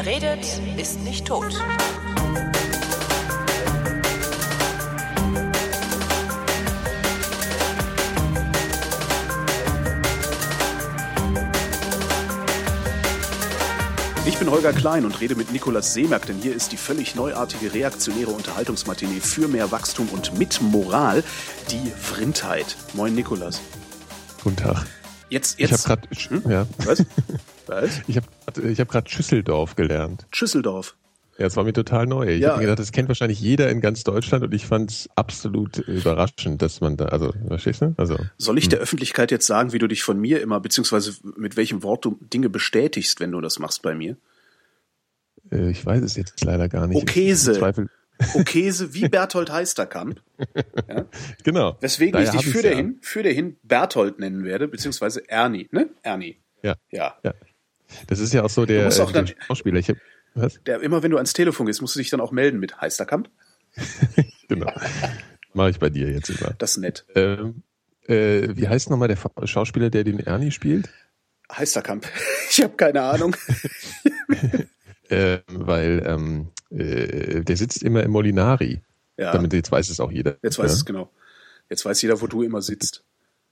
Wer redet, ist nicht tot. Ich bin Holger Klein und rede mit Nikolaus Seemerk, denn hier ist die völlig neuartige reaktionäre Unterhaltungsmatinee für mehr Wachstum und mit Moral, die Vrindheit. Moin Nikolas. Guten Tag. Jetzt, Ich jetzt. habe gerade Hm? ja, Was? Was? ich habe ich hab gerade Schüsseldorf gelernt. Schüsseldorf. Ja, es war mir total neu. Ich Ja. habe gedacht, das kennt wahrscheinlich jeder in ganz Deutschland und ich fand es absolut überraschend, dass man da, also, verstehst du? Also, Soll ich der Öffentlichkeit jetzt sagen, wie du dich von mir immer, beziehungsweise mit welchem Wort du Dinge bestätigst, wenn du das machst bei mir? äh, ich weiß es jetzt leider gar nicht. Okese. Okese wie Berthold Heisterkamp. genau. Weswegen Daher ich dich für ja. dahin, für dahin Berthold nennen werde, beziehungsweise Ernie, ne? Ernie. Ja, Ja. ja. Das ist ja auch so der, auch äh, der dann- Schauspieler. Ich hab, was? Der, immer wenn du ans Telefon gehst, musst du dich dann auch melden mit Heisterkamp. Genau. Mache ich bei dir jetzt immer. Das ist nett. Ähm, äh, wie heißt nochmal der Schauspieler, der den Ernie spielt? Heisterkamp. Ich habe keine Ahnung. Äh, weil ähm, äh, der sitzt immer im Molinari. Ja, Damit jetzt weiß es auch jeder. jetzt weiß ja? es genau. Jetzt weiß jeder, wo du immer sitzt.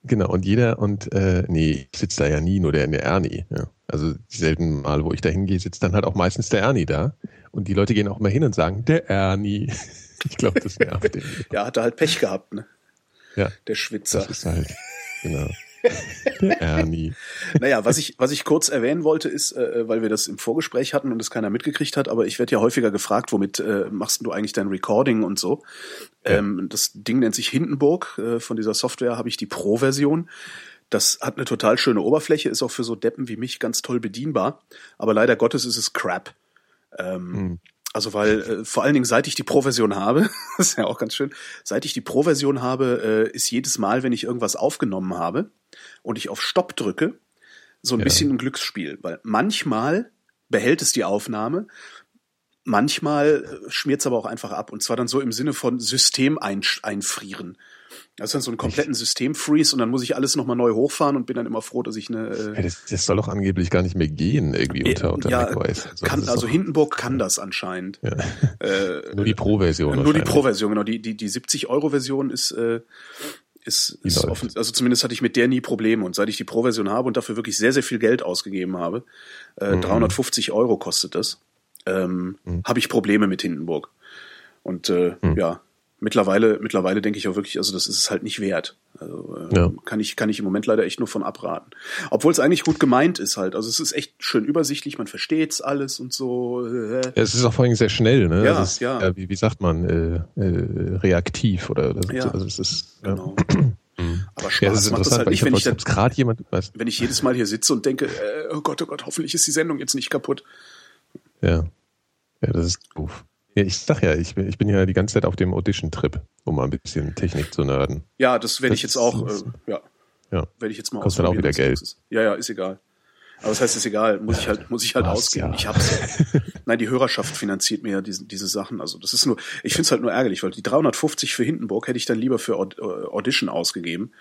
Genau, und jeder, und äh, nee, ich sitze da ja nie, nur der, der Ernie. Ja. Also die selten Mal, wo ich da hingehe, sitzt dann halt auch meistens der Ernie da. Und die Leute gehen auch immer hin und sagen, der Ernie. Ich glaube, das nervt den. Ja, hat er halt Pech gehabt, ne? Ja, Der Schwitzer. das ist halt, genau. Der Ernie. Naja, was ich, was ich kurz erwähnen wollte, ist, äh, weil wir das im Vorgespräch hatten und es keiner mitgekriegt hat, aber ich werde ja häufiger gefragt, womit äh, machst du eigentlich dein Recording und so. Ähm, das Ding nennt sich Hindenburg. Äh, von dieser Software habe ich die Pro-Version. Das hat eine total schöne Oberfläche, ist auch für so Deppen wie mich ganz toll bedienbar. Aber leider Gottes ist es Crap. Ähm, Hm. Also weil äh, vor allen Dingen seit ich die Pro-Version habe, das ist ja auch ganz schön, seit ich die Pro-Version habe, äh, ist jedes Mal, wenn ich irgendwas aufgenommen habe und ich auf Stopp drücke, so ein Ja. bisschen ein Glücksspiel. Weil manchmal behält es die Aufnahme, manchmal schmiert es aber auch einfach ab. Und zwar dann so im Sinne von System ein, einfrieren. Das ist dann so einen kompletten System-Freeze und dann muss ich alles nochmal neu hochfahren und bin dann immer froh, dass ich eine Ja, äh, das, das soll doch angeblich gar nicht mehr gehen, irgendwie unter, unter ja, macOS. Also, kann, also Hindenburg kann das anscheinend. ja. Äh, Nur die Pro-Version. Nur die. Pro-Version, genau. Die, die, die 70-Euro-Version ist, äh, ist, Die ist läuft. offen, also zumindest hatte ich mit der nie Probleme. Und seit ich die Pro-Version habe und dafür wirklich sehr, sehr viel Geld ausgegeben habe, äh, Mhm. 350 Euro kostet das, ähm, Mhm. habe ich Probleme mit Hindenburg. Und äh, Mhm. ja, mittlerweile, mittlerweile denke ich auch wirklich, also das ist es halt nicht wert. Also, äh, Ja. kann ich, kann ich im Moment leider echt nur von abraten. Obwohl es eigentlich gut gemeint ist halt. Also es ist echt schön übersichtlich, man versteht's alles und so. Äh, Ja, es ist auch vor allem sehr schnell, ne? Ja, es ist, ja. wie, wie sagt man, äh, äh, reaktiv oder, oder so. Ja. Also es ist, ja. genau. Aber Spaß Ja, das ist macht das halt nicht, ich wenn ich dann jemand, was, wenn ich jedes Mal hier sitze und denke, äh, oh Gott, oh Gott, hoffentlich ist die Sendung jetzt nicht kaputt. ja, ja, das ist doof. Ja, ich sag ja, ich bin, ich bin ja die ganze Zeit auf dem Audition-Trip, um mal ein bisschen Technik zu nerden. Ja, das werde ich jetzt auch, äh, ja, Ja. werde ich jetzt mal Kostet dann auch wieder Geld. Ja, ja, ist egal. Aber das heißt, ist egal, muss ich halt, muss ich halt Was, ausgeben. ja. Ich hab's. Nein, die Hörerschaft finanziert mir ja diese, diese Sachen. Also das ist nur, ich find's halt nur ärgerlich, weil die 350 für Hindenburg hätte ich dann lieber für äh, Audition ausgegeben.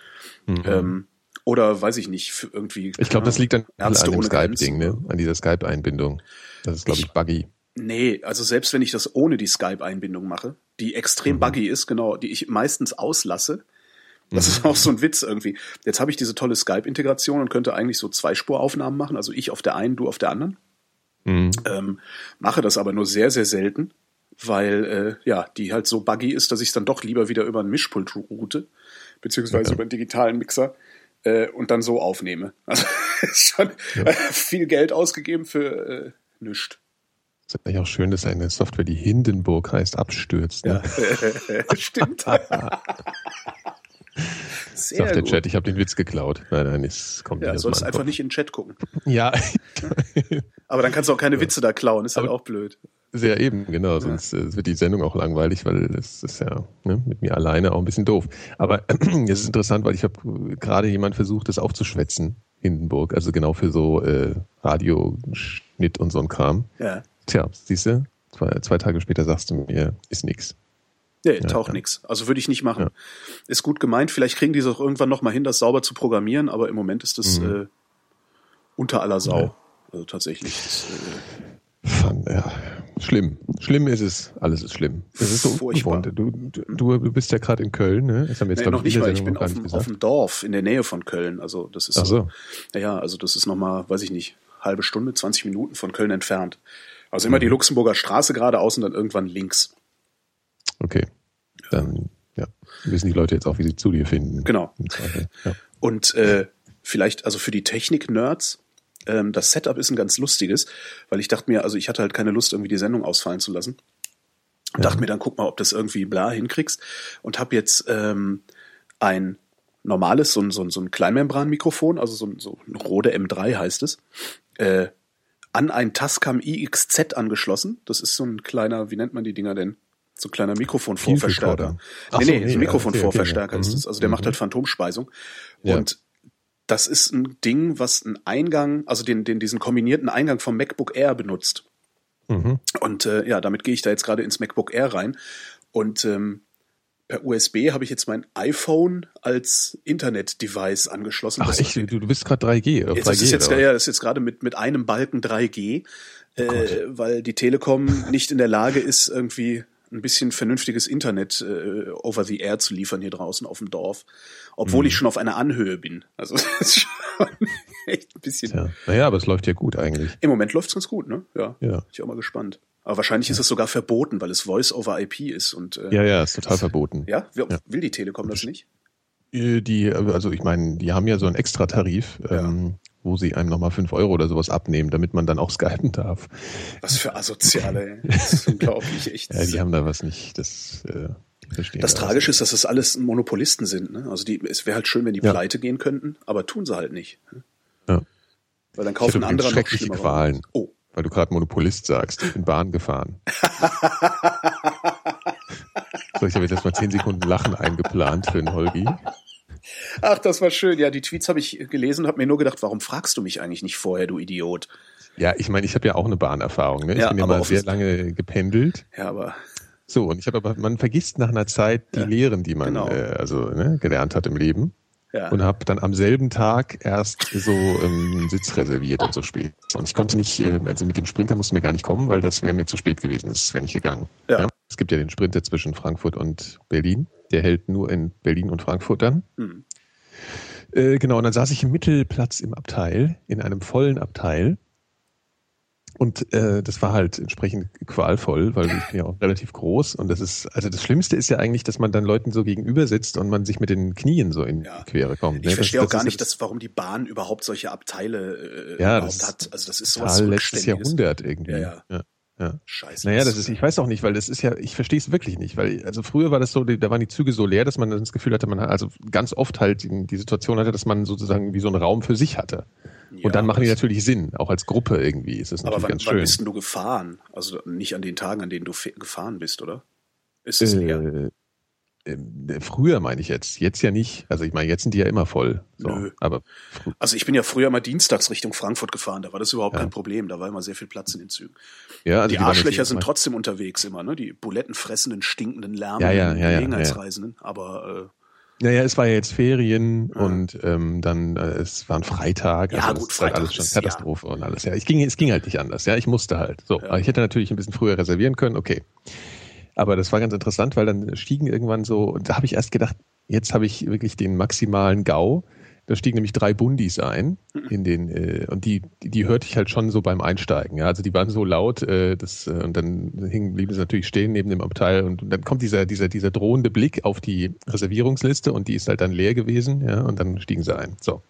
Ähm, oder weiß ich nicht, für irgendwie. Mhm. Ich glaube, das liegt dann Ärzte an dem Skype-Ding, ne? An dieser Skype-Einbindung. Das ist, glaube ich, buggy. Nee, also selbst wenn ich das ohne die Skype-Einbindung mache, die Mhm. extrem buggy ist, genau, die ich meistens auslasse, das Mhm. ist auch so ein Witz irgendwie. Jetzt habe ich diese tolle Skype-Integration und könnte eigentlich so Zweispuraufnahmen machen, also ich auf der einen, du auf der anderen. Mhm. Ähm, mache das aber nur sehr, sehr selten, weil äh, ja, die halt so buggy ist, dass ich es dann doch lieber wieder über einen Mischpult route, beziehungsweise Ja. über einen digitalen Mixer äh, und dann so aufnehme. Also ist schon äh, viel Geld ausgegeben für äh, nichts. Es ist eigentlich auch schön, dass eine Software, die Hindenburg heißt, abstürzt. Ne? Ja, stimmt. Sehr Sagt der gut. Chat, ich habe den Witz geklaut. Nein, nein, es kommt Ja, nicht aus sollst einfach nicht in den Chat gucken. Ja, Aber dann kannst du auch keine Witze da klauen, ist halt Aber- auch blöd. sehr eben, genau. Sonst äh, wird die Sendung auch langweilig, weil das ist ja ne, mit mir alleine auch ein bisschen doof. Aber es ist interessant, weil ich habe gerade jemand versucht, das aufzuschwätzen, Hindenburg. Also genau für so äh, Radioschnitt und so ein Kram. Ja. Tja, siehst du, zwei, zwei Tage später sagst du mir, ist nix. Nee, Ja, taucht ja. nix. Also würde ich nicht machen. Ja. Ist gut gemeint. Vielleicht kriegen die es auch irgendwann noch mal hin, das sauber zu programmieren, aber im Moment ist das Mhm. äh, unter aller Sau. Ja. Also tatsächlich. Das, äh, Fun, ja. Schlimm. Schlimm ist es. Alles ist schlimm. Das ist so Furchtbar. Du, du, du bist ja gerade in Köln, ne? Das haben jetzt, Nee, noch nicht mal, ich bin auf dem, auf dem Dorf in der Nähe von Köln. Also das ist Ach so. Naja, also das ist nochmal, weiß ich nicht, halbe Stunde, 20 Minuten von Köln entfernt. Also immer die Luxemburger Straße geradeaus und dann irgendwann links. Okay. Dann, ja. Wissen die Leute jetzt auch, wie sie zu dir finden. Genau. Ja. Und äh, vielleicht, also für die Technik-Nerds, ähm, das Setup ist ein ganz lustiges, weil ich dachte mir, also ich hatte halt keine Lust, irgendwie die Sendung ausfallen zu lassen. Und dachte mir dann, guck mal, ob das irgendwie bla hinkriegst. Und habe jetzt ähm, ein normales, so ein, so ein, so ein Kleinmembran-Mikrofon, also so ein, so ein Rode M3 heißt es, äh, an ein Tascam IXZ angeschlossen. Das ist so ein kleiner, wie nennt man die Dinger denn? So ein kleiner Mikrofonvorverstärker. Nee, so, nee, nee, so ein ja, Mikrofonvorverstärker ist das. Also der Mhm. macht halt Phantomspeisung. Und das ist ein Ding, was einen Eingang, also den, den, diesen kombinierten Eingang vom MacBook Air benutzt. Mhm. Und äh, ja, damit gehe ich da jetzt gerade ins MacBook Air rein. Und ähm, per USB habe ich jetzt mein iPhone als Internet-Device angeschlossen. Ach Das- echt, du, du bist gerade 3G. Auf Jetzt 3G ist es jetzt, oder ja, das ist jetzt gerade mit, mit einem Balken 3G, äh, Gott. weil die Telekom nicht in der Lage ist, irgendwie ein bisschen vernünftiges Internet äh, over the air zu liefern hier draußen auf dem Dorf. Obwohl Mhm. ich schon auf einer Anhöhe bin. Also das ist schon echt ein bisschen. Tja. Naja, aber es läuft ja gut eigentlich. Im Moment läuft's ganz gut, ne? Ja. Ja. Bin ich auch mal gespannt. Aber wahrscheinlich ist es sogar verboten, weil es Voice over IP ist. Und äh, Ja, ja, ist total verboten. ja? Will, Ja. die Telekom das nicht? Äh, Die, also ich meine, die haben ja so einen Extratarif, ähm, wo sie einem nochmal 5 Euro oder sowas abnehmen, damit man dann auch skypen darf. Was für Asoziale, ey. Das ist unglaublich, echt. Ja, die haben da was nicht, das äh, verstehen Das da Tragische ist, dass das alles Monopolisten sind. Ne? Also die, es wäre halt schön, wenn die Ja. pleite gehen könnten, aber tun sie halt nicht. ne? Ja. Weil dann kaufen andere noch schreckliche. Qualen. Oh. Weil du gerade Monopolist sagst. Ich bin Bahn gefahren. so, ich habe jetzt erstmal 10 Sekunden Lachen eingeplant für den Holgi. Ach, das war schön. Ja, die Tweets habe ich gelesen und habe mir nur gedacht, warum fragst du mich eigentlich nicht vorher, du Idiot? Ja, ich meine, ich habe ja auch eine Bahnerfahrung. Ne? Ich Ja, bin ja mal sehr lange gependelt. Ja, aber So, und ich habe aber, man vergisst nach einer Zeit die Ja. Lehren, die man Genau. äh, also ne, gelernt hat im Leben. Ja. Und habe dann am selben Tag erst so ähm, einen Sitz reserviert und so spät. Und ich konnte nicht, äh, also mit dem Sprinter mussten wir gar nicht kommen, weil das wäre mir zu spät gewesen. Das wäre nicht gegangen. Ja. Es gibt ja den Sprinter zwischen Frankfurt und Berlin. Der hält nur in Berlin und Frankfurt dann. Hm. Äh, genau, und dann saß ich im Mittelplatz im Abteil, in einem vollen Abteil. Und äh, das war halt entsprechend qualvoll, weil ich bin ja auch relativ groß. Und das ist, also das Schlimmste ist ja eigentlich, dass man dann Leuten so gegenüber sitzt und man sich mit den Knien so in Ja. die Quere kommt. Ich ne? verstehe das, auch gar ist nicht, dass, warum die Bahn überhaupt solche Abteile äh, Ja, überhaupt das hat. Also das ist sowas letztes. Jahrhundert irgendwie. Ja, ja. ja. Scheiße. Naja, das ist, ich weiß auch nicht, weil das ist ja, ich verstehe es wirklich nicht, weil, also früher war das so, da waren die Züge so leer, dass man das Gefühl hatte, man, also ganz oft halt die, die Situation hatte, dass man sozusagen wie so einen Raum für sich hatte. Ja, Und dann machen die natürlich Sinn, auch als Gruppe irgendwie ist das Aber natürlich wann, ganz wann schön. bist denn du gefahren? Also nicht an den Tagen, an denen du gefahren bist, oder? Ist es leer? Äh, äh, früher meine ich jetzt, jetzt ja nicht. Also ich meine, jetzt sind die ja immer voll. So. Nö. Aber Also ich bin ja früher mal dienstags Richtung Frankfurt gefahren, da war das überhaupt Ja. kein Problem, da war immer sehr viel Platz in den Zügen. ja, also die jetzt Arschlöcher sind trotzdem unterwegs immer, ne? Die bulettenfressenden, stinkenden, lärmenden ja, ja, Gelegenheitsreisenden. Aber Naja, es war ja jetzt Ferien Ja. und ähm, dann äh, es war ein Freitag. Ja, also gut, ist halt Freitag alles schon Katastrophe und alles. Ja, ich ging, es ging halt nicht anders. Ja, ich musste halt. So, Ja. aber ich hätte natürlich ein bisschen früher reservieren können. Okay, aber das war ganz interessant, weil dann stiegen irgendwann so. und Da habe ich erst gedacht, jetzt habe ich wirklich den maximalen GAU. Da stiegen nämlich drei Bundis ein in den äh, und die, die die hörte ich halt schon so beim Einsteigen. Ja, also die waren so laut, äh, das äh, und dann hingen blieben sie natürlich stehen neben dem Abteil und, dann kommt dieser dieser dieser drohende Blick auf die Reservierungsliste und die ist halt dann leer gewesen. Ja, und dann stiegen sie ein. So.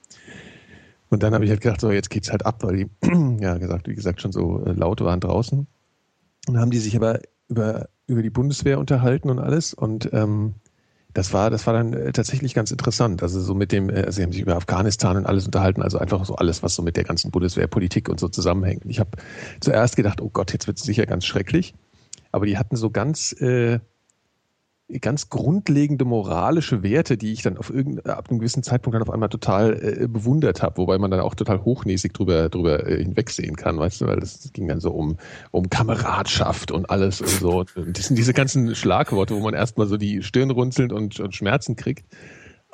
Und dann habe ich halt gedacht, so jetzt geht's halt ab, weil die ja gesagt, wie gesagt schon so äh, laut waren draußen. Und dann haben die sich aber über über die Bundeswehr unterhalten und alles und ähm, das war, das war dann äh, tatsächlich ganz interessant. Also so mit dem, also sie haben sich über Afghanistan und alles unterhalten, also einfach so alles, was so mit der ganzen Bundeswehrpolitik und so zusammenhängt. Ich habe zuerst gedacht, oh Gott, jetzt wird es sicher ganz schrecklich. Aber die hatten so ganz, äh, ganz grundlegende moralische Werte, die ich dann auf irgendein, ab einem gewissen Zeitpunkt dann auf einmal total äh, bewundert habe, wobei man dann auch total hochnäsig drüber, drüber äh, hinwegsehen kann, weißt du, weil das ging dann so um, um Kameradschaft und alles und so. Und das sind diese ganzen Schlagworte, wo man erstmal so die Stirn runzelnd und, und Schmerzen kriegt.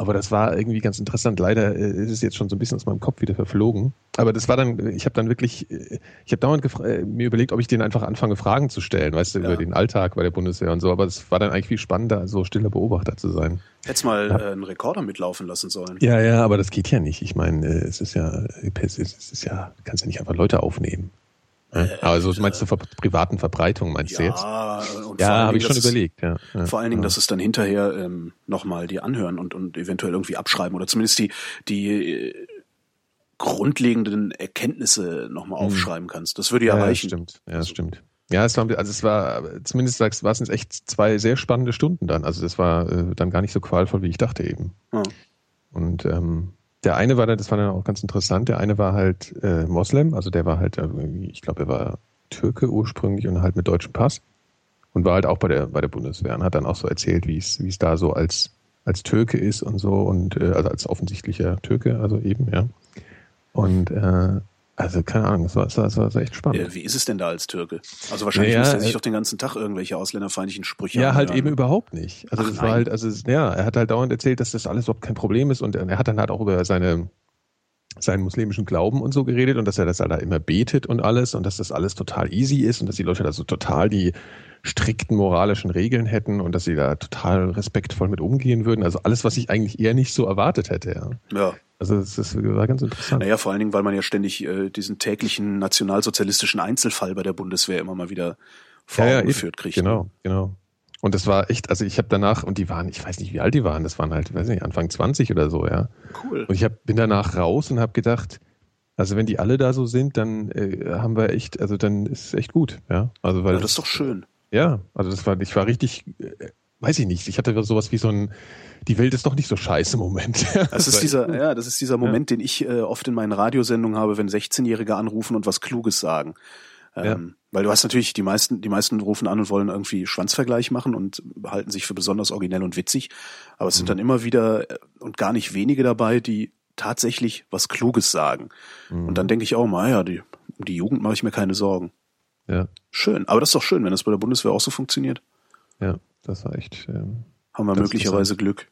Aber das war irgendwie ganz interessant. Leider äh, ist es jetzt schon so ein bisschen aus meinem Kopf wieder verflogen. Aber das war dann, ich habe dann wirklich, äh, ich habe dauernd äh, mir überlegt, ob ich denen einfach anfange, Fragen zu stellen, weißt du, ja. über den Alltag bei der Bundeswehr und so. Aber es war dann eigentlich viel spannender, so stiller Beobachter zu sein. Hättest mal ja. äh, einen Rekorder mitlaufen lassen sollen. Ja, ja, aber das geht ja nicht. Ich meine, es ist ja, es ist ja, du kannst ja nicht einfach Leute aufnehmen. Äh, also meinst du privaten Verbreitung, meinst ja, du jetzt? Und ja, habe ich schon überlegt. Ja, ja, vor allen Dingen, ja. dass es dann hinterher ähm, nochmal die anhören und, und eventuell irgendwie abschreiben oder zumindest die, die äh, grundlegenden Erkenntnisse nochmal mhm. aufschreiben kannst. Das würde ja, ja reichen. Stimmt, ja, stimmt. Ja, es war, also es war, zumindest sagst, war es echt zwei sehr spannende Stunden dann. Also das war äh, dann gar nicht so qualvoll, wie ich dachte eben. Ja. Und ähm, der eine war dann, das war dann auch ganz interessant, der eine war halt äh, Moslem, also der war halt, äh, ich glaube, er war Türke ursprünglich und halt mit deutschem Pass und war halt auch bei der bei der Bundeswehr und hat dann auch so erzählt, wie es wie es da so als als Türke ist und so und äh, also als offensichtlicher Türke, also eben ja. Und äh, also keine Ahnung, das war, das war, das war echt spannend. Ja, wie ist es denn da als Türke? Also wahrscheinlich naja, muss er sich äh, doch den ganzen Tag irgendwelche ausländerfeindlichen Sprüche Ja, halt eben überhaupt nicht. Also Ach, das nein. war halt, also ja, er hat halt dauernd erzählt, dass das alles überhaupt kein Problem ist und er hat dann halt auch über seine seinen muslimischen Glauben und so geredet und dass er das halt da immer betet und alles und dass das alles total easy ist und dass die Leute da so total die strikten moralischen Regeln hätten und dass sie da total respektvoll mit umgehen würden. Also alles, was ich eigentlich eher nicht so erwartet hätte. Ja. ja. Also das, das war ganz interessant. Naja, vor allen Dingen, weil man ja ständig äh, diesen täglichen nationalsozialistischen Einzelfall bei der Bundeswehr immer mal wieder vor ja, ja, kriegt. Genau, genau. Und das war echt, also ich habe danach, und die waren, ich weiß nicht, wie alt die waren, das waren halt, weiß nicht, Anfang 20 oder so, ja. Cool. Und ich hab, bin danach raus und habe gedacht, also wenn die alle da so sind, dann äh, haben wir echt, also dann ist es echt gut, ja. Also weil ja, das ist doch schön. Ja, also das war, ich war richtig, äh, weiß ich nicht, ich hatte sowas wie so ein, die Welt ist doch nicht so scheiße Moment. Das ist dieser, ja, das ist dieser Moment, ja. den ich äh, oft in meinen Radiosendungen habe, wenn 16-Jährige anrufen und was Kluges sagen. Ähm, ja. Weil du hast natürlich, die meisten, die meisten rufen an und wollen irgendwie Schwanzvergleich machen und halten sich für besonders originell und witzig. Aber es sind mhm. dann immer wieder äh, und gar nicht wenige dabei, die tatsächlich was Kluges sagen. Mhm. Und dann denke ich auch mal, ja, die, um die Jugend mache ich mir keine Sorgen. Ja. Schön. Aber das ist doch schön, wenn das bei der Bundeswehr auch so funktioniert. Ja, das war echt. Ähm, Haben wir möglicherweise Glück.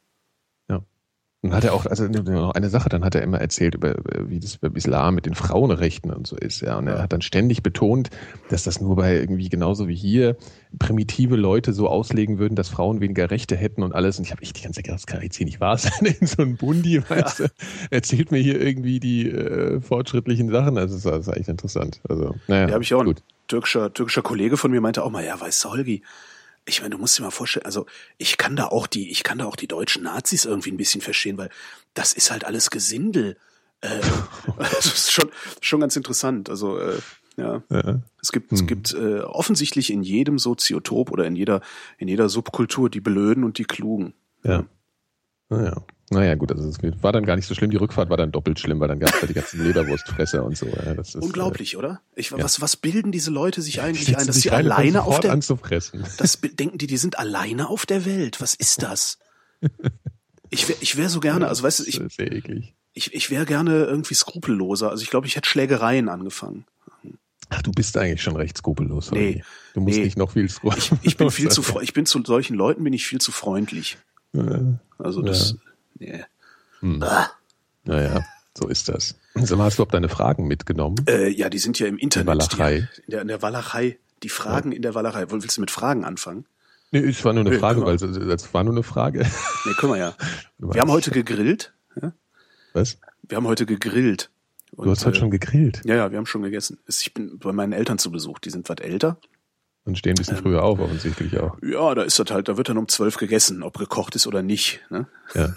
Und hat er auch, also noch eine Sache, dann hat er immer erzählt über, wie das beim Islam mit den Frauenrechten und so ist, ja. Und er hat dann ständig betont, dass das nur bei irgendwie genauso wie hier primitive Leute so auslegen würden, dass Frauen weniger Rechte hätten und alles. Und ich habe echt die ganze Zeit gedacht, das kann jetzt hier nicht wahr sein in so einem Bundi, weißt du, erzählt mir hier irgendwie die äh, fortschrittlichen Sachen. Also das war, das war echt interessant. Also, naja. Ja, habe ich auch. Gut. Ein türkischer, türkischer Kollege von mir meinte auch mal, ja, weißt du, Holgi, ich meine, du musst dir mal vorstellen, also ich kann da auch die, ich kann da auch die deutschen Nazis irgendwie ein bisschen verstehen, weil das ist halt alles Gesindel. Äh, das ist schon, schon ganz interessant. Also äh, ja. ja. Es gibt, hm. es gibt äh, offensichtlich in jedem Soziotop oder in jeder, in jeder Subkultur die Blöden und die Klugen. Ja. Naja. Naja, gut, also es war dann gar nicht so schlimm. Die Rückfahrt war dann doppelt schlimm, weil dann gab es ja die ganzen Leberwurstfresser und so. Ja, ist, Unglaublich, äh, oder? Ich, ja. was, was bilden diese Leute sich eigentlich ein, dass sie alleine auf der. Das denken die, die sind alleine auf der Welt. Was ist das? Ich wäre ich wär so gerne, also weißt du, ich, sehr eklig. ich, ich wäre gerne irgendwie skrupelloser. Also ich glaube, ich hätte Schlägereien angefangen. Ach, du bist eigentlich schon recht skrupellos. Nee. Du musst nee. nicht noch viel ich, ich bin viel zu ich bin zu solchen Leuten bin ich viel zu freundlich. Also das, Nee. Hm. Ah. Naja, so ist das. Sag mal, hast du überhaupt deine Fragen mitgenommen? Äh, ja, die sind ja im Internet. In, Walachei. Die, in, der, in der Walachei. Die Fragen ja. in der Walachei. Willst du mit Fragen anfangen? Nee, es war nur eine nee, Frage, weil das war nur eine Frage. Nee, können wir ja. Wir haben heute gegrillt. Ja? Was? Wir haben heute gegrillt. Und, du hast heute äh, schon gegrillt? Ja, ja, wir haben schon gegessen. Ich bin bei meinen Eltern zu Besuch. Die sind was älter. Und stehen ein bisschen ähm, früher auf, offensichtlich auch. Ja, da ist das halt, da wird dann um zwölf gegessen, ob gekocht ist oder nicht. Ne? Ja.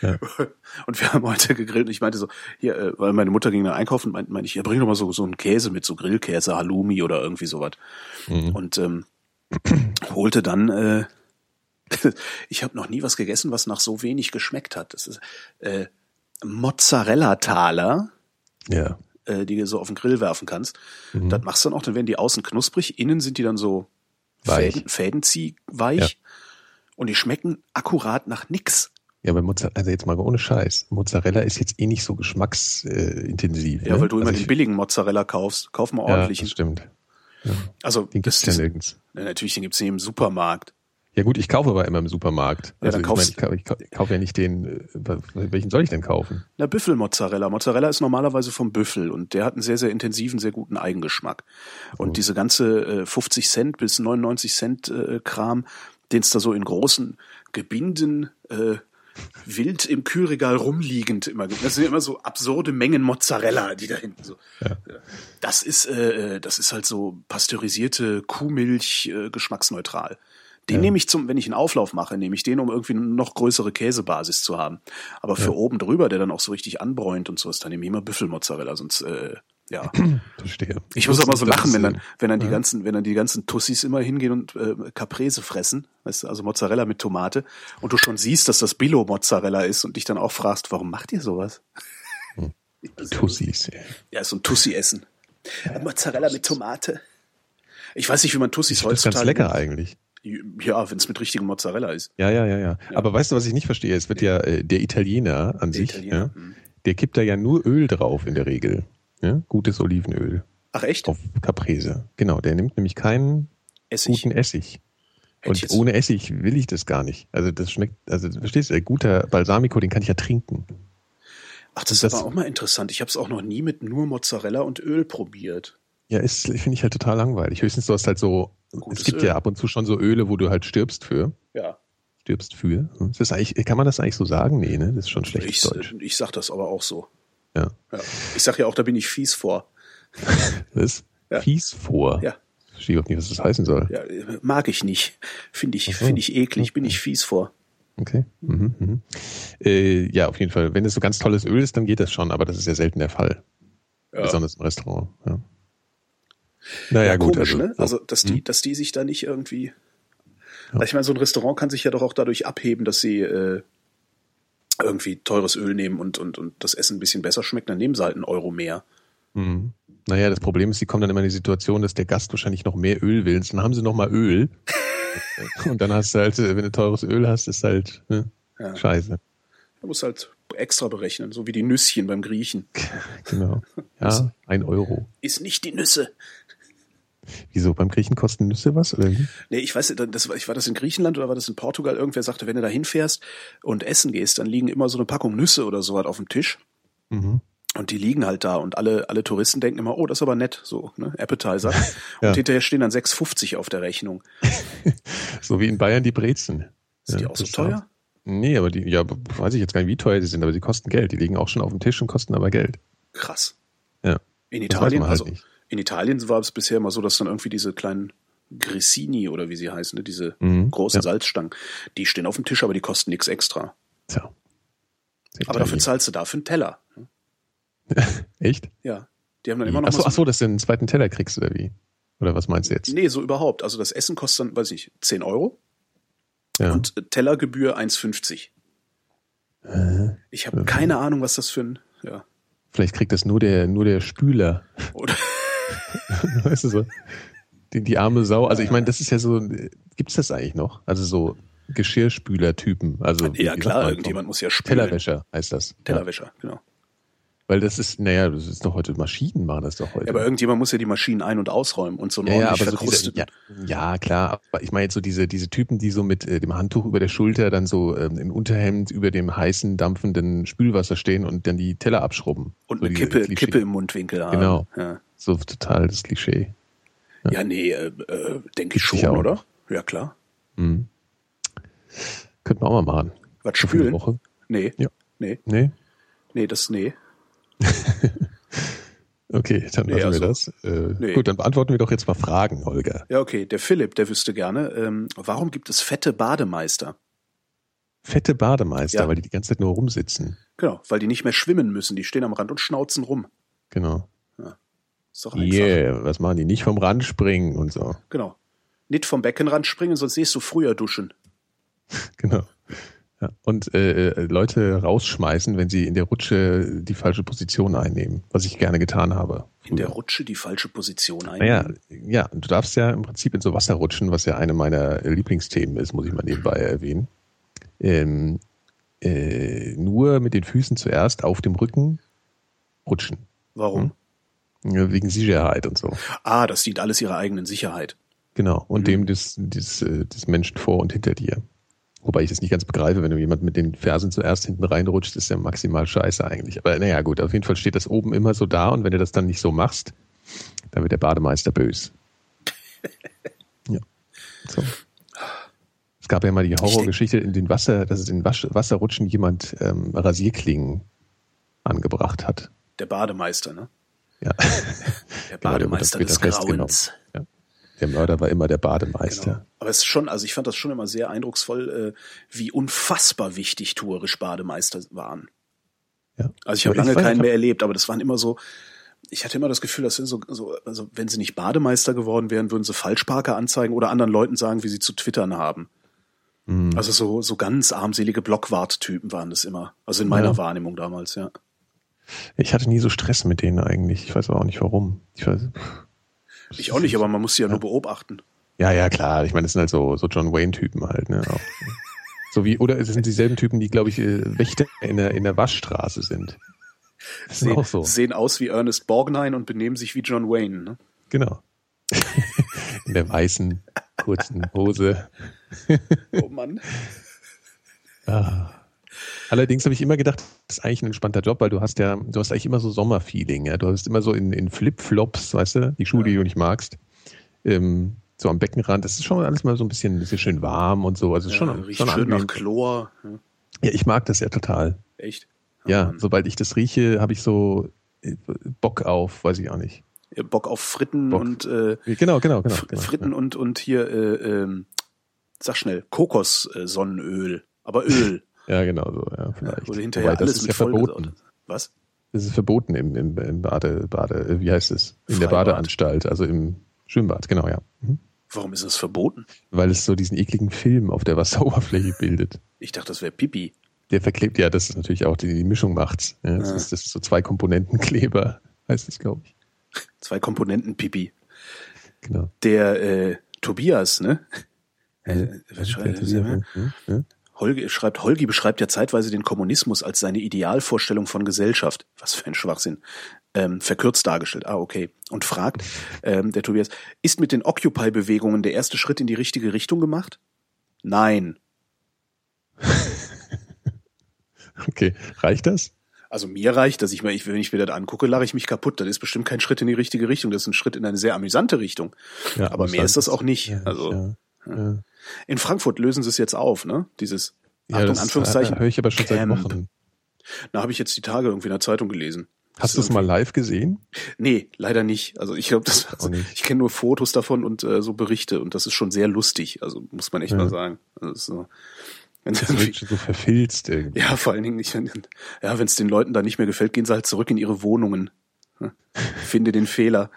Ja. Und wir haben heute gegrillt und ich meinte so, hier, äh, weil meine Mutter ging dann einkaufen, meinte mein ich, ja, bring doch mal so, so einen Käse mit, so Grillkäse, Halloumi oder irgendwie sowas. Mhm. Und ähm, holte dann, äh, ich habe noch nie was gegessen, was nach so wenig geschmeckt hat. Das ist äh, Mozzarella-Taler. Ja äh, die du so auf den Grill werfen kannst. Mhm. Das machst du dann auch, dann werden die außen knusprig, innen sind die dann so weich. Fäden, Fädenzieh weich. Und die schmecken akkurat nach nix. Ja, aber Mozzarella, also jetzt mal ohne Scheiß. Mozzarella ist jetzt eh nicht so geschmacksintensiv. Ja, ne? weil du immer also den billigen Mozzarella kaufst. Kauf mal ordentlich. Ja, das stimmt. Ja. Also, den gibt's ja nirgends. Ja, natürlich, den gibt's nicht im Supermarkt. Ja gut, ich kaufe aber immer im Supermarkt. Ja, Also dann ich, kaufst- meine, ich, kau- ich kaufe ja nicht den, äh, welchen soll ich denn kaufen? Na, Büffelmozzarella. Mozzarella ist normalerweise vom Büffel und der hat einen sehr, sehr intensiven, sehr guten Eigengeschmack. Und diese ganze äh, 50 Cent bis 99 Cent äh, Kram, den es da so in großen Gebinden äh, wild im Kühlregal rumliegend immer gibt. Das sind immer so absurde Mengen Mozzarella, die da hinten so. Das ist, äh, das ist halt so pasteurisierte Kuhmilch, äh, geschmacksneutral. Den nehme ich zum, wenn ich einen Auflauf mache, nehme ich den, um irgendwie eine noch größere Käsebasis zu haben. Aber für oben drüber, der dann auch so richtig anbräunt und so ist, dann nehme ich immer Büffelmozzarella, sonst, äh, ja. Verstehe. Ich muss auch mal so lachen, wenn dann, äh, wenn dann die ganzen, wenn dann die ganzen Tussis immer hingehen und äh, Caprese fressen, weißt du, also Mozzarella mit Tomate, und du schon siehst, dass das Billo-Mozzarella ist und dich dann auch fragst, warum macht ihr sowas? Tussis. ja. Ja, so ein Tussi-Essen. Mozzarella mit Tomate. Ich weiß nicht, wie man Tussis Das ist heutzutage. ganz lecker eigentlich. Ja, wenn es mit richtigem Mozzarella ist. Ja, ja, ja, ja. Aber weißt du, was ich nicht verstehe? Es wird ja äh, der Italiener an Der sich, Italiener, ja, hm. der kippt da ja nur Öl drauf in der Regel. Ja? Gutes Olivenöl Ach echt? auf Caprese. Genau, der nimmt nämlich keinen Essig. guten Essig. Und ohne Essig will ich das gar nicht. Also das schmeckt, also verstehst du, guter Balsamico, den kann ich ja trinken. Ach, das ist das- aber auch mal interessant. Ich habe es auch noch nie mit nur Mozzarella und Öl probiert. Ja, ist, finde ich halt total langweilig. Höchstens du hast halt so, Gutes es gibt Öl. ja ab und zu schon so Öle, wo du halt stirbst für. Ja. Stirbst für. Ist das eigentlich, kann man das eigentlich so sagen? Nee, ne? Das ist schon schlechtes Ich, Deutsch. ich sag das aber auch so. Ja. Ja. Ich sag ja auch, da bin ich fies vor. Das? Ja. Fies vor. Ja. Ich verstehe überhaupt nicht, was das heißen soll. Ja, mag ich nicht. Finde ich, so. finde ich eklig, bin ich fies vor. Okay. Mhm, mhm. Äh, ja, auf jeden Fall. Wenn es so ganz tolles Öl ist, dann geht das schon, aber das ist ja selten der Fall. Ja. Besonders im Restaurant. Ja. Naja, Ja, gut. komisch, also, ne? Also, dass die, dass die sich da nicht irgendwie. Ich meine, so ein Restaurant kann sich ja doch auch dadurch abheben, dass sie äh, irgendwie teures Öl nehmen und, und, und das Essen ein bisschen besser schmeckt, dann nehmen sie halt einen Euro mehr. Mhm. Naja, das Problem ist, sie kommen dann immer in die Situation, dass der Gast wahrscheinlich noch mehr Öl will. Dann haben sie noch mal Öl. Und dann hast du halt, wenn du teures Öl hast, ist halt ne? Ja. scheiße. Man muss halt extra berechnen, so wie die Nüsschen beim Griechen. Genau. Ja, ein Euro. Ist nicht die Nüsse. Wieso? Beim Griechen kosten Nüsse was? Oder wie? Nee, ich weiß, nicht, das war, ich war das in Griechenland oder war das in Portugal? Irgendwer sagte, wenn du da hinfährst und essen gehst, dann liegen immer so eine Packung Nüsse oder so halt auf dem Tisch. Mhm. Und die liegen halt da und alle, alle Touristen denken immer, oh, das ist aber nett, so, ne, Appetizer. Ja. Und hinterher stehen dann 6,50 auf der Rechnung. So wie in Bayern die Brezen. Sind die Ja, auch so teuer? Nee, aber die, ja, weiß ich jetzt gar nicht, wie teuer die sind, aber die kosten Geld. Die liegen auch schon auf dem Tisch und kosten aber Geld. Krass. Ja. In Das weiß Italien, man halt also nicht. In Italien war es bisher immer so, dass dann irgendwie diese kleinen Grissini oder wie sie heißen, ne, diese Mhm, großen ja. Salzstangen, die stehen auf dem Tisch, aber die kosten nichts extra. Tja. Aber dafür zahlst du dafür einen Teller. Echt? Ja. Die haben dann immer noch Achso, so, ach so, dass du einen zweiten Teller kriegst, oder wie? Oder was meinst du jetzt? Nee, so überhaupt. Also das Essen kostet dann, weiß ich, 10 Euro Ja. und äh, Tellergebühr 1,50. Äh, Ich habe keine Ahnung, was das für ein, ja. Vielleicht kriegt das nur der, nur der Spüler. Oder, weißt du so? Die, die arme Sau. Also ich meine, das ist ja so, gibt's das eigentlich noch? Also so Geschirrspüler-Typen. Also, ja klar, irgendjemand muss ja spülen. Tellerwäscher heißt das. Ja. Tellerwäscher, genau. Weil das ist, naja, das ist doch heute, Maschinen machen das doch heute. Ja, aber irgendjemand muss ja die Maschinen ein- und ausräumen und so einen Ja, ja, ordentlich aber so diese, ja, ja, klar, aber ich meine jetzt so diese, diese Typen, die so mit äh, dem Handtuch über der Schulter dann so ähm, im Unterhemd über dem heißen, dampfenden Spülwasser stehen und dann die Teller abschrubben. und so eine Kippe, Klischee- Kippe im Mundwinkel haben. Genau. Ja, So total das Klischee. ja nee, äh, äh, denke ich schon, Sicher auch. oder? Ja, klar. Mhm. Könnten wir auch mal machen. Was spülen? Woche. Nee, Ja. nee, Nee? nee, das, nee. Okay, dann Nee, lassen also- wir das. Äh, nee. Gut, dann beantworten wir doch jetzt mal Fragen, Holger. Ja, okay, der Philipp, der wüsste gerne, ähm, warum gibt es fette Bademeister? Fette Bademeister, Ja. weil die die ganze Zeit nur rumsitzen. Genau, weil die nicht mehr schwimmen müssen, die stehen am Rand und schnauzen rum. Genau. Ist doch einfach. Yeah, was machen die? Nicht vom Rand springen und so. Genau. Nicht vom Beckenrand springen, sonst siehst du früher duschen. Genau. Ja. Und äh, äh, Leute rausschmeißen, wenn sie in der Rutsche die falsche Position einnehmen, was ich gerne getan habe. In der Rutsche die falsche Position Naja, einnehmen. ja, du darfst ja im Prinzip in so Wasser rutschen, was ja eine meiner Lieblingsthemen ist, muss ich mal nebenbei erwähnen. Ähm, äh, nur mit den Füßen zuerst auf dem Rücken rutschen. Warum? Ja, Wegen Sicherheit und so. Ah, das dient alles ihrer eigenen Sicherheit. Genau. Und mhm. dem des, des, äh, des Menschen vor und hinter dir. Wobei ich das nicht ganz begreife, wenn du jemand mit den Fersen zuerst hinten reinrutscht, ist ja maximal scheiße eigentlich. Aber naja, gut, auf jeden Fall steht das oben immer so da und wenn du das dann nicht so machst, dann wird der Bademeister bös. ja. So. Es gab ja mal die Horrorgeschichte in den Wasser, dass es in Wasserrutschen jemand ähm, Rasierklingen angebracht hat. Der Bademeister, ne? Ja. Der Bademeister des Grauens. Ja. Der Mörder war immer der Bademeister. Genau. Aber es ist schon, also ich fand das schon immer sehr eindrucksvoll, äh, wie unfassbar wichtig tuerisch Bademeister waren. Ja. Also ich habe lange keinen mehr erlebt, aber das waren immer so, ich hatte immer das Gefühl, das sind so, so, also wenn sie nicht Bademeister geworden wären, würden sie Falschparker anzeigen oder anderen Leuten sagen, wie sie zu twittern haben. Mhm. Also so, so ganz armselige Blockwart-Typen waren das immer. Also in meiner ja. Wahrnehmung damals, ja. Ich hatte nie so Stress mit denen eigentlich. Ich weiß aber auch nicht warum. Ich, weiß, ich auch nicht, aber man muss sie ja, ja. nur beobachten. Ja, ja, klar. Ich meine, das sind halt so, so John Wayne-Typen halt, ne? Auch. so wie, oder es sind dieselben Typen, die, glaube ich, äh, Wächter in der, in der Waschstraße sind. Das sehen, auch so. sehen aus wie Ernest Borgnine und benehmen sich wie John Wayne, ne? Genau. in der weißen, kurzen Hose. oh Mann. Ah. Allerdings habe ich immer gedacht, das ist eigentlich ein entspannter Job, weil du hast ja, du hast eigentlich immer so Sommerfeeling, ja. Du hast immer so in, in Flip-Flops, weißt du, die Schuhe, ja. die du nicht magst, ähm, so am Beckenrand. Das ist schon alles mal so ein bisschen, bisschen schön warm und so. Also ja, schon, riecht schon schön angenehm. nach Chlor. Ja. ich mag das ja total. Echt? Oh, ja, Mann. sobald ich das rieche, habe ich so äh, Bock auf, weiß ich auch nicht. Bock auf Fritten Bock. und äh, genau, genau, genau, genau Fritten und und hier äh, ähm, sag schnell Kokos-Sonnenöl, aber Öl. ja, genau so, ja, vielleicht. Oder hinterher Wobei, alles das ist ja verboten. Was? Das ist verboten im, im, im Bade, Bade, wie heißt es? In Freibad. der Badeanstalt, also im Schwimmbad, genau, ja. Mhm. Warum ist es verboten? Weil es so diesen ekligen Film auf der Wasseroberfläche bildet. Ich dachte, das wäre Pipi. Der verklebt, ja, das ist natürlich auch die, die Mischung macht's. Ja, das, ja. Ist, das ist so zwei Komponenten Kleber, heißt es, glaube ich. Zwei Komponenten Pipi. Genau. Der äh, Tobias, ne? Äh, was schreibt, ja, ja. Holgi schreibt, Holgi beschreibt ja zeitweise den Kommunismus als seine Idealvorstellung von Gesellschaft. Was für ein Schwachsinn. Ähm, verkürzt dargestellt. Ah, okay. Und fragt, ähm, der Tobias, ist mit den Occupy-Bewegungen der erste Schritt in die richtige Richtung gemacht? Nein. okay. Reicht das? Also mir reicht das. Ich meine, wenn ich mir das angucke, lache ich mich kaputt. Das ist bestimmt kein Schritt in die richtige Richtung. Das ist ein Schritt in eine sehr amüsante Richtung. Ja, Aber mehr ist das auch nicht. Ja, also ja, in Frankfurt lösen sie es jetzt auf, ne? Dieses ja, Achtung, das Anführungszeichen. Höre ich aber schon Camp. seit Wochen. Da habe ich jetzt die Tage irgendwie in der Zeitung gelesen. Hast du es mal live gesehen? Nee, leider nicht. Also ich glaube, das also, ich kenne nur Fotos davon und äh, so Berichte und das ist schon sehr lustig. Also muss man echt ja. mal sagen. Also so, wenn das wird schon so verfilzt irgendwie. Ja, vor allen Dingen nicht, wenn, ja, wenn es den Leuten da nicht mehr gefällt, gehen sie halt zurück in ihre Wohnungen. Finde den Fehler.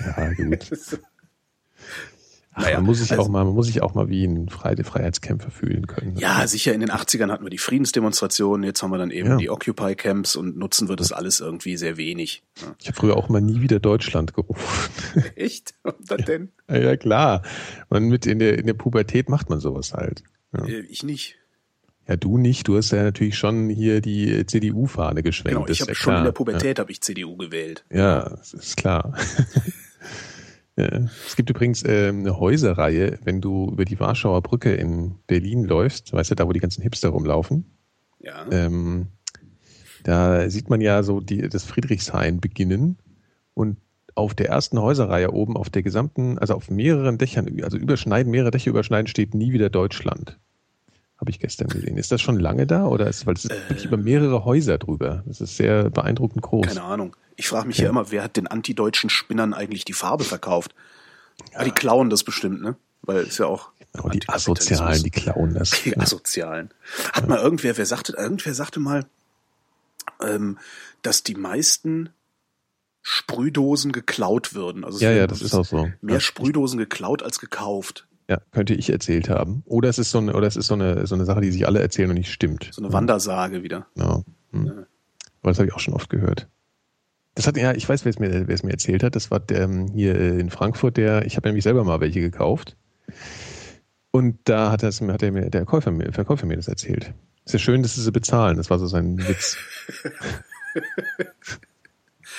Ja, gut. Ach, naja, man muss sich also, auch mal, man muss sich auch mal wie ein Freiheitskämpfer fühlen können. Ja, sicher. In den 80ern hatten wir die Friedensdemonstrationen, jetzt haben wir dann eben ja. die Occupy Camps und nutzen wir das alles irgendwie sehr wenig. Ja. Ich habe früher auch mal nie wieder Deutschland gerufen. Echt? Was denn? Ja, ja, klar. Man mit in der in der Pubertät macht man sowas halt. Äh, ich nicht. Ja, du nicht. Du hast ja natürlich schon hier die CDU-Fahne geschwenkt. Genau, ich habe schon klar. in der Pubertät habe ich CDU gewählt. Ja, ist klar. ja. Es gibt übrigens äh, eine Häuserreihe, wenn du über die Warschauer Brücke in Berlin läufst, weißt du, da wo die ganzen Hipster rumlaufen. Ja. Ähm, da sieht man ja so die, das Friedrichshain beginnen und auf der ersten Häuserreihe oben auf der gesamten, also auf mehreren Dächern, also überschneiden, mehrere Dächer überschneiden, steht nie wieder Deutschland. Habe ich gestern gesehen. Ist das schon lange da oder ist, weil es äh, wirklich über mehrere Häuser drüber. Das ist sehr beeindruckend groß. Keine Ahnung. Ich frage mich ja. ja immer, wer hat den antideutschen Spinnern eigentlich die Farbe verkauft? Ja. Ah, die klauen das bestimmt, ne? Weil es ja auch. Genau, die Asozialen, die klauen das. Die Asozialen. Hat ja. mal irgendwer, wer sagte, irgendwer sagte mal, ähm, dass die meisten Sprühdosen geklaut würden. Also ja, ja, das ist auch so. Mehr. Sprühdosen geklaut als gekauft. Ja, könnte ich erzählt haben. Oder es ist so eine, oder es ist so eine, so eine Sache, die sich alle erzählen und nicht stimmt. So eine Wandersage wieder. Ja. Hm. ja. Aber das habe ich auch schon oft gehört. Das hat, ja, ich weiß, wer es mir, wer es mir erzählt hat. Das war der, ähm, hier in Frankfurt, der, ich habe nämlich selber mal welche gekauft. Und da hat, das, hat der, der Käufer, Verkäufer mir das erzählt. Ist ja schön, dass sie sie bezahlen. Das war so sein Witz.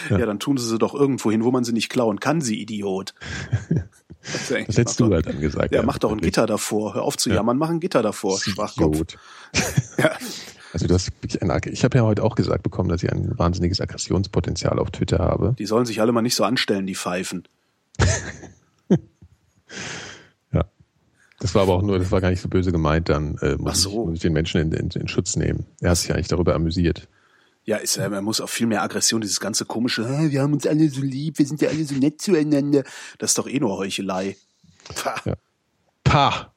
Ja. ja. dann tun sie sie doch irgendwo hin, wo man sie nicht klauen kann, sie Idiot. Das, das hättest du halt dann gesagt. Ja, ja mach doch ein Gitter davor. Hör auf zu jammern, mach ein Gitter davor, Schwachkopf. ja. Also du hast ich habe ja heute auch gesagt bekommen, dass ich ein wahnsinniges Aggressionspotenzial auf Twitter habe. Die sollen sich alle mal nicht so anstellen, die Pfeifen. ja. Das war aber auch nur, das war gar nicht so böse gemeint, dann äh, muss, so. ich, muss ich den Menschen in, in, in Schutz nehmen. Er hat sich eigentlich darüber amüsiert. Ja, ist, äh, man muss auch viel mehr Aggression, dieses ganze komische, wir haben uns alle so lieb, wir sind ja alle so nett zueinander. Das ist doch eh nur Heuchelei. Pah. Ja. Pah.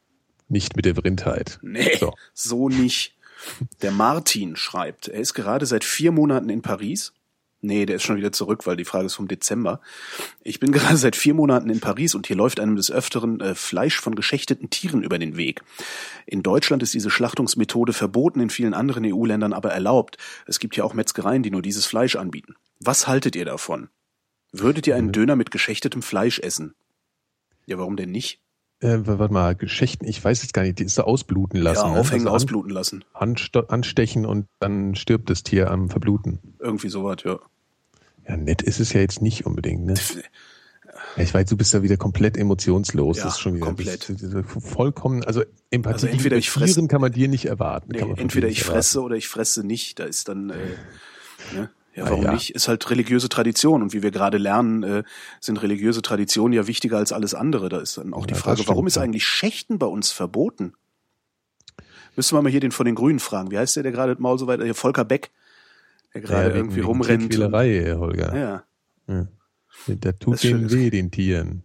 Nicht mit der Brindheit. Nee, so. so nicht. Der Martin schreibt, er ist gerade seit vier Monaten in Paris. Nee, der ist schon wieder zurück, weil die Frage ist vom Dezember. Ich bin gerade seit vier Monaten in Paris und hier läuft einem des Öfteren äh, Fleisch von geschächteten Tieren über den Weg. In Deutschland ist diese Schlachtungsmethode verboten, in vielen anderen EU-Ländern aber erlaubt. Es gibt ja auch Metzgereien, die nur dieses Fleisch anbieten. Was haltet ihr davon? Würdet ihr einen mhm. Döner mit geschächtetem Fleisch essen? Ja, warum denn nicht? äh, warte mal, Geschichten, ich weiß jetzt gar nicht, die ist da ausbluten lassen. Ja, ne? aufhängen, also ausbluten lassen. Anstechen und dann stirbt das Tier am Verbluten. Irgendwie sowas, ja. Ja, nett ist es ja jetzt nicht unbedingt, ne? Ja, ich weiß, du bist da wieder komplett emotionslos. Ja, das ist schon wieder komplett. Vollkommen, also Empathie also entweder ich fresse, kann man dir nicht erwarten. Nee, entweder ich fresse erwarten. oder ich fresse nicht. Da ist dann, äh, ne? Ja, warum ja. nicht? Ist halt religiöse Tradition. Und wie wir gerade lernen, äh, sind religiöse Traditionen ja wichtiger als alles andere. Da ist dann auch ja, die Frage, stimmt, warum ist eigentlich Schächten bei uns verboten? Müssen wir mal hier den von den Grünen fragen. Wie heißt der, der gerade Maul so weit, hier Volker Beck, der gerade irgendwie rumrennt. Quälerei, Holger. Ja. ja. Der tut denen weh, den Tieren.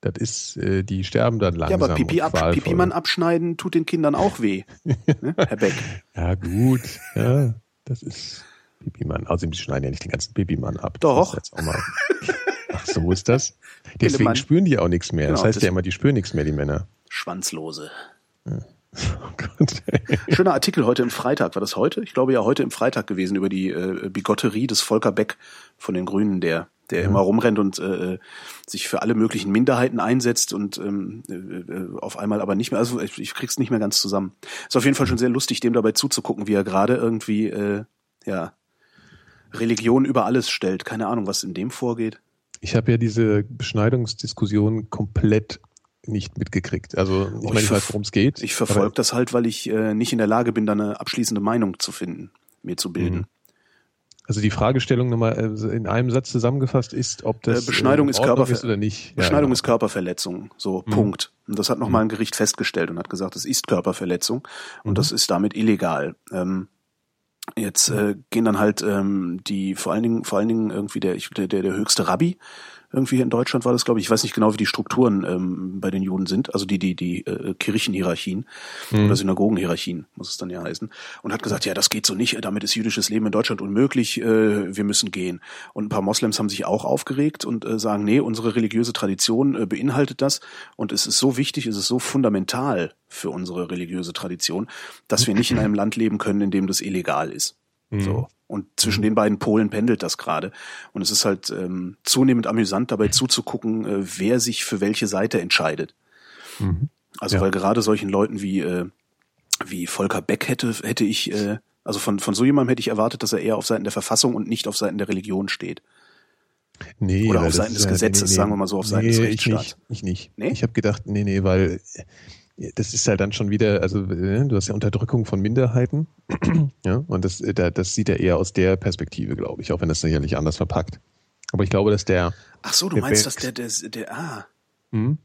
Das ist, äh, die sterben dann langsam. Ja, aber Pipi, ab, Pipi Mann abschneiden tut den Kindern auch weh. ne, Herr Beck. Ja, gut. Ja, das ist. Pipi-Mann. Außerdem, schneiden ja nicht den ganzen Pipi-Mann ab. Doch. Ach, so ist das. Deswegen Pillemann. spüren die auch nichts mehr. Genau, das heißt das ja immer, die spüren nichts mehr, die Männer. Schwanzlose. Ja. Oh Schöner Artikel heute im Freitag. War das heute? Ich glaube ja heute im Freitag gewesen über die äh, Bigotterie des Volker Beck von den Grünen, der der ja. immer rumrennt und äh, sich für alle möglichen Minderheiten einsetzt und ähm, äh, auf einmal aber nicht mehr, also ich, ich krieg's nicht mehr ganz zusammen. Ist auf jeden Fall schon sehr lustig, dem dabei zuzugucken, wie er gerade irgendwie äh, ja Religion über alles stellt. Keine Ahnung, was in dem vorgeht. Ich habe ja diese Beschneidungsdiskussion komplett nicht mitgekriegt. Also ich, oh, meine, ich weiß, worum es geht. Ich verfolge das halt, weil ich äh, nicht in der Lage bin, da eine abschließende Meinung zu finden, mir zu bilden. Mhm. Also die Fragestellung nochmal äh, in einem Satz zusammengefasst ist, ob das äh, Beschneidung ist, ist oder nicht. Beschneidung ja, genau. ist Körperverletzung. So mhm. Punkt. Und das hat nochmal mhm. ein Gericht festgestellt und hat gesagt, es ist Körperverletzung und mhm. das ist damit illegal. Ähm, Jetzt äh, gehen dann halt ähm, die vor allen Dingen vor allen Dingen irgendwie der der der, der höchste Rabbi irgendwie hier in Deutschland war das glaube ich ich weiß nicht genau wie die Strukturen ähm, bei den Juden sind. Also die die die äh, Kirchenhierarchien mhm. oder Synagogenhierarchien muss es dann ja heißen. Und hat gesagt ja das geht so nicht. Damit ist jüdisches Leben in Deutschland unmöglich. Äh, wir müssen gehen. Und ein paar Moslems haben sich auch aufgeregt und äh, sagen nee unsere religiöse Tradition äh, beinhaltet das. Und es ist so wichtig es ist so fundamental für unsere religiöse Tradition dass wir nicht in einem Land leben können in dem das illegal ist. Mhm. So. Und zwischen den beiden Polen pendelt das gerade. Und es ist halt ähm, zunehmend amüsant, dabei zuzugucken, äh, wer sich für welche Seite entscheidet. Mhm. Also ja. weil gerade solchen Leuten wie, äh, wie Volker Beck hätte, hätte ich, äh, also von, von so jemandem hätte ich erwartet, dass er eher auf Seiten der Verfassung und nicht auf Seiten der Religion steht. Nee, Oder auf Seiten des Gesetzes, nee, nee, sagen wir mal so, auf Seiten nee, des Rechtsstaats. Ich nicht. Ich, nicht. Nee? ich habe gedacht, nee, nee, weil das ist halt dann schon wieder, also äh, du hast ja Unterdrückung von Minderheiten, ja, und das, äh, das sieht er eher aus der Perspektive, glaube ich, auch wenn das sicherlich anders verpackt. Aber ich glaube, dass der. Ach so, du der meinst, dass der, der, der, ah. Hm?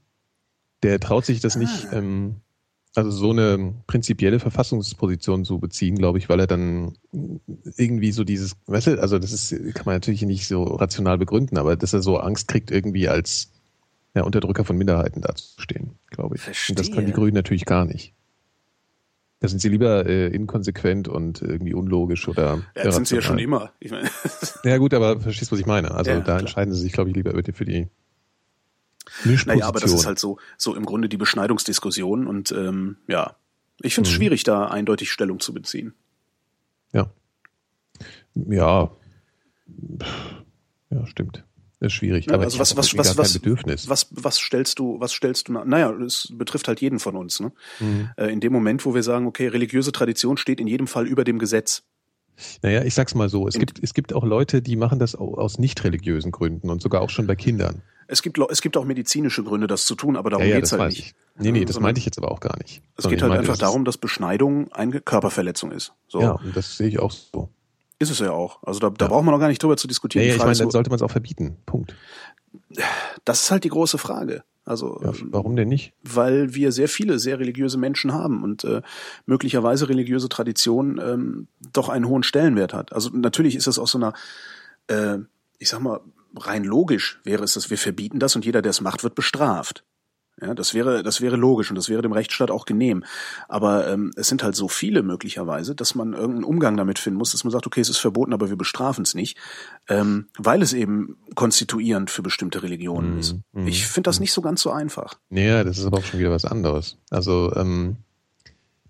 Der traut sich das ah. nicht, ähm, also so eine prinzipielle Verfassungsposition zu beziehen, glaube ich, weil er dann irgendwie so dieses, weißt du, also das ist, kann man natürlich nicht so rational begründen, aber dass er so Angst kriegt, irgendwie als ja, Unterdrücker von Minderheiten dazustehen, glaube ich. Verstehe. Und das können die Grünen natürlich gar nicht. Da sind sie lieber äh, inkonsequent und irgendwie unlogisch oder. Ja, das sind sie ja schon immer. Ich meine. ja, gut, aber verstehst, was ich meine. Also ja, da klar. entscheiden sie sich, glaube ich, lieber für die. Naja, aber das ist halt so, so im Grunde die Beschneidungsdiskussion und ähm, ja, ich finde es mhm. schwierig, da eindeutig Stellung zu beziehen. Ja. Ja. Ja, stimmt. Das ist schwierig. Ja, aber also was, was, was, was, Bedürfnis. was, was stellst du, was stellst du, naja, es betrifft halt jeden von uns, ne? Mhm. Äh, in dem Moment, wo wir sagen, okay, religiöse Tradition steht in jedem Fall über dem Gesetz. Naja, ich sag's mal so, es gibt, es gibt auch Leute, die machen das aus nicht religiösen Gründen und sogar auch schon bei Kindern. Es gibt, es gibt auch medizinische Gründe, das zu tun, aber darum ja, ja, geht's halt nicht. Ich. Nee, nee, das meinte ich jetzt aber auch gar nicht. Es geht halt einfach darum, dass Beschneidung eine Körperverletzung ist. So. Ja, und das sehe ich auch so. Ist es ja auch. Also da, da ja. braucht man noch gar nicht drüber zu diskutieren. Ja ich meine, dann sollte man es auch verbieten. Punkt. Das ist halt die große Frage. Also ja, warum denn nicht? Weil wir sehr viele sehr religiöse Menschen haben und äh, möglicherweise religiöse Tradition ähm, doch einen hohen Stellenwert hat. Also natürlich ist das aus so einer, äh, ich sag mal, rein logisch wäre es, dass wir verbieten das und jeder, der es macht, wird bestraft. Ja, das wäre, das wäre logisch und das wäre dem Rechtsstaat auch genehm. Aber ähm, es sind halt so viele möglicherweise, dass man irgendeinen Umgang damit finden muss, dass man sagt, okay, es ist verboten, aber wir bestrafen es nicht, ähm, weil es eben konstituierend für bestimmte Religionen mm, ist. Mm, ich finde das mm. nicht so ganz so einfach. Naja, das ist aber auch schon wieder was anderes. Also, ähm,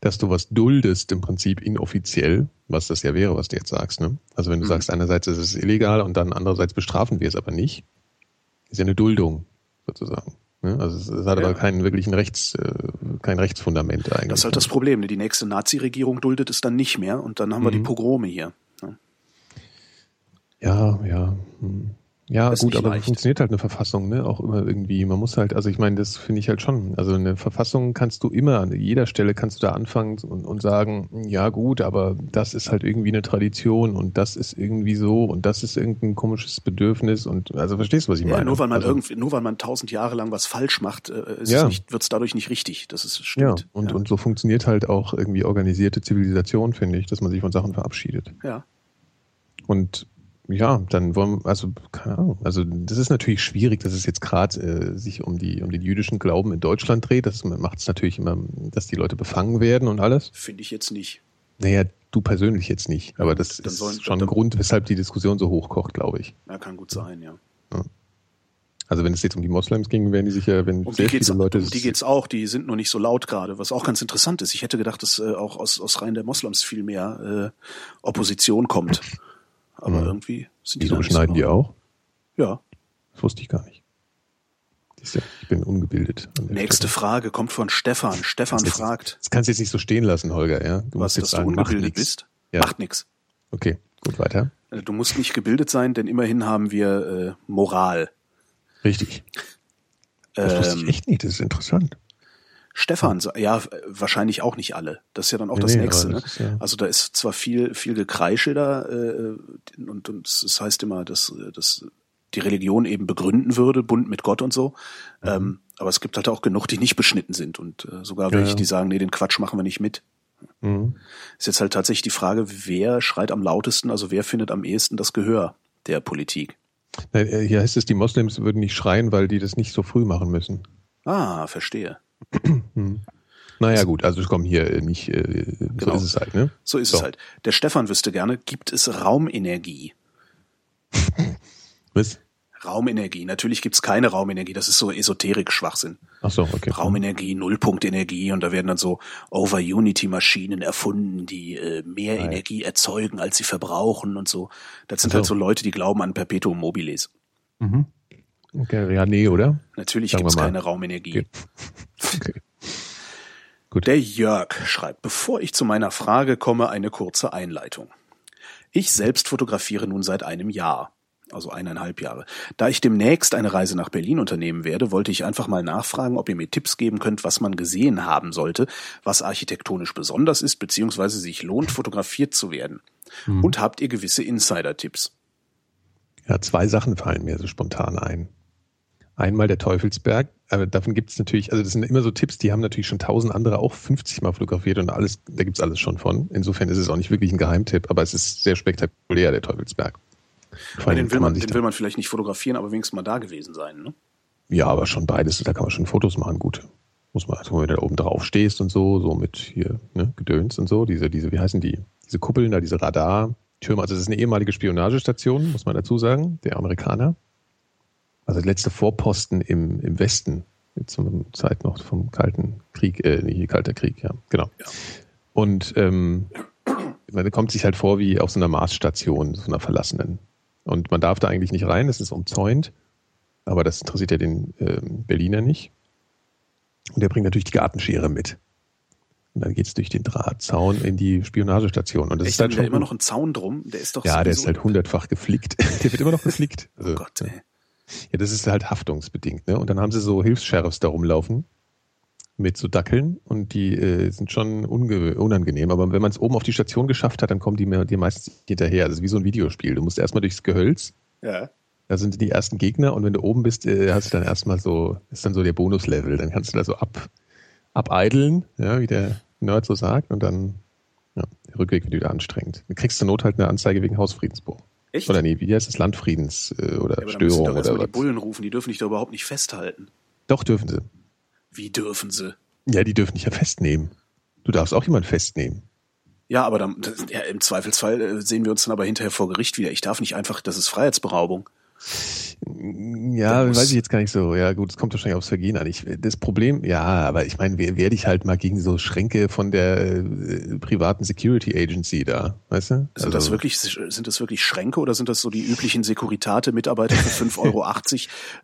dass du was duldest im Prinzip inoffiziell, was das ja wäre, was du jetzt sagst. Ne? Also wenn du mhm. sagst, einerseits ist es illegal und dann andererseits bestrafen wir es aber nicht, ist ja eine Duldung sozusagen. Ne? Also es hat ja. aber keinen wirklichen Rechts, äh, kein Rechtsfundament eigentlich. Das ist halt das Problem. Ne? Die nächste Nazi-Regierung duldet es dann nicht mehr und dann haben wir die mhm. Pogrome hier. Ja, ja. Hm. Ja, das gut, aber leicht. funktioniert halt eine Verfassung, ne? Auch immer irgendwie. Man muss halt, also ich meine, das finde ich halt schon. Also eine Verfassung kannst du immer, an jeder Stelle kannst du da anfangen und, und sagen, ja gut, aber das ist halt irgendwie eine Tradition und das ist irgendwie so und das ist irgendein komisches Bedürfnis und also verstehst du, was ich ja, meine? Nur weil man also, irgendwie, nur weil man tausend Jahre lang was falsch macht, äh, ja. wird es dadurch nicht richtig. Das ist stimmt. Ja, und, ja. und so funktioniert halt auch irgendwie organisierte Zivilisation, finde ich, dass man sich von Sachen verabschiedet. Ja. Und ja, dann wollen also keine Ahnung. Also das ist natürlich schwierig, dass es jetzt gerade äh, sich um die um den jüdischen Glauben in Deutschland dreht. Das macht es natürlich immer, dass die Leute befangen werden und alles. Finde ich jetzt nicht. Naja, du persönlich jetzt nicht. Aber das dann ist sollen, schon ein Grund, weshalb die Diskussion so hochkocht, glaube ich. Ja, kann gut sein, ja. ja. Also wenn es jetzt um die Moslems ging, wären die sicher, wenn um sehr viele Leute... Um die geht's auch, die sind nur nicht so laut gerade, was auch ganz interessant ist. Ich hätte gedacht, dass äh, auch aus, aus Reihen der Moslems viel mehr äh, Opposition kommt. Aber mhm. irgendwie sind die. Wieso beschneiden die auch? Ja. Das wusste ich gar nicht. Ich bin ungebildet. Nächste Stelle. Frage kommt von Stefan. Stefan das fragt. Das kannst du jetzt nicht so stehen lassen, Holger, ja? Du was, musst jetzt dass sagen, du ungebildet bist? Ja. Macht nix. Okay, gut, weiter. Äh, du musst nicht gebildet sein, denn immerhin haben wir äh, Moral. Richtig. Das ähm, wusste ich echt nicht, das ist interessant. Stefan, ja, wahrscheinlich auch nicht alle. Das ist ja dann auch nee, das Nächste. Das ne? ist, ja. Also da ist zwar viel, viel Gekreische da äh, und, und es heißt immer, dass, dass die Religion eben begründen würde, Bund mit Gott und so. Mhm. Ähm, aber es gibt halt auch genug, die nicht beschnitten sind und äh, sogar welche, ja. die sagen, nee, den Quatsch machen wir nicht mit. Mhm. Ist jetzt halt tatsächlich die Frage, wer schreit am lautesten, also wer findet am ehesten das Gehör der Politik? Äh, hier heißt es, die Moslems würden nicht schreien, weil die das nicht so früh machen müssen. Ah, verstehe. Naja gut, also ich komme hier nicht, äh, so genau. ist es halt, ne? So ist so. es halt. Der Stefan wüsste gerne, gibt es Raumenergie? Was? Raumenergie. Natürlich gibt's keine Raumenergie, das ist so Esoterik-Schwachsinn. Ach so, okay. Raumenergie, Nullpunktenergie und da werden dann so Over-Unity-Maschinen erfunden, die äh, mehr Nein. Energie erzeugen, als sie verbrauchen und so. Das sind so. halt so Leute, die glauben an Perpetuum mobiles. Mhm. Okay, ja, nee, oder? Natürlich gibt es keine Raumenergie. Okay. okay. Gut. Der Jörg schreibt, bevor ich zu meiner Frage komme, eine kurze Einleitung. Ich selbst fotografiere nun seit einem Jahr, also eineinhalb Jahre. Da ich demnächst eine Reise nach Berlin unternehmen werde, wollte ich einfach mal nachfragen, ob ihr mir Tipps geben könnt, was man gesehen haben sollte, was architektonisch besonders ist, beziehungsweise sich lohnt, fotografiert zu werden. Hm. Und habt ihr gewisse Insider-Tipps? Ja, zwei Sachen fallen mir so spontan ein. Einmal der Teufelsberg, aber davon gibt es natürlich, also das sind immer so Tipps, die haben natürlich schon tausend andere auch 50 Mal fotografiert und alles, da gibt's alles schon von. Insofern ist es auch nicht wirklich ein Geheimtipp, aber es ist sehr spektakulär, der Teufelsberg. den will man, den will man vielleicht nicht fotografieren, aber wenigstens mal da gewesen sein, ne? Ja, aber schon beides, da kann man schon Fotos machen, gut. Muss man, also wenn du da oben drauf stehst und so, so mit hier, ne, Gedöns und so, diese, diese, wie heißen die? Diese Kuppeln da, diese Radartürme, also das ist eine ehemalige Spionagestation, muss man dazu sagen, der Amerikaner also der letzte Vorposten im, im Westen, zur Zeit noch vom Kalten Krieg, äh, nee, Kalter Krieg, ja, genau. Ja. Und ähm, man kommt sich halt vor wie auf so einer Marsstation, so einer verlassenen. Und man darf da eigentlich nicht rein, es ist umzäunt, aber das interessiert ja den äh, Berliner nicht. Und der bringt natürlich die Gartenschere mit. Und dann geht's durch den Drahtzaun in die Spionagestation. Und das Echt, ist halt da schon immer noch ein Zaun drum. Der ist doch ja, der ist halt hundertfach geflickt. der wird immer noch geflickt. Also, Oh Gott, ey. Ja, das ist halt haftungsbedingt. Ne? Und dann haben sie so Hilfs-Sheriffs da rumlaufen mit so Dackeln und die äh, sind schon unangenehm. Aber wenn man es oben auf die Station geschafft hat, dann kommen die mir dir meistens hinterher. Das ist wie so ein Videospiel. Du musst erstmal durchs Gehölz, Ja. da sind die ersten Gegner und wenn du oben bist, äh, hast du dann erstmal so, ist dann so der Bonuslevel. Dann kannst du da so ab, abeideln, ja, wie der Nerd so sagt, und dann ja, der Rückweg wird wieder anstrengend. Du kriegst zur Not halt eine Anzeige wegen Hausfriedensbruch. Echt? Oder nee, wie heißt das? Landfriedens äh, oder Ja, Störung doch oder was. die Bullen rufen, die dürfen dich da überhaupt nicht festhalten. Doch, dürfen sie. Wie dürfen sie? Ja, die dürfen dich ja festnehmen. Du darfst auch jemanden festnehmen. Ja, aber dann, das, ja, im Zweifelsfall äh, sehen wir uns dann aber hinterher vor Gericht wieder. Ich darf nicht einfach, das ist Freiheitsberaubung. Ja, weiß ich jetzt gar nicht so. Ja, gut, es kommt wahrscheinlich aufs Vergehen an. Ich, das Problem, ja, aber ich meine, wer, wer dich halt mal gegen so Schränke von der äh, privaten Security Agency da, weißt du? Sind das wirklich, sind das wirklich Schränke oder sind das so die üblichen Securitate-Mitarbeiter für 5,80 Euro,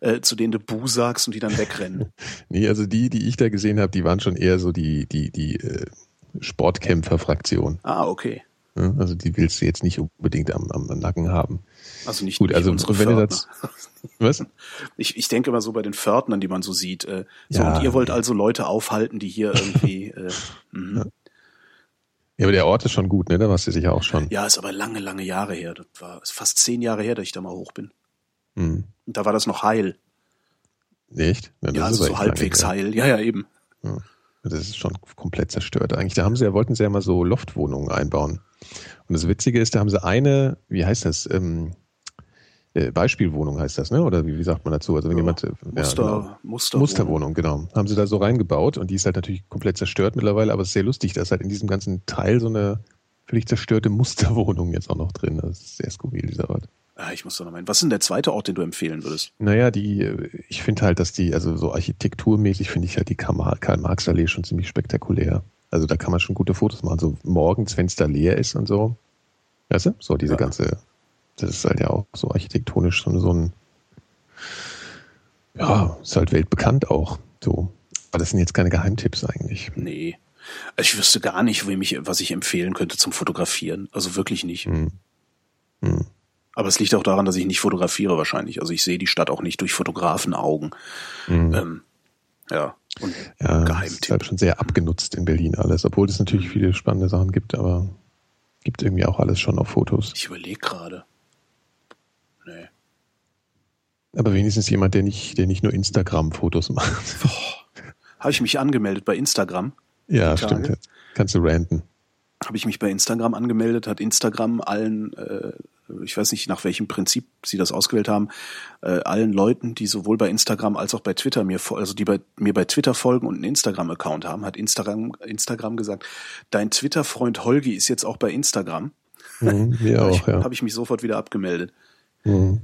äh, zu denen du Bu sagst und die dann wegrennen? Nee, also die, die ich da gesehen habe, die waren schon eher so die, die, die äh, Sportkämpfer-Fraktion. Ah, okay. Also die willst du jetzt nicht unbedingt am, am Nacken haben. Also nicht, Gut, nicht also unsere wenn Pförtner. was? Ich, ich denke immer so bei den Pförtnern, die man so sieht. Äh, so, Ja. und ihr wollt also Leute aufhalten, die hier irgendwie. Äh, mhm. Ja, aber der Ort ist schon gut, ne? Da warst du sicher auch schon. Ja, ist aber lange, lange Jahre her. Das war ist fast zehn Jahre her, dass ich da mal hoch bin. Hm. Und da war das noch heil. Echt? Ja, ist also so halbwegs lange heil. Ja, ja, eben. Das ist schon komplett zerstört eigentlich. Da haben sie ja, wollten sie ja mal so Loftwohnungen einbauen. Und das Witzige ist, da haben sie eine, wie heißt das, ähm, äh, Beispielwohnung heißt das, ne? Oder wie, wie sagt man dazu? Also wenn Ja, jemand äh, Muster, genau. Muster, Musterwohnung, genau. Haben sie da so reingebaut und die ist halt natürlich komplett zerstört mittlerweile, aber es ist sehr lustig, dass halt in diesem ganzen Teil so eine völlig zerstörte Musterwohnung jetzt auch noch drin. ist. Das ist sehr skurril, dieser Ort. Ah, ich muss da noch meinen. Was ist denn der zweite Ort, den du empfehlen würdest? Naja, die, äh, ich finde halt, dass die, also so architekturmäßig finde ich halt die Karl-Marx-Allee schon ziemlich spektakulär. Also da kann man schon gute Fotos machen. So morgens, wenn es da leer ist und so. Weißt du? So diese Ja. ganze, das ist halt ja auch so architektonisch so, so ein, ja, ist halt weltbekannt auch. So. Aber das sind jetzt keine Geheimtipps eigentlich. Nee. Ich wüsste gar nicht, wem ich, was ich empfehlen könnte zum Fotografieren. Also wirklich nicht. Hm. Hm. Aber es liegt auch daran, dass ich nicht fotografiere wahrscheinlich. Also ich sehe die Stadt auch nicht durch Fotografenaugen. Hm. Ähm, ja. Und Ja, das ist Geheimtipp. halt schon sehr abgenutzt in Berlin alles, obwohl es natürlich viele spannende Sachen gibt, aber gibt irgendwie auch alles schon auf Fotos. Ich überlege gerade. Nee. Aber wenigstens jemand, der nicht, der nicht nur Instagram-Fotos macht. Habe ich mich angemeldet bei Instagram? Ja, stimmt. Kannst du ranten. Habe ich mich bei Instagram angemeldet, hat Instagram allen, äh, ich weiß nicht nach welchem Prinzip sie das ausgewählt haben, äh, allen Leuten, die sowohl bei Instagram als auch bei Twitter mir, also die bei, mir bei Twitter folgen und einen Instagram-Account haben, hat Instagram, Instagram gesagt, dein Twitter-Freund Holgi ist jetzt auch bei Instagram. Mhm, mir Habe auch, ich, ja. hab ich mich sofort wieder abgemeldet. Mhm.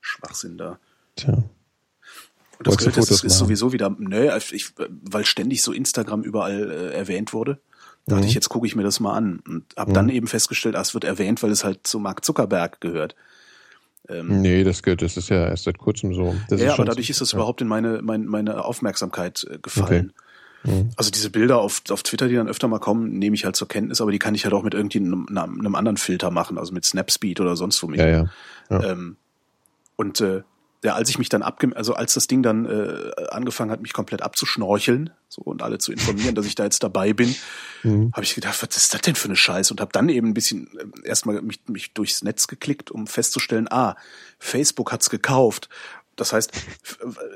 Schwachsinn da. Tja. Und das, gehört, das ist machen? sowieso wieder, nö, ich, weil ständig so Instagram überall äh, erwähnt wurde. Dachte Mhm. ich, jetzt gucke ich mir das mal an. Und habe dann eben festgestellt, ah, es wird erwähnt, weil es halt zu Mark Zuckerberg gehört. Ähm, Nee, das gehört, das ist ja erst seit kurzem so. Das ja, aber dadurch ist es ja. überhaupt in meine, meine, meine Aufmerksamkeit äh, gefallen. Mhm. Also diese Bilder auf, auf Twitter, die dann öfter mal kommen, nehme ich halt zur Kenntnis, aber die kann ich halt auch mit irgendeinem einem, einem anderen Filter machen, also mit Snapspeed oder sonst womit. Ja, ja. ja. Ähm, und äh, ja, als ich mich dann abgem also als das Ding dann äh, angefangen hat, mich komplett abzuschnorcheln so und alle zu informieren, dass ich da jetzt dabei bin, Mhm. habe ich gedacht, was ist das denn für eine Scheiße? Und habe dann eben ein bisschen äh, erstmal mich, mich durchs Netz geklickt, um festzustellen, ah, Facebook hat's gekauft. Das heißt,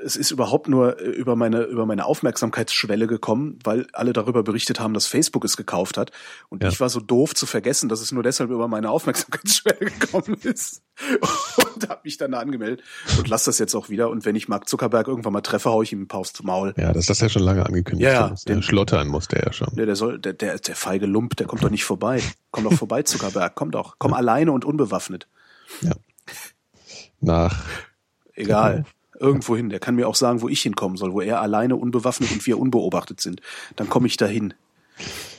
es ist überhaupt nur äh, über meine, über meine Aufmerksamkeitsschwelle gekommen, weil alle darüber berichtet haben, dass Facebook es gekauft hat. Und Ja. ich war so doof zu vergessen, dass es nur deshalb über meine Aufmerksamkeitsschwelle gekommen ist. Und habe mich dann da angemeldet und lass das jetzt auch wieder. Und wenn ich Mark Zuckerberg irgendwann mal treffe, hau ich ihm ein paar aufs Maul. ja, das ist ja schon lange angekündigt. Ja, ja, den- schlottern muss der ja schon. Ne, der soll, der, der, der feige Lump, der kommt doch nicht vorbei. Komm doch vorbei, Zuckerberg, komm doch. Komm alleine und unbewaffnet. Ja. Nach, Egal. Genau. Irgendwo hin. Der kann mir auch sagen, wo ich hinkommen soll, wo er alleine unbewaffnet und wir unbeobachtet sind. Dann komme ich dahin.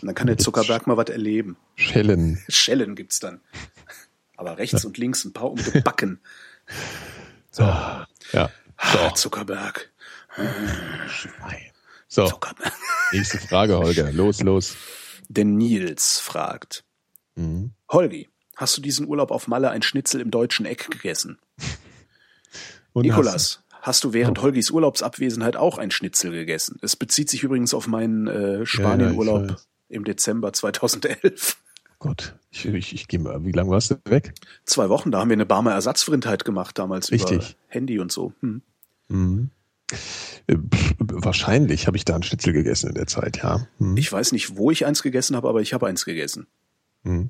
Und dann kann der Zuckerberg mal was erleben. Schellen. Schellen gibt's dann. Aber rechts und links ein paar umgebacken. Ja. Ah, Zuckerberg. So, oh nächste Frage, Holger. Los, los. Denn Nils fragt, mhm. Holgi, hast du diesen Urlaub auf Malle ein Schnitzel im deutschen Eck gegessen? Und Nikolas, hast, du während oh. Holgis Urlaubsabwesenheit auch ein Schnitzel gegessen? Es bezieht sich übrigens auf meinen äh, Spanienurlaub ja, im Dezember 2011. Gott, ich, ich, ich gehe mal. Wie lange warst du weg? Zwei Wochen. Da haben wir eine Barmer Ersatzvrindheit gemacht damals Richtig. über Handy und so. Hm. Mhm. Äh, wahrscheinlich habe ich da einen Schnitzel gegessen in der Zeit, ja. Hm. Ich weiß nicht, wo ich eins gegessen habe, aber ich habe eins gegessen. Hm.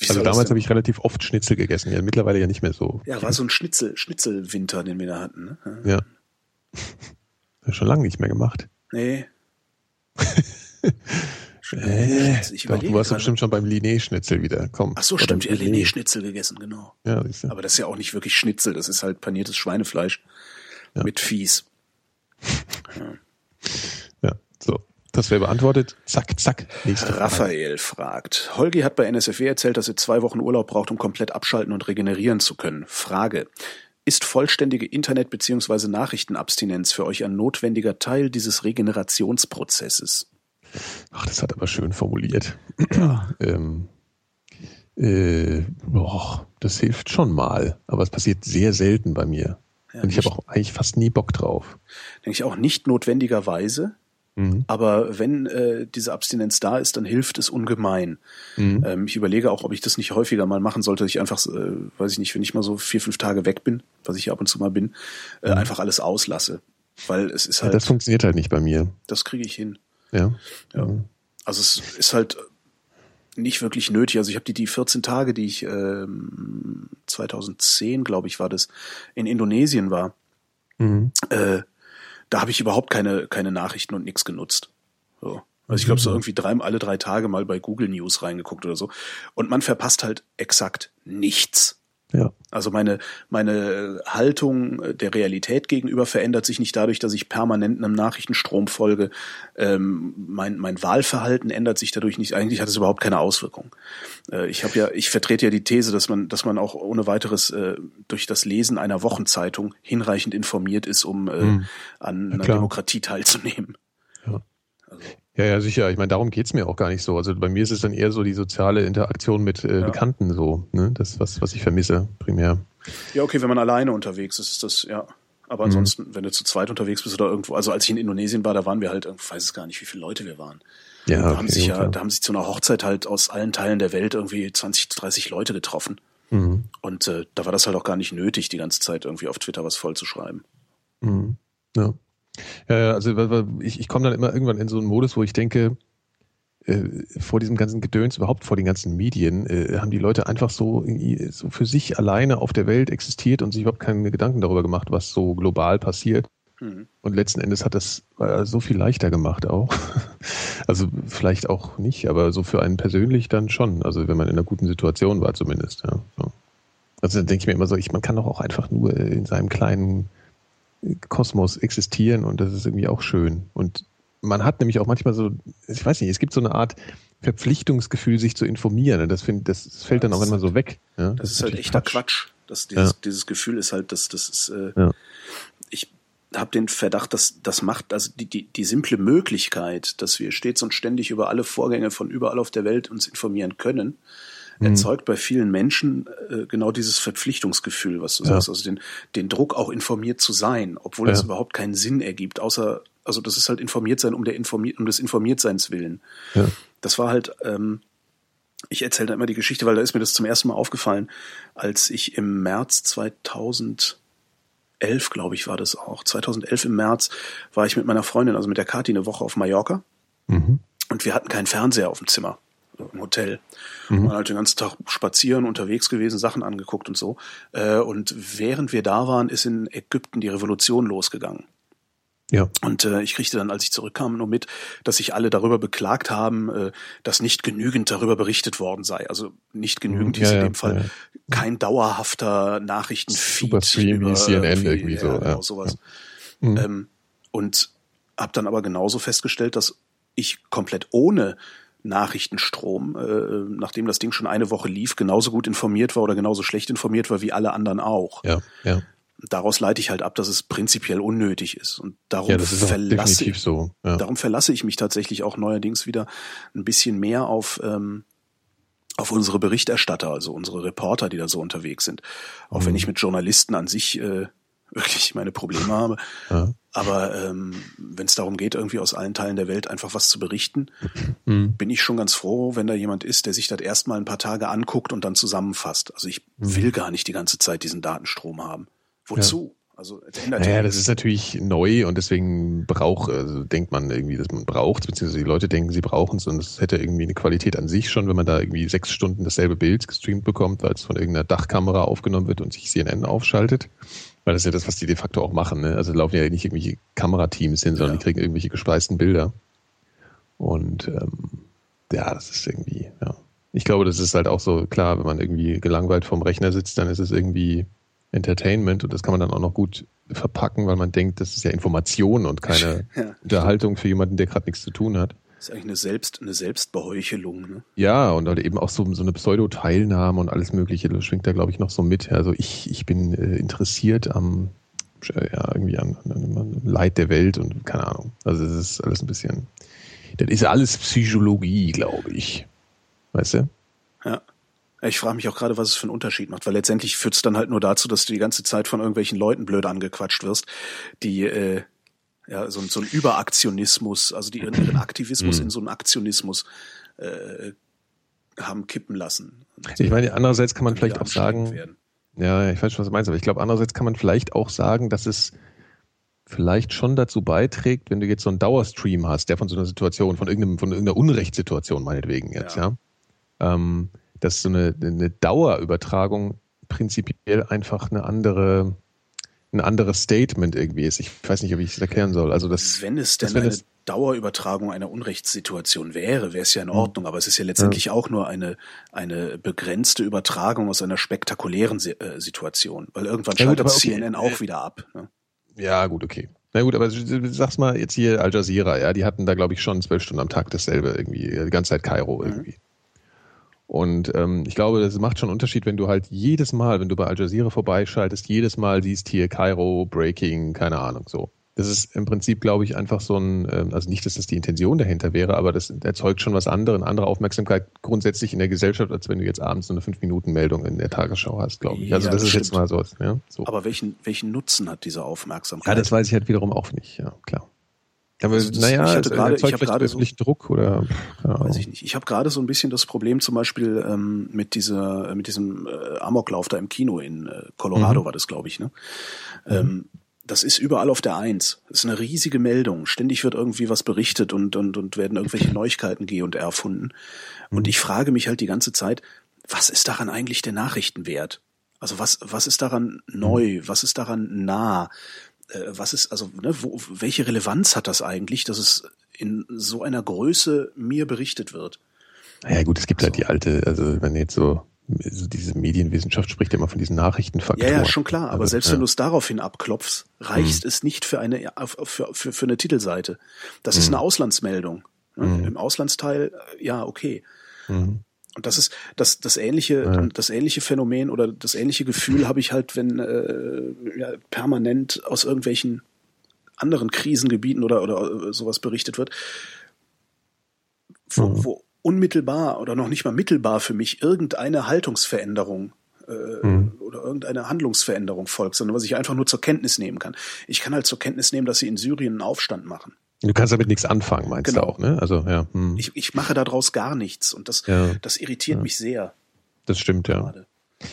Also damals habe ich relativ oft Schnitzel gegessen, ja mittlerweile ja nicht mehr so. Ja, war so ein Schnitzel, Schnitzelwinter, den wir da hatten. Ne? Ja. ja. Schon lange nicht mehr gemacht. Nee. Äh, ich doch, du warst bestimmt schon beim Linné-Schnitzel wieder. Komm. Ach so, stimmt, ja, Linné-Schnitzel gegessen, genau. Ja, Aber das ist ja auch nicht wirklich Schnitzel, das ist halt paniertes Schweinefleisch ja. mit Fies. Ja. Das wäre beantwortet. Zack, zack. Nächste Raphael fragt. Holgi hat bei NSFW erzählt, dass er zwei Wochen Urlaub braucht, um komplett abschalten und regenerieren zu können. Frage. Ist vollständige Internet- bzw. Nachrichtenabstinenz für euch ein notwendiger Teil dieses Regenerationsprozesses? Ach, das hat aber schön formuliert. Ja. ähm, äh, boah, das hilft schon mal, aber es passiert sehr selten bei mir. Ja, Und ich habe auch eigentlich fast nie Bock drauf. Denke ich auch nicht notwendigerweise. Mhm. Aber wenn äh, diese Abstinenz da ist, dann hilft es ungemein. Mhm. Ähm, ich überlege auch, ob ich das nicht häufiger mal machen sollte, dass ich einfach, äh, weiß ich nicht, wenn ich mal so vier, fünf Tage weg bin, was ich ab und zu mal bin, äh, mhm. einfach alles auslasse. Weil es ist halt. Ja, das funktioniert halt nicht bei mir. Das kriege ich hin. Ja. ja. Mhm. Also es ist halt nicht wirklich nötig. Also ich habe die, die 14 Tage, die ich ähm, 2010, glaube ich, war das, in Indonesien war, mhm. äh, da habe ich überhaupt keine, keine Nachrichten und nichts genutzt. So. Also ich glaube, so mhm. irgendwie drei, alle drei Tage mal bei Google News reingeguckt oder so. Und man verpasst halt exakt nichts. Ja. Also meine, meine Haltung der Realität gegenüber verändert sich nicht dadurch, dass ich permanent einem Nachrichtenstrom folge. Ähm, mein, mein Wahlverhalten ändert sich dadurch nicht. Eigentlich hat es überhaupt keine Auswirkung. Äh, ich habe ja, ich vertrete ja die These, dass man, dass man auch ohne weiteres äh, durch das Lesen einer Wochenzeitung hinreichend informiert ist, um äh, hm. an einer Demokratie teilzunehmen. Ja. Also. Ja, ja, sicher. Ich meine, darum geht's mir auch gar nicht so. Also bei mir ist es dann eher so die soziale Interaktion mit äh, ja. Bekannten so, ne? Das, was, was ich vermisse, primär. Ja, okay, wenn man alleine unterwegs ist, ist das, ja. Aber mhm. ansonsten, mhm. wenn du zu zweit unterwegs bist oder irgendwo, also als ich in Indonesien war, da waren wir halt, ich weiß es gar nicht, wie viele Leute wir waren. Ja, da okay, haben sich ja, klar. da haben sich zu einer Hochzeit halt aus allen Teilen der Welt irgendwie 20, 30 Leute getroffen. Mhm. Und äh, da war das halt auch gar nicht nötig, die ganze Zeit irgendwie auf Twitter was vollzuschreiben. Mhm. Ja. Ja, also ich, ich komme dann immer irgendwann in so einen Modus, wo ich denke, äh, vor diesem ganzen Gedöns, überhaupt vor den ganzen Medien, äh, haben die Leute einfach so, so für sich alleine auf der Welt existiert und sich überhaupt keine Gedanken darüber gemacht, was so global passiert. Mhm. Und letzten Endes hat das äh, so viel leichter gemacht auch. Also vielleicht auch nicht, aber so für einen persönlich dann schon. Also wenn man in einer guten Situation war zumindest. Ja. Also dann denke ich mir immer so, ich, man kann doch auch einfach nur in seinem kleinen Kosmos existieren und das ist irgendwie auch schön. Und man hat nämlich auch manchmal so, ich weiß nicht, es gibt so eine Art Verpflichtungsgefühl, sich zu informieren. Und das, find, das, das fällt dann auch immer so weg. Ja, das, das, ist halt echter Quatsch. Quatsch. Das, dieses, ja. dieses Gefühl ist halt, dass das ist, äh, ja. ich habe den Verdacht, dass das macht, also die, die, die simple Möglichkeit, dass wir stets und ständig über alle Vorgänge von überall auf der Welt uns informieren können. Erzeugt bei vielen Menschen äh, genau dieses Verpflichtungsgefühl, was du ja. sagst, also den, den Druck auch informiert zu sein, obwohl ja. das überhaupt keinen Sinn ergibt, außer, also das ist halt informiert sein um der informiert, um des Informiertseins willen. Ja. Das war halt, ähm, ich erzähle da immer die Geschichte, weil da ist mir das zum ersten Mal aufgefallen, als ich im März 2011, glaube ich, war das auch. 2011 im März war ich mit meiner Freundin, also mit der Kathi, eine Woche auf Mallorca. Mhm. Und wir hatten keinen Fernseher auf dem Zimmer im Hotel. Mhm. Und halt den ganzen Tag spazieren, unterwegs gewesen, Sachen angeguckt und so. Äh, und während wir da waren, ist in Ägypten die Revolution losgegangen. Ja. Und äh, ich kriegte dann, als ich zurückkam, nur mit, dass sich alle darüber beklagt haben, äh, dass nicht genügend darüber berichtet worden sei. Also nicht genügend, mhm. ja, in dem Fall ja. kein dauerhafter Nachrichtenfeed. Superstream wie CNN irgendwie so. Ja, genau, sowas. Mhm. Ähm, und habe dann aber genauso festgestellt, dass ich komplett ohne Nachrichtenstrom, äh, nachdem das Ding schon eine Woche lief, genauso gut informiert war oder genauso schlecht informiert war wie alle anderen auch. Ja, ja. Daraus leite ich halt ab, dass es prinzipiell unnötig ist. Und darum Ja, das ist verlasse definitiv ich, so. Ja. darum verlasse ich mich tatsächlich auch neuerdings wieder ein bisschen mehr auf, ähm, auf unsere Berichterstatter, also unsere Reporter, die da so unterwegs sind. Auch wenn Mhm. ich mit Journalisten an sich äh, wirklich meine Probleme habe. Ja. Aber ähm, wenn es darum geht, irgendwie aus allen Teilen der Welt einfach was zu berichten, Mhm. bin ich schon ganz froh, wenn da jemand ist, der sich das erstmal ein paar Tage anguckt und dann zusammenfasst. Also ich will gar nicht die ganze Zeit diesen Datenstrom haben. Wozu? Also es ändert Naja, ja das ist natürlich neu und deswegen braucht, also denkt man irgendwie, dass man braucht, beziehungsweise die Leute denken, sie brauchen es und es hätte irgendwie eine Qualität an sich schon, wenn man da irgendwie sechs Stunden dasselbe Bild gestreamt bekommt, weil es von irgendeiner Dachkamera aufgenommen wird und sich CNN aufschaltet. Weil das ist ja das, was die de facto auch machen. Ne? Also laufen ja nicht irgendwelche Kamerateams hin, sondern Ja. die kriegen irgendwelche gespeisten Bilder. Und ähm, ja, das ist irgendwie, ja. Ich glaube, das ist halt auch so, klar, wenn man irgendwie gelangweilt vorm Rechner sitzt, dann ist es irgendwie Entertainment und das kann man dann auch noch gut verpacken, weil man denkt, das ist ja Information und keine Ja. Unterhaltung für jemanden, der gerade nichts zu tun hat. Das ist eigentlich eine Selbst, eine Selbstbeheuchelung. Ne? Ja, und halt eben auch so, so eine Pseudo-Teilnahme und alles Mögliche, das schwingt da, glaube ich, noch so mit. Also ich, ich bin äh, interessiert am, äh, ja, irgendwie an, an, an Leid der Welt und keine Ahnung. Also es ist alles ein bisschen, das ist alles Psychologie, glaube ich. Weißt du? Ja. Ich frage mich auch gerade, was es für einen Unterschied macht, weil letztendlich führt es dann halt nur dazu, dass du die ganze Zeit von irgendwelchen Leuten blöd angequatscht wirst, die äh, ja so, ein- so ein Überaktionismus, also die ihren, ihren Aktivismus Mhm. in so einen Aktionismus äh, haben kippen lassen. Ich meine, andererseits kann man vielleicht auch sagen, werden. Ja, ja, ich weiß schon, was du meinst, aber ich glaube, andererseits kann man vielleicht auch sagen, dass es vielleicht schon dazu beiträgt, wenn du jetzt so einen Dauerstream hast, der von so einer Situation, von irgendeinem, von irgendeiner Unrechtssituation meinetwegen jetzt, ja, ähm, dass so eine, eine Dauerübertragung prinzipiell einfach eine andere, ein anderes Statement irgendwie ist. Ich weiß nicht, ob ich es erklären soll. Also das, Wenn es das denn wäre eine das- Dauerübertragung einer Unrechtssituation wäre, wäre es ja in Mhm. Ordnung, aber es ist ja letztendlich auch nur eine, eine begrenzte Übertragung aus einer spektakulären Si- äh, Situation, weil irgendwann Ja, schaltet okay. CNN auch wieder ab. Ne? Ja, gut, okay. Na gut, aber sag's mal jetzt hier Al Jazeera, ja, die hatten da, glaube ich, schon zwölf Stunden am Tag dasselbe irgendwie, die ganze Zeit Kairo irgendwie. Und ähm, ich glaube, das macht schon einen Unterschied, wenn du halt jedes Mal, wenn du bei Al Jazeera vorbeischaltest, jedes Mal siehst hier Kairo, Breaking, keine Ahnung, so. Das ist im Prinzip, glaube ich, einfach so ein, ähm, also nicht, dass das die Intention dahinter wäre, aber das erzeugt schon was anderes, eine andere Aufmerksamkeit grundsätzlich in der Gesellschaft, als wenn du jetzt abends so eine Fünf-Minuten-Meldung in der Tagesschau hast, glaube ich. Also Ja, das das ist jetzt mal so. Ja, so. Aber welchen, welchen Nutzen hat diese Aufmerksamkeit? Ja, das weiß ich halt wiederum auch nicht, ja, klar. Aber Also das- naja, ich hatte erzeugt ich habe vielleicht gerade so- Druck oder keine Weiß ich nicht. Ich habe gerade so ein bisschen das Problem zum Beispiel ähm, mit dieser, mit diesem äh, Amoklauf da im Kino in äh, Colorado Mhm. war das, glaube ich. Ne? Ähm, das ist überall auf der Eins. Das ist eine riesige Meldung. Ständig wird irgendwie was berichtet und und und werden irgendwelche Neuigkeiten G und R erfunden. Und Mhm. ich frage mich halt die ganze Zeit, was ist daran eigentlich der Nachrichtenwert? Also was was ist daran Mhm. neu? Was ist daran nah? Äh, was ist also ne, wo, welche Relevanz hat das eigentlich, dass es in so einer Größe mir berichtet wird? Naja gut, es gibt halt die alte, also wenn jetzt so, so diese Medienwissenschaft spricht ja immer von diesen Ja, Nachrichtenfaktoren. ja, schon klar. Aber Also, selbst ja. wenn du es daraufhin abklopfst, reicht es nicht für eine für, für, für eine Titelseite. Das ist eine Auslandsmeldung. Ne? Im Auslandsteil, äh, ja, okay. Und das ist das das ähnliche Ja. das ähnliche Phänomen oder das ähnliche Gefühl habe ich halt, wenn äh, ja, permanent aus irgendwelchen anderen Krisengebieten oder oder äh, sowas berichtet wird, wo, Mhm. wo unmittelbar oder noch nicht mal mittelbar für mich irgendeine Haltungsveränderung äh, Mhm. oder irgendeine Handlungsveränderung folgt, sondern was ich einfach nur zur Kenntnis nehmen kann. Ich kann halt zur Kenntnis nehmen, dass sie in Syrien einen Aufstand machen. Du kannst damit nichts anfangen, meinst Genau. du auch, ne? Also ja, hm. Ich, ich mache daraus gar nichts und das, Ja. das irritiert mich sehr das stimmt ja. gerade.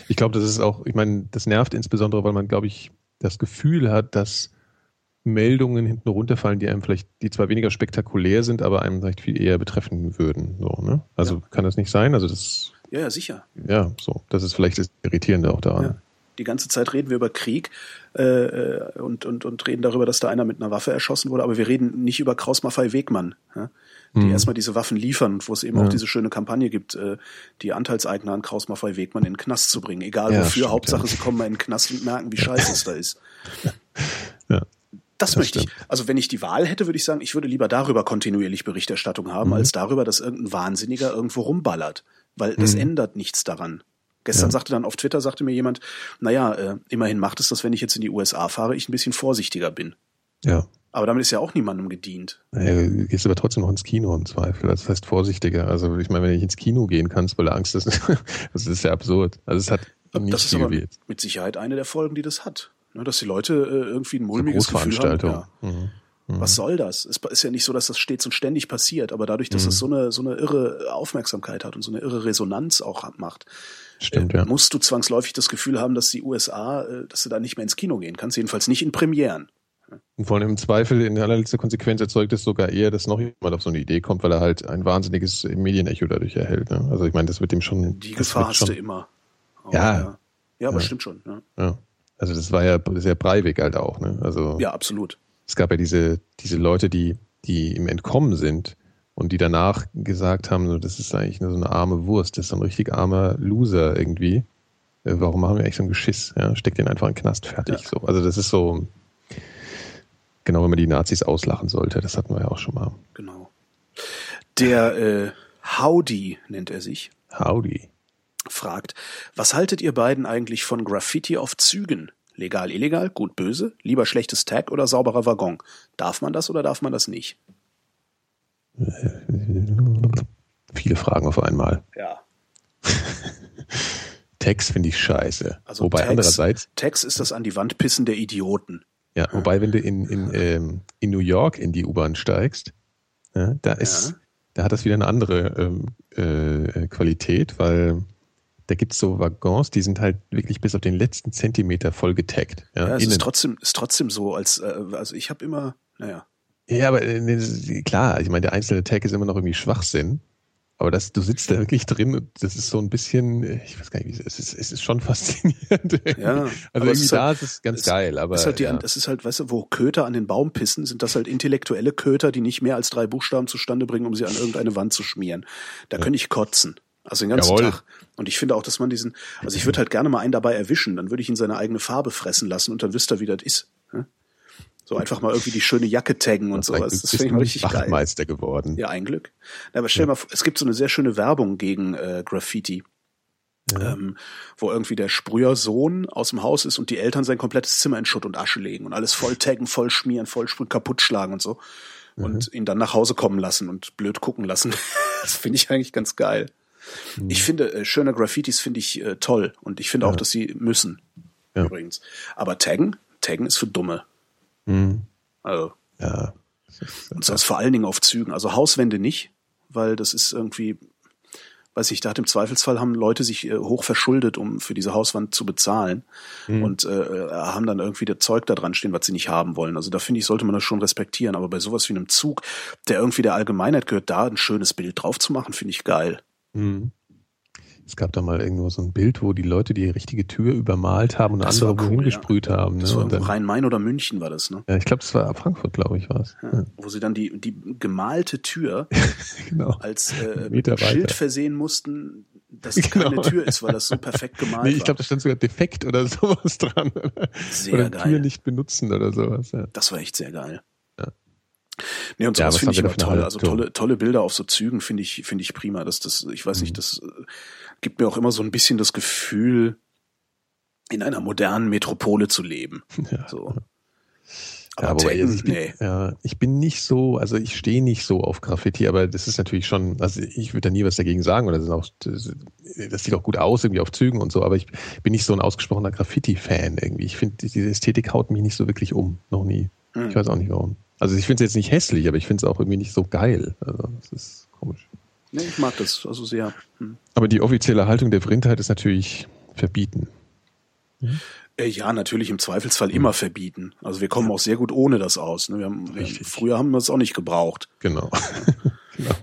Ich glaube, das ist auch, ich meine, das nervt insbesondere, weil man, glaube ich, das Gefühl hat, dass Meldungen hinten runterfallen, die einem vielleicht, die zwar weniger spektakulär sind, aber einem vielleicht viel eher betreffen würden. So, ne? Also Ja. kann das nicht sein? Also das, Ja, ja, sicher. ja, so, das ist vielleicht das Irritierende auch daran. Die ganze Zeit reden wir über Krieg äh, äh, und, und, und reden darüber, dass da einer mit einer Waffe erschossen wurde, aber wir reden nicht über Kraus Maffei Wegmann, ja? die Mhm. erstmal diese Waffen liefern und wo es eben Ja. auch diese schöne Kampagne gibt, äh, die Anteilseigner an Kraus Maffei Wegmann in den Knast zu bringen. Egal Ja, wofür, stimmt, Hauptsache sie kommen mal in den Knast und merken, wie scheiße es da ist. Ja. Das, Das möchte ich. stimmt. Also wenn ich die Wahl hätte, würde ich sagen, ich würde lieber darüber kontinuierlich Berichterstattung haben, Mhm. als darüber, dass irgendein Wahnsinniger irgendwo rumballert. Weil das Mhm. ändert nichts daran. Gestern ja. sagte dann auf Twitter, sagte mir jemand, naja, äh, immerhin macht es das, wenn ich jetzt in die USA fahre, ich ein bisschen vorsichtiger bin. Ja. Aber damit ist ja auch niemandem gedient. Naja, du gehst aber trotzdem noch ins Kino im Zweifel. Das heißt vorsichtiger. Also ich meine, wenn du nicht ins Kino gehen kannst, weil du Angst hast, das ist ja absurd. Also es hat nicht das ist aber mit, mit Sicherheit eine der Folgen, die das hat. Ne, dass die Leute äh, irgendwie ein mulmiges Gefühl haben. Ja. Mhm. Mhm. Was soll das? Es ist ja nicht so, dass das stets und ständig passiert, aber dadurch, dass mhm. es so eine, so eine irre Aufmerksamkeit hat und so eine irre Resonanz auch macht, Stimmt, äh, ja. musst du zwangsläufig das Gefühl haben, dass die USA, äh, dass du da nicht mehr ins Kino gehen kannst, jedenfalls nicht in Premieren. Und vor allem im Zweifel, in allerletzter Konsequenz erzeugt es sogar eher, dass noch jemand auf so eine Idee kommt, weil er halt ein wahnsinniges Medienecho dadurch erhält. Ne? Also ich meine, das wird dem schon. Die Gefahr hast du immer. Oh, ja. ja. Ja, aber ja. stimmt schon. Ja. Also das war ja sehr Breivik halt auch. Ne? Also ja, absolut. Es gab ja diese diese Leute, die die im Entkommen sind und die danach gesagt haben, so, das ist eigentlich nur so eine arme Wurst, das ist so ein richtig armer Loser irgendwie. Äh, warum machen wir eigentlich so ein Geschiss? Ja, steckt den einfach in den Knast fertig. Ja. So. Also das ist so, Genau, wenn man die Nazis auslachen sollte, das hatten wir ja auch schon mal. Genau. Der äh, Howdy nennt er sich. Howdy. Fragt, was haltet ihr beiden eigentlich von Graffiti auf Zügen? Legal, illegal, gut, böse, lieber schlechtes Tag oder sauberer Waggon? Darf man das oder darf man das nicht? Viele Fragen auf einmal. Ja. Tags finde ich scheiße. Also Wobei Tags, andererseits. Tags ist das an die Wand pissen der Idioten. Ja, wobei, wenn du in, in, ähm, in New York in die U-Bahn steigst, ja, da ist, ja. da hat das wieder eine andere ähm, äh, Qualität, weil da gibt's so Waggons, die sind halt wirklich bis auf den letzten Zentimeter voll getaggt. Ja, ja es ist trotzdem, ist trotzdem so, als äh, also ich habe immer, naja. Ja, aber äh, klar, ich meine, der einzelne Tag ist immer noch irgendwie Schwachsinn. Aber das, du sitzt da wirklich drin und das ist so ein bisschen, ich weiß gar nicht, wie es ist, es ist schon faszinierend. Ja, also irgendwie da halt, ist es ganz es, geil, aber. Ist halt die, ja. Das ist halt, weißt du, wo Köter an den Baum pissen, sind das halt intellektuelle Köter, die nicht mehr als drei Buchstaben zustande bringen, um sie an irgendeine Wand zu schmieren. Da ja. könnte ich kotzen. Also den ganzen Jawohl. Tag. Und ich finde auch, dass man diesen, also ich würde halt gerne mal einen dabei erwischen, dann würde ich ihn seine eigene Farbe fressen lassen und dann wüsste er, wie das ist. So einfach mal irgendwie die schöne Jacke taggen und sowas. Das finde ich mal richtig geil. Meister geworden. Ja, ein Glück. Aber stell ja. mal, es gibt so eine sehr schöne Werbung gegen äh, Graffiti. Ja. Ähm, wo irgendwie der Sprühersohn aus dem Haus ist und die Eltern sein komplettes Zimmer in Schutt und Asche legen und alles voll taggen, voll schmieren, voll sprühen, kaputt schlagen und so. Und mhm. ihn dann nach Hause kommen lassen und blöd gucken lassen. das finde ich eigentlich ganz geil. Mhm. Ich finde, äh, schöne Graffitis finde ich äh, toll und ich finde ja. auch, dass sie müssen. Ja. Übrigens. Aber taggen, taggen ist für Dumme. Mhm. Also. Ja. Und das vor allen Dingen auf Zügen. Also Hauswände nicht, weil das ist irgendwie, weiß ich, da hat im Zweifelsfall haben Leute sich äh, hoch verschuldet, um für diese Hauswand zu bezahlen mhm. und äh, haben dann irgendwie das Zeug da dran stehen, was sie nicht haben wollen. Also da finde ich, sollte man das schon respektieren. Aber bei sowas wie einem Zug, der irgendwie der Allgemeinheit gehört, da ein schönes Bild drauf zu machen, finde ich geil. Mhm. Es gab da mal irgendwo so ein Bild, wo die Leute die richtige Tür übermalt haben und das andere wohin cool, gesprüht ja. haben. Ne? Das war Rhein-Main oder München war das, ne? Ja, ich glaube, das war Frankfurt, glaube ich, war es. Ja, ja. Wo sie dann die, die gemalte Tür genau. als äh, Schild versehen mussten, dass es genau. keine Tür ist, weil das so perfekt gemalt nee, ich glaube, da stand sogar defekt oder sowas dran. Sehr oder geil. Tür nicht benutzen oder sowas. Ja. Das war echt sehr geil. Ja. Nee, und sowas ja, finde ich aber toll. Also tolle, tolle Bilder auf so Zügen finde ich, finde ich prima. Das, das, ich weiß mhm. nicht, das gibt mir auch immer so ein bisschen das Gefühl, in einer modernen Metropole zu leben. Ja. So. Aber, ja, aber Taken, ich, bin, nee. ja, ich bin nicht so, also ich stehe nicht so auf Graffiti, aber das ist natürlich schon, also ich würde da nie was dagegen sagen oder das, ist auch, das sieht auch gut aus irgendwie auf Zügen und so, aber ich bin nicht so ein ausgesprochener Graffiti-Fan irgendwie. Ich finde, diese Ästhetik haut mich nicht so wirklich um, noch nie. Hm. Ich weiß auch nicht warum. Also ich finde es jetzt nicht hässlich, aber ich finde es auch irgendwie nicht so geil. Also das ist komisch. Nee, ich mag das also sehr. Hm. Aber die offizielle Haltung der Vrindheit ist natürlich verbieten. Hm? Ja, natürlich im Zweifelsfall immer verbieten. Also wir kommen auch sehr gut ohne das aus. Ne? Wir haben, wir, früher haben wir es auch nicht gebraucht. Genau. genau.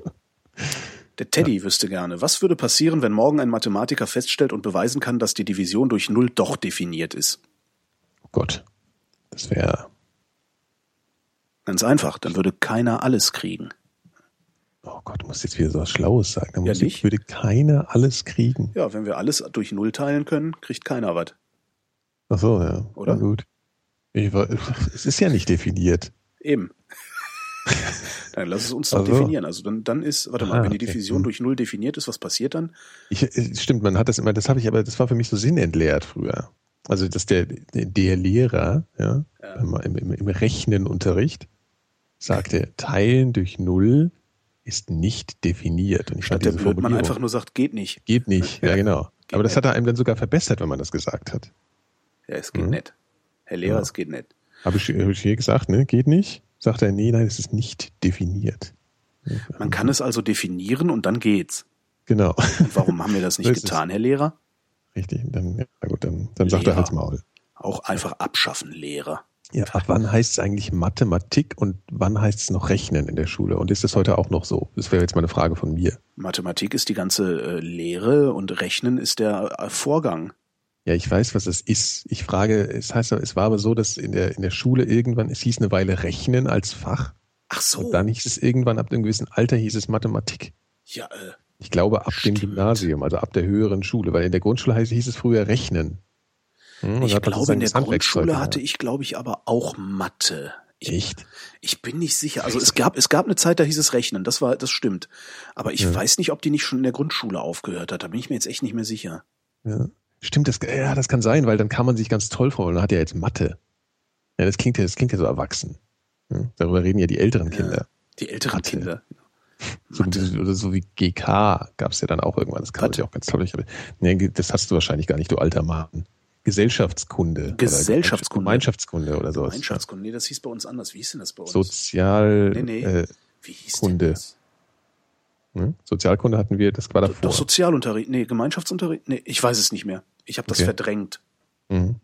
Der Teddy ja. wüsste gerne, was würde passieren, wenn morgen ein Mathematiker feststellt und beweisen kann, dass die Division durch Null doch definiert ist? Oh Gott, das wäre... Ganz einfach, dann würde keiner alles kriegen. Oh Gott, du musst jetzt wieder so was Schlaues sagen. Ja, nicht? würde keiner alles kriegen. Ja, wenn wir alles durch Null teilen können, kriegt keiner was. Ach so, ja. Oder? Ja, gut. War, es ist ja nicht definiert. Eben. Dann lass es uns doch Also. definieren. Also dann, dann ist, warte mal, Ah, wenn die okay. Diffusion Hm. durch Null definiert ist, was passiert dann? Ich, äh, stimmt, man hat das immer, das habe ich aber, das war für mich so sinnentleert früher. Also, dass der, der, der Lehrer, ja, Ja. im, im, im Rechnenunterricht sagte, Teilen durch Null ist nicht definiert. Und ich Statt der Blödmann Formulierung, einfach nur sagt, geht nicht. geht nicht. Ja, genau. Geht Aber das nicht. hat er einem dann sogar verbessert, wenn man das gesagt hat. Ja, es geht Mhm. nicht. Herr Lehrer, Ja. es geht nicht. Habe ich, hab ich hier gesagt, ne? Geht nicht? Sagt er, nee, nein, es ist nicht definiert. Man kann es also definieren und dann geht's. Genau. Und warum haben wir das nicht getan, Herr Lehrer? Richtig. Dann, ja gut, dann, dann sagt er halt's Maul. Auch einfach abschaffen, Lehrer. Ja, ab wann heißt es eigentlich Mathematik und wann heißt es noch Rechnen in der Schule? Und ist das heute auch noch so? Das wäre jetzt mal eine Frage von mir. Mathematik ist die ganze äh, Lehre und Rechnen ist der äh, Vorgang. Ja, ich weiß, was es ist. Ich frage, es heißt, es war aber so, dass in der, in der Schule irgendwann, es hieß eine Weile Rechnen als Fach. Ach so. Und dann hieß es irgendwann, ab einem gewissen Alter hieß es Mathematik. ja, äh, Ich glaube, ab dem Stimmt. Gymnasium, also ab der höheren Schule, weil in der Grundschule hieß es früher Rechnen. Hm, ich glaube, in der Grundschule hatte ich, glaube ich, aber auch Mathe. Ich, Echt? ich bin nicht sicher. Also es gab, es gab eine Zeit, da hieß es Rechnen. Das war, das stimmt. Aber ich Ja. weiß nicht, ob die nicht schon in der Grundschule aufgehört hat. Da bin ich mir jetzt echt nicht mehr sicher. Ja. Stimmt, das, ja, das kann sein, weil dann kann man sich ganz toll vorstellen. Man hat ja jetzt Mathe. Ja, das klingt ja, das klingt ja so erwachsen. Ja, darüber reden ja die älteren Kinder. Die älteren Mathe. Kinder. So, oder so wie GK gab es ja dann auch irgendwann. Das kann man sich auch ganz toll. Ich, nee, das hast du wahrscheinlich gar nicht, du alter Mann. Gesellschaftskunde. Gesellschaftskunde. Oder Gemeinschaftskunde oder sowas. Gemeinschaftskunde. Nee, das hieß bei uns anders. Wie hieß denn das bei uns? Sozial, Nee, nee. Äh, Wie hieß Kunde. das? hm? Sozialkunde hatten wir, das war davor. Doch Sozialunterricht. Nee, Gemeinschaftsunterricht. Nee, ich weiß es nicht mehr. Ich habe das Okay. verdrängt. Mhm.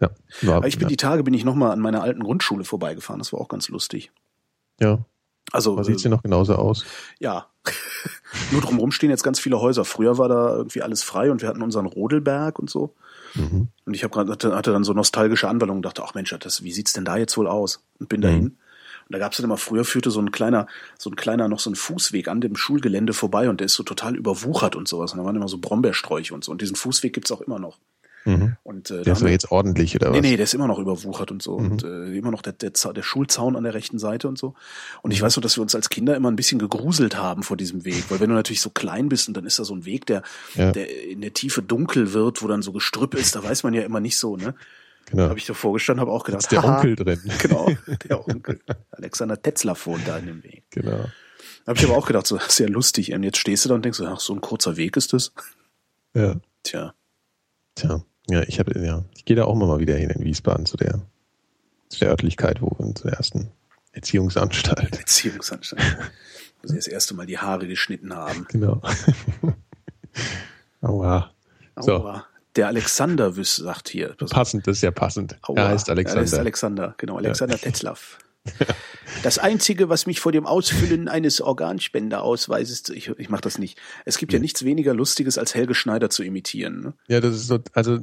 Ja, war, Aber ich bin ja. die Tage bin ich nochmal an meiner alten Grundschule vorbeigefahren. Das war auch ganz lustig. ja. Also sieht äh, sie noch genauso aus? ja. Nur drumherum stehen jetzt ganz viele Häuser. Früher war da irgendwie alles frei und wir hatten unseren Rodelberg und so. Mhm. Und ich hab grad, hatte, hatte dann so nostalgische Anwandlungen und dachte, ach Mensch, das, wie sieht's denn da jetzt wohl aus? Und bin Mhm. dahin. Und da gab's dann immer, früher führte so ein kleiner, so ein kleiner, noch so ein Fußweg an dem Schulgelände vorbei und der ist so total überwuchert und sowas. Und da waren immer so Brombeersträuche und so. Und diesen Fußweg gibt's auch immer noch. Mhm. Und äh, Der ist aber jetzt ordentlich, oder was? Nee, nee, der ist immer noch überwuchert und so. Mhm. Und äh, immer noch der, der, der Schulzaun an der rechten Seite und so. Und ich weiß noch, dass wir uns als Kinder immer ein bisschen gegruselt haben vor diesem Weg. Weil wenn du natürlich so klein bist und dann ist da so ein Weg, der, Ja. der in der Tiefe dunkel wird, wo dann so Gestrüpp ist, da weiß man ja immer nicht so, ne? Genau. Habe ich davor gestanden, habe auch gedacht, ist der Onkel drin. Genau, der Onkel. Alexander Tetzlaff wohnt da in dem Weg. Genau. Habe ich aber auch gedacht, so sehr lustig. Und jetzt stehst du da und denkst, ach, so ein kurzer Weg ist das. Ja. Tja, Tja, ja, ich habe, ja, ich gehe da auch immer mal wieder hin in Wiesbaden zu der, zu der Örtlichkeit, wo wir zur ersten Erziehungsanstalt. Beziehungsanstalt. Wo sie das erste Mal die Haare geschnitten haben. Genau. Aua. So. Aua. Der Alexander Wüss sagt hier. Passend, das ist ja passend. Aua. Er heißt Alexander. Er heißt Alexander, genau, Alexander Tetzlaff. Das Einzige, was mich vor dem Ausfüllen eines Organspenderausweises, ich, ich mache das nicht. Es gibt ja nichts weniger Lustiges, als Helge Schneider zu imitieren. Ne? Ja, das ist so, also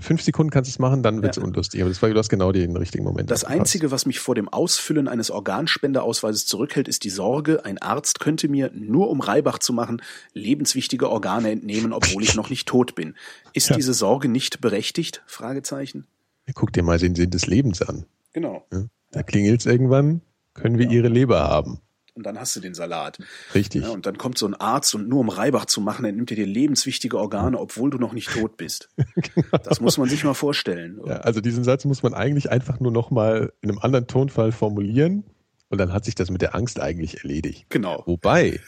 fünf Sekunden kannst du es machen, dann wird's Ja. unlustig. Aber das war, du hast genau den richtigen Moment. Das. Einzige, was mich vor dem Ausfüllen eines Organspenderausweises zurückhält, ist die Sorge, ein Arzt könnte mir, nur um Reibach zu machen, lebenswichtige Organe entnehmen, obwohl ich noch nicht tot bin. Ist Ja. diese Sorge nicht berechtigt? Fragezeichen. Guck dir mal den Sinn des Lebens an. Genau. Ja? Da klingelt's irgendwann, können wir ihre Leber haben. Und dann hast du den Salat. Richtig. Ja, und dann kommt so ein Arzt und nur um Reibach zu machen, er dir lebenswichtige Organe, obwohl du noch nicht tot bist. Das muss man sich mal vorstellen. Ja, also diesen Satz muss man eigentlich einfach nur nochmal in einem anderen Tonfall formulieren und dann hat sich das mit der Angst eigentlich erledigt. Genau. Wobei,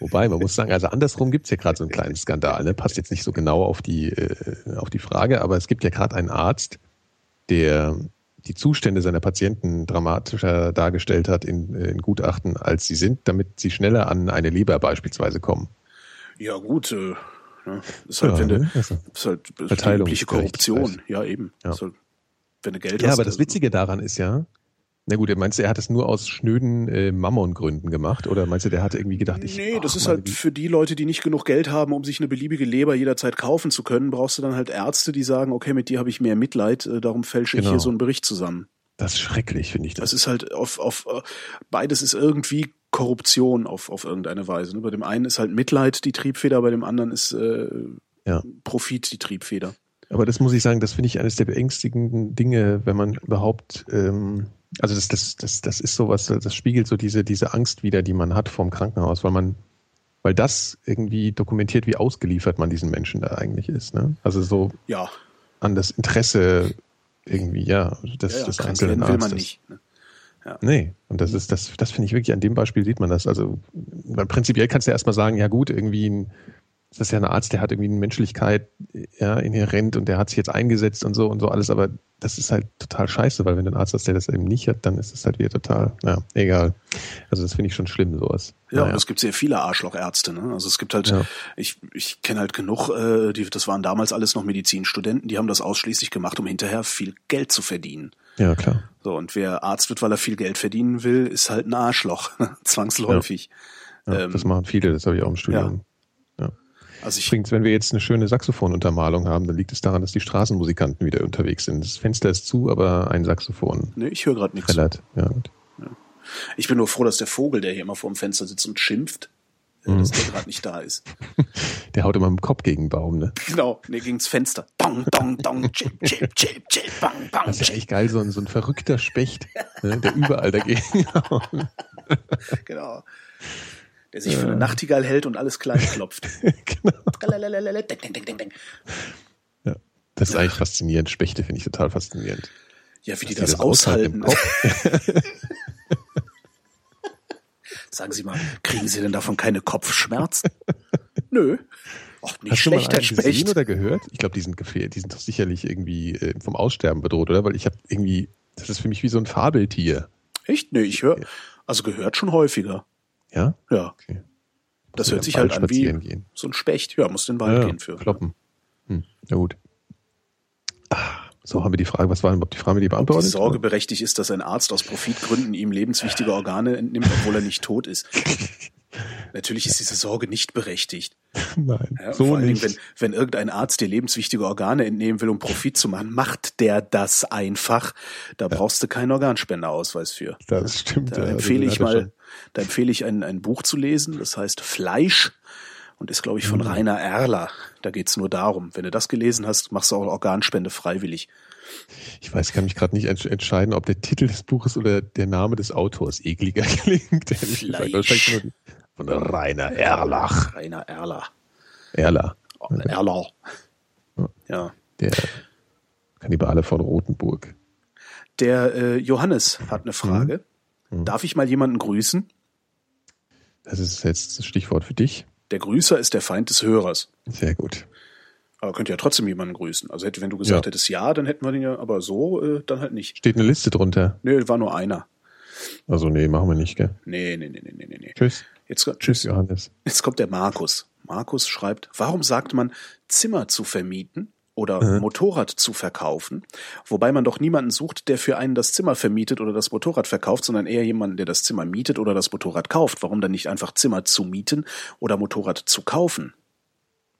wobei, man muss sagen, also andersrum gibt's ja gerade so einen kleinen Skandal, ne? passt jetzt nicht so genau auf die, äh, auf die Frage, aber es gibt ja gerade einen Arzt, der die Zustände seiner Patienten dramatischer dargestellt hat in, äh, in Gutachten, als sie sind, damit sie schneller an eine Leber beispielsweise kommen. Ja, gut. Äh, ne? Ist halt, Ja, wenn du, ne? Also, ist halt übliche Korruption. Ja, eben. Ja. Halt, wenn du Geld Ja, hast. aber das Witzige daran ist ja, na gut, meinst du, er hat es nur aus schnöden äh, Mammon-Gründen gemacht? Oder meinst du, der hatte irgendwie gedacht, ich Nee, das ist halt für die Leute, die nicht genug Geld haben, um sich eine beliebige Leber jederzeit kaufen zu können, brauchst du dann halt Ärzte, die sagen, okay, mit dir habe ich mehr Mitleid, äh, darum fälsche ich Genau. hier so einen Bericht zusammen. Das ist schrecklich, finde ich das. Das ist halt auf, auf äh, beides ist irgendwie Korruption auf, auf irgendeine Weise. ne? Bei dem einen ist halt Mitleid die Triebfeder, bei dem anderen ist äh, Ja. Profit die Triebfeder. Aber das muss ich sagen, das finde ich eines der beängstigenden Dinge, wenn man überhaupt ähm, Also das, das, das, das ist sowas, das spiegelt so diese, diese Angst wieder, die man hat vorm Krankenhaus, weil man, weil das irgendwie dokumentiert, wie ausgeliefert man diesen Menschen da eigentlich ist. Ne? Also so ja. an das Interesse irgendwie, ja, des, Ja, ja, krank einzelnen werden will man Arztes. nicht. Ne? Nee, und das ist, das, das finde ich wirklich, an dem Beispiel sieht man das. Also, prinzipiell kannst du ja erstmal sagen, ja gut, irgendwie ein, das ist ja ein Arzt, der hat irgendwie eine Menschlichkeit ja, inhärent und der hat sich jetzt eingesetzt und so und so alles, aber das ist halt total scheiße, weil wenn du einen Arzt hast, der das eben nicht hat, dann ist es halt wieder total, ja, egal. Also das finde ich schon schlimm, sowas. Ja, Naja. und es gibt sehr viele Arschlochärzte. Ne? Also es gibt halt, Ja. ich, ich kenne halt genug, äh, die, das waren damals alles noch Medizinstudenten, die haben das ausschließlich gemacht, um hinterher viel Geld zu verdienen. ja, klar. So, und wer Arzt wird, weil er viel Geld verdienen will, ist halt ein Arschloch, zwangsläufig. Ja, Ähm, das machen viele, das habe ich auch im Studium. Also ich, Übrigens, wenn wir jetzt eine schöne Saxophonuntermalung haben, dann liegt es daran, dass die Straßenmusikanten wieder unterwegs sind. Das Fenster ist zu, aber ein Saxophon ne, ich höre gerade nichts. Ja, gut. Ich bin nur froh, dass der Vogel, der hier immer vor dem Fenster sitzt und schimpft, äh, Mhm. dass der gerade nicht da ist. Der haut immer mit dem Kopf gegen den Baum, ne? Genau, nee, gegen's Fenster. Dong, dong, dong, chip, chip, chip, chip, bang, bang, Das ist ja echt geil, so ein, so ein verrückter Specht, ne, der überall dagegen haut. Genau. Der sich für eine Nachtigall hält und alles klein klopft. genau. Ja. Das ist eigentlich faszinierend. Spechte finde ich total faszinierend. Ja, wie die Dass das, aushalten. im Kopf. Sagen Sie mal, kriegen Sie denn davon keine Kopfschmerzen? Nö. Ach, nicht Hast du mal schlecht, einen gesehen oder gehört? Ich glaube, die sind gefährdet. Die sind doch sicherlich irgendwie äh, vom Aussterben bedroht, oder? Weil ich habe irgendwie, das ist für mich wie so ein Fabeltier. Echt? Nee, ich höre, also gehört schon häufiger. Ja? Ja, Okay. das hört sich halt an wie gehen. so ein Specht. Ja, muss den Wald Ja, gehen für. Kloppen. Hm. Na gut. Ah, so haben wir die Frage, was war denn überhaupt die Frage, die Die beantwortet? Sorge berechtigt ist, dass ein Arzt aus Profitgründen ihm lebenswichtige Organe entnimmt, obwohl er nicht tot ist. Natürlich ist diese Sorge nicht berechtigt. Nein, Ja, so vor allen nicht. Dingen, wenn, wenn irgendein Arzt dir lebenswichtige Organe entnehmen will, um Profit zu machen, macht der das einfach. Da brauchst du keinen Organspendeausweis für. das stimmt. Da ja, empfehle ich mal, da empfehle ich ein, ein Buch zu lesen, das heißt Fleisch und ist, glaube ich, Mhm. von Rainer Erler. Da geht's nur darum. Wenn du das gelesen hast, machst du auch Organspende freiwillig. Ich weiß, ich kann mich gerade nicht entsch- entscheiden, ob der Titel des Buches oder der Name des Autors ekliger klingt. Fleisch. Von Rainer Erlach. Rainer Erler. Erler. Erler. Ja. Der Kannibale von Rothenburg. Der äh, Johannes hat eine Frage. Mhm. Darf ich mal jemanden grüßen? Das ist jetzt das Stichwort für dich. Der Grüßer ist der Feind des Hörers. Sehr gut. Aber könnt ja trotzdem jemanden grüßen. Also hätte, wenn du gesagt Ja. hättest ja, dann hätten wir den ja, aber so, äh, dann halt nicht. Steht eine Liste drunter. Nö, war nur einer. Also nee, machen wir nicht, gell? Nee, nee, nee, nee, nee, nee. Tschüss. Jetzt, Tschüss, tschüss. Johannes. Jetzt kommt der Markus. Markus schreibt, warum sagt man Zimmer zu vermieten oder Mhm. Motorrad zu verkaufen, wobei man doch niemanden sucht, der für einen das Zimmer vermietet oder das Motorrad verkauft, sondern eher jemanden, der das Zimmer mietet oder das Motorrad kauft. Warum dann nicht einfach Zimmer zu mieten oder Motorrad zu kaufen?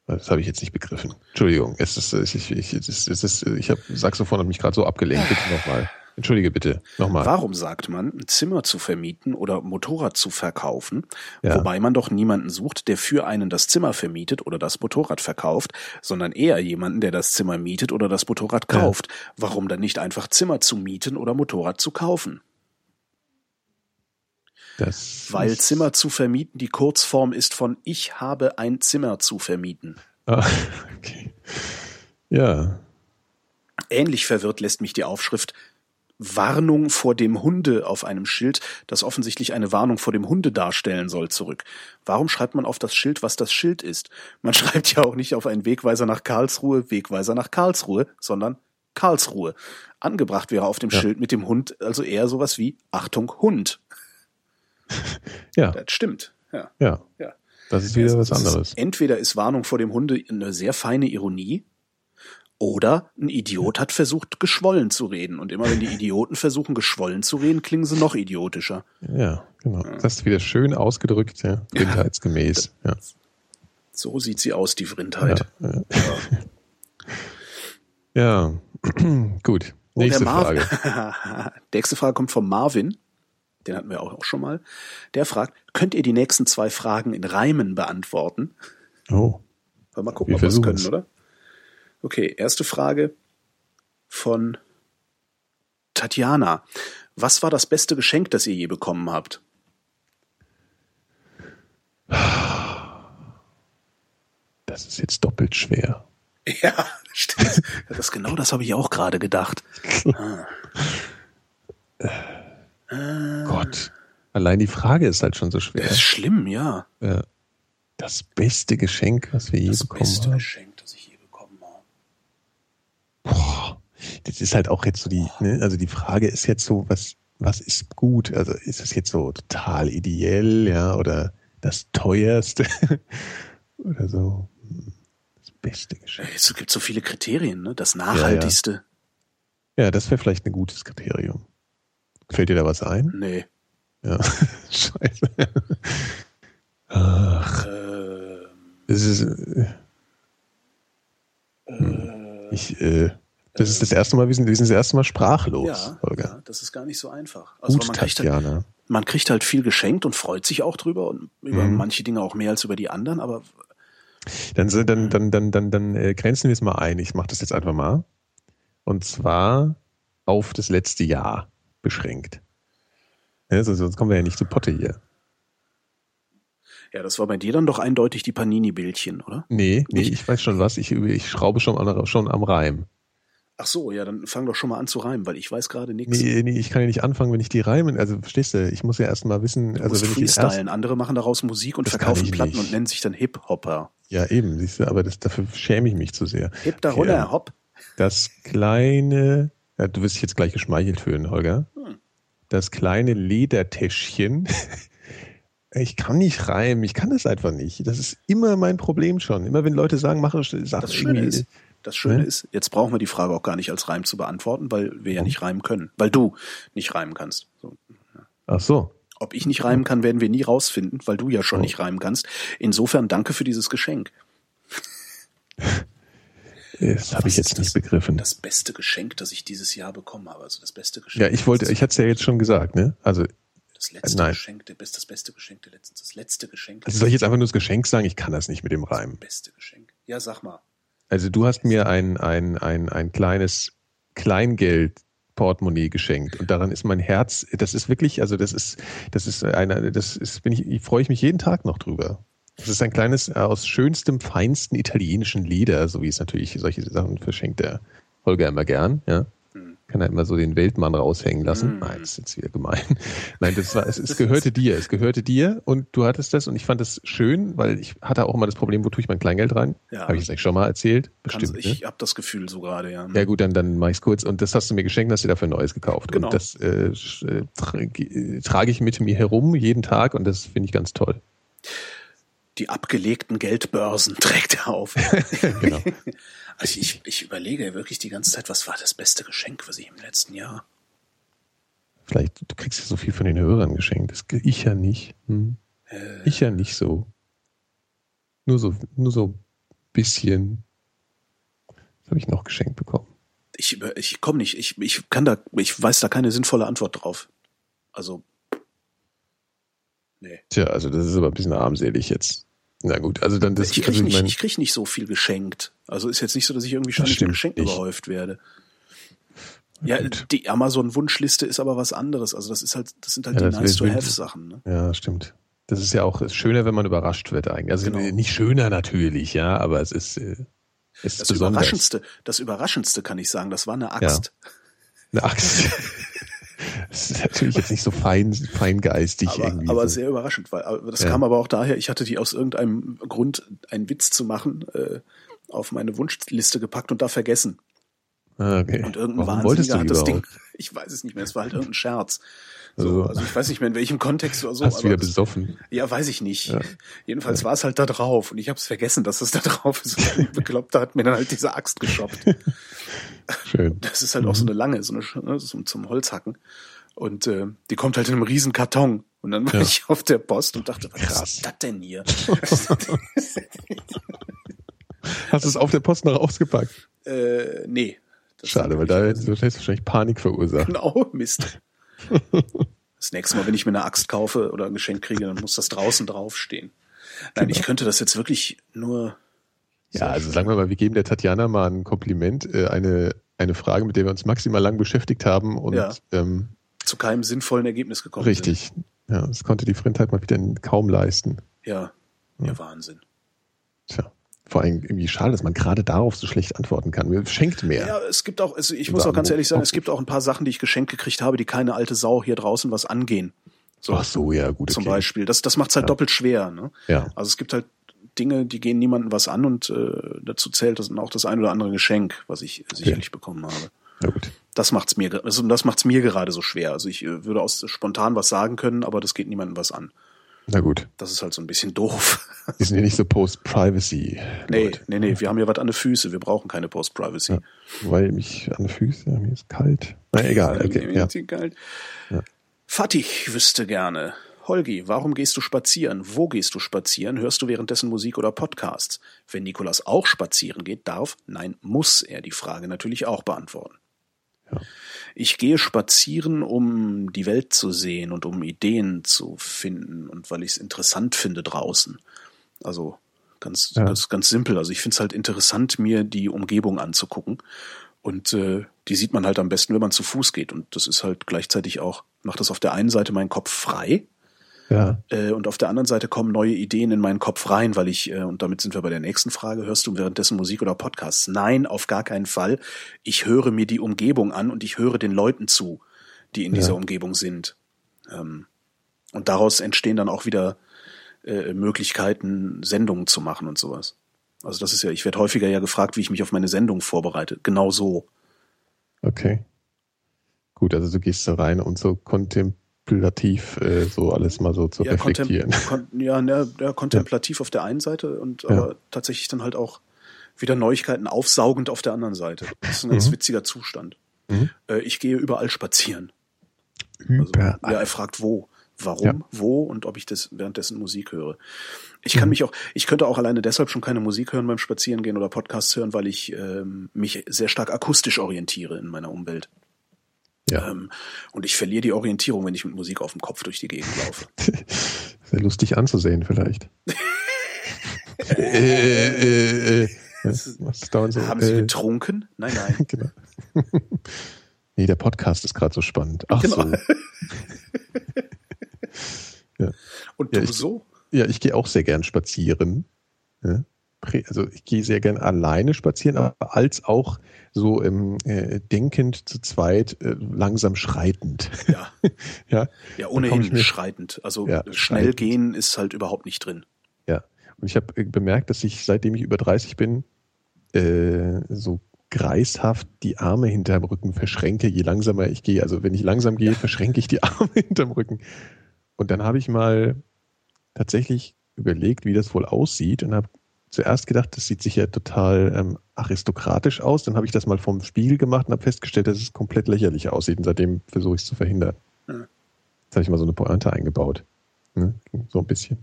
Das habe ich jetzt nicht begriffen. Entschuldigung. Es ist, ich, ich, ich, es ist, ich habe Saxophon hat mich gerade so abgelenkt. Bitte nochmal. Entschuldige bitte. Nochmal. Warum sagt man, ein Zimmer zu vermieten oder Motorrad zu verkaufen, Ja. wobei man doch niemanden sucht, der für einen das Zimmer vermietet oder das Motorrad verkauft, sondern eher jemanden, der das Zimmer mietet oder das Motorrad Ja. kauft? Warum dann nicht einfach Zimmer zu mieten oder Motorrad zu kaufen? Das Weil Zimmer zu vermieten die Kurzform ist von ich habe ein Zimmer zu vermieten. Ah, okay. Ja. Ähnlich verwirrt lässt mich die Aufschrift Warnung vor dem Hunde auf einem Schild, das offensichtlich eine Warnung vor dem Hunde darstellen soll, zurück. Warum schreibt man auf das Schild, was das Schild ist? Man schreibt ja auch nicht auf einen Wegweiser nach Karlsruhe, Wegweiser nach Karlsruhe, sondern Karlsruhe. Angebracht wäre auf dem Ja. Schild mit dem Hund also eher sowas wie Achtung Hund. Ja. Das stimmt. Ja. Ja. ja. Das ist wieder was es ist- anderes. Entweder ist Warnung vor dem Hunde eine sehr feine Ironie, oder ein Idiot hat versucht, geschwollen zu reden. Und immer wenn die Idioten versuchen, geschwollen zu reden, klingen sie noch idiotischer. Ja, genau. Das hast du wieder schön ausgedrückt, ja. Blindheitsgemäß. Ja. So sieht sie aus, die Vrindheit. Ja. ja. Gut. Oh, Nächste. Frage. Die nächste Frage kommt von Marvin. Den hatten wir auch, auch schon mal. Der fragt, könnt ihr die nächsten zwei Fragen in Reimen beantworten? Oh. Mal gucken, Wir ob wir es können, oder? Okay, erste Frage von Tatjana. Was war das beste Geschenk, das ihr je bekommen habt? Das ist jetzt doppelt schwer. Ja, stimmt. Das genau das habe ich auch gerade gedacht. Ah. Gott. Allein die Frage ist halt schon so schwer. Das ist schlimm, ja. Ja. Das beste Geschenk, was wir je Das bekommen beste haben. Geschenk, das bekommen habe. Boah, das ist halt auch jetzt so die, ne? also die Frage ist jetzt so, was, was ist gut? Also ist es jetzt so total ideell, ja, oder das teuerste oder so? Hm, Das beste Geschenk. Es gibt so viele Kriterien, ne? Das nachhaltigste. Ja, das wäre vielleicht ein gutes Kriterium. Fällt dir da was ein? Nee. Ja. Scheiße. Ach, Ähm, das ist, äh, hm. Ich, äh, das ist das erste Mal, wir sind, wir sind das erste Mal sprachlos, ja, Holger. ja, das ist gar nicht so einfach. Also Gut, man kriegt, halt, Tatjana. man kriegt halt viel geschenkt und freut sich auch drüber und über Mhm. manche Dinge auch mehr als über die anderen, aber Dann, dann, dann, dann, dann, dann äh, grenzen wir es mal ein. Ich mache das jetzt einfach mal. Und zwar auf das letzte Jahr beschränkt. Ja, so- sonst kommen wir ja nicht zu Potte hier. Ja, das war bei dir dann doch eindeutig die Panini-Bildchen, oder? Nee, nee, Nicht? ich weiß schon was. Ich, ich schraube schon, an, schon am Reim. Ach so, ja, dann fang doch schon mal an zu reimen, weil ich weiß gerade nichts. Nee, nee, ich kann ja nicht anfangen, wenn ich die reimen. Also verstehst du, ich muss ja erst mal wissen, Du also wenn ich den erst, freestylen. Andere machen daraus Musik und verkaufen ich Platten nicht. und nennen sich dann Hip-Hopper. Ja, eben, siehst du, aber das, dafür schäme ich mich zu sehr. Hip da runter, Ja. hopp. Das kleine, ja, du wirst dich jetzt gleich geschmeichelt fühlen, Holger. Hm. Das kleine Ledertäschchen. Ich kann nicht reimen, ich kann das einfach nicht. Das ist immer mein Problem schon. Immer wenn Leute sagen, mache sag Das Schöne ist, das Schöne Ne? ist, jetzt brauchen wir die Frage auch gar nicht als Reim zu beantworten, weil wir ja nicht reimen können. Weil du nicht reimen kannst. So. Ach so. Ob ich nicht reimen kann, werden wir nie rausfinden, weil du ja schon Oh. nicht reimen kannst. Insofern danke für dieses Geschenk. Das habe ich jetzt ist nicht das? begriffen. Das beste Geschenk, das ich dieses Jahr bekommen habe. Also das beste Geschenk. Ja, ich wollte, ich hatte es ja jetzt schon gesagt, ne? Also, Das letzte Nein. Geschenk, der best, das beste Geschenk der letzten, das letzte Geschenk. also soll ich jetzt einfach nur das Geschenk sagen? Ich kann das nicht mit dem Reim. Das beste Geschenk. Ja, sag mal. Also du hast mir ein, ein, ein, ein kleines Kleingeld-Portemonnaie geschenkt und daran ist mein Herz, das ist wirklich, also das ist, das ist einer, das ist, bin ich, ich freue ich mich jeden Tag noch drüber. Das ist ein kleines, äh, aus schönstem, feinsten italienischen Leder, so wie es natürlich solche Sachen verschenkt der Holger immer gern, ja. Kann er immer so den Weltmann raushängen lassen. Hm. Nein, das ist jetzt wieder gemein. Nein, das war, es, es gehörte dir, es gehörte dir und du hattest das und ich fand das schön, weil ich hatte auch immer das Problem, wo tue ich mein Kleingeld rein? Ja. Habe ich das eigentlich schon mal erzählt? Kannst, Bestimmt. ne? ich habe das Gefühl so gerade, ja. Ja gut, dann, dann mache ich es kurz. Und das hast du mir geschenkt, hast du dafür neues gekauft. Genau. Und das äh, äh, tra äh, trage ich mit mir herum jeden Tag und das finde ich ganz toll. Die abgelegten Geldbörsen trägt er auf. Genau. Also ich, ich überlege wirklich die ganze Zeit, was war das beste Geschenk, was ich im letzten Jahr. Vielleicht, du kriegst ja so viel von den Hörern geschenkt. Das ich ja nicht. Hm? Äh, Ich ja nicht so. Nur so, nur so bisschen. Was habe ich noch geschenkt bekommen? ich, ich komme nicht, ich, ich kann da, ich weiß da keine sinnvolle Antwort drauf. Also, nee. Tja, also das ist aber ein bisschen armselig jetzt. Na gut, also dann das. ich krieg also nicht, ich krieg nicht so viel geschenkt. Also ist jetzt nicht so, dass ich irgendwie ständig mit Geschenken nicht. überhäuft werde. Ja, Gut. die Amazon-Wunschliste ist aber was anderes. Also das ist halt, das sind halt Ja, die das nice to will- have Sachen. Ne? Ja, stimmt. Das ist ja auch ist schöner, wenn man überrascht wird eigentlich. Also Genau. nicht schöner natürlich, ja, aber es ist, äh, es ist Das besonders. Überraschendste, das Überraschendste kann ich sagen, das war eine Axt. Eine Axt. Das ist natürlich jetzt nicht so fein, feingeistig Aber, irgendwie. aber so. sehr überraschend, weil das Ja. kam aber auch daher, ich hatte die aus irgendeinem Grund, einen Witz zu machen, äh, auf meine Wunschliste gepackt und da vergessen. Ah, okay. Und irgendein Warum Wahnsinniger hat das? Ding, ich weiß es nicht mehr, es war halt irgendein Scherz. So, Also- also ich weiß nicht mehr in welchem Kontext oder so. Hast aber wieder es- besoffen. ja, weiß ich nicht. Ja. Jedenfalls war es halt da drauf und ich habe es vergessen, dass es da drauf ist. Und Bekloppter hat mir dann halt diese Axt geshoppt. Schön. Das ist halt auch so Mhm. eine lange, so eine ne, zum, zum Holzhacken. Und äh, die kommt halt in einem riesen Karton. Und dann war Ja. ich auf der Post und dachte, was Krass. ist das denn hier? Hast du es auf der Post noch ausgepackt? äh, nee. Schade, weil da hättest du wahrscheinlich Panik verursacht. Genau, Mist. Das nächste Mal, wenn ich mir eine Axt kaufe oder ein Geschenk kriege, dann muss das draußen draufstehen. Nein, Genau. ich könnte das jetzt wirklich nur. Ja, also sagen wir mal, wir geben der Tatjana mal ein Kompliment, äh, eine, eine Frage, mit der wir uns maximal lang beschäftigt haben und Ja. ähm, zu keinem sinnvollen Ergebnis gekommen Richtig. sind. Ja, das konnte die Frindheit mal wieder kaum leisten. Ja, ja, ja. Wahnsinn. Tja. Vor allem irgendwie schade, dass man gerade darauf so schlecht antworten kann. Mir schenkt mehr. Ja, es gibt auch, also ich muss auch ganz ehrlich sagen, es gibt auch ein paar Sachen, die ich geschenkt gekriegt habe, die keine alte Sau hier draußen was angehen. So, Ach so, ja, gut. Zum Beispiel. Das, das macht's halt ja. doppelt schwer. Ne? Ja. Also es gibt halt Dinge, die gehen niemandem was an und äh, dazu zählt das auch das ein oder andere Geschenk, was ich sicherlich ja. bekommen habe. Ja, gut. Das macht's mir, also das macht's mir gerade so schwer. Also ich äh, würde aus spontan was sagen können, aber das geht niemandem was an. Na gut. Das ist halt so ein bisschen doof. Wir sind ja nicht so Post-Privacy. Nee, nee, nee, wir haben ja was an den Füßen, wir brauchen keine Post-Privacy. Ja, weil mich an den Füßen, mir ist kalt. Na egal, okay. mir ist kalt. Ja. Fatih wüsste gerne. Holgi, warum gehst du spazieren? Wo gehst du spazieren? Hörst du währenddessen Musik oder Podcasts? Wenn Nikolas auch spazieren geht, darf, nein, muss er die Frage natürlich auch beantworten. Ja. Ich gehe spazieren, um die Welt zu sehen und um Ideen zu finden und weil ich es interessant finde draußen. Also ganz, ja. ganz, ganz simpel. Also ich finde es halt interessant, mir die Umgebung anzugucken. Und äh, die sieht man halt am besten, wenn man zu Fuß geht. Und das ist halt gleichzeitig auch, macht das auf der einen Seite meinen Kopf frei, ja. Äh, und auf der anderen Seite kommen neue Ideen in meinen Kopf rein, weil ich, äh, und damit sind wir bei der nächsten Frage, hörst du währenddessen Musik oder Podcasts? Nein, auf gar keinen Fall. Ich höre mir die Umgebung an und ich höre den Leuten zu, die in ja. dieser Umgebung sind. Ähm, und daraus entstehen dann auch wieder äh, Möglichkeiten, Sendungen zu machen und sowas. Also das ist ja, ich werde häufiger ja gefragt, wie ich mich auf meine Sendung vorbereite. Genau so. Okay. Gut, also du gehst da rein und so kontemplierst kontemplativ äh, so alles mal so zu ja, reflektieren. Kon ja, ne, ja, kontemplativ ja. auf der einen Seite und aber tatsächlich dann halt auch wieder Neuigkeiten aufsaugend auf der anderen Seite. Das ist ein ganz mhm. witziger Zustand. Mhm. Äh, ich gehe überall spazieren. Überall. Also, ja, er fragt wo. Warum, wo und ob ich das währenddessen Musik höre. Ich kann mhm. mich auch, ich könnte auch alleine deshalb schon keine Musik hören beim Spazierengehen oder Podcasts hören, weil ich ähm, mich sehr stark akustisch orientiere in meiner Umwelt. Ja. Ähm, und ich verliere die Orientierung, wenn ich mit Musik auf dem Kopf durch die Gegend laufe. Sehr lustig anzusehen, vielleicht. äh, äh, äh, was so? Haben Sie äh, getrunken? Nein, nein. genau. nee, der Podcast ist gerade so spannend. Ach genau. so. ja. Und du ja, ich, so? Ja, ich gehe auch sehr gern spazieren. Ja? Also ich gehe sehr gern alleine spazieren, aber als auch so ähm, äh, denkend zu zweit, äh, langsam schreitend. Ja. ja. Ja, ohnehin mir, schreitend. Also ja, schnell schreitend. gehen ist halt überhaupt nicht drin. Ja. Und ich habe äh, bemerkt, dass ich, seitdem ich über 30 bin, äh, so greishaft die Arme hinterm Rücken verschränke, je langsamer ich gehe. Also wenn ich langsam gehe, verschränke ich die Arme hinterm Rücken. Und dann habe ich mal tatsächlich überlegt, wie das wohl aussieht und habe zuerst gedacht, das sieht sicher total ähm, aristokratisch aus. Dann habe ich das mal vom Spiegel gemacht und habe festgestellt, dass es komplett lächerlich aussieht. Und seitdem versuche ich es zu verhindern. Mhm. Jetzt habe ich mal so eine Pointe eingebaut. Ne? So ein bisschen.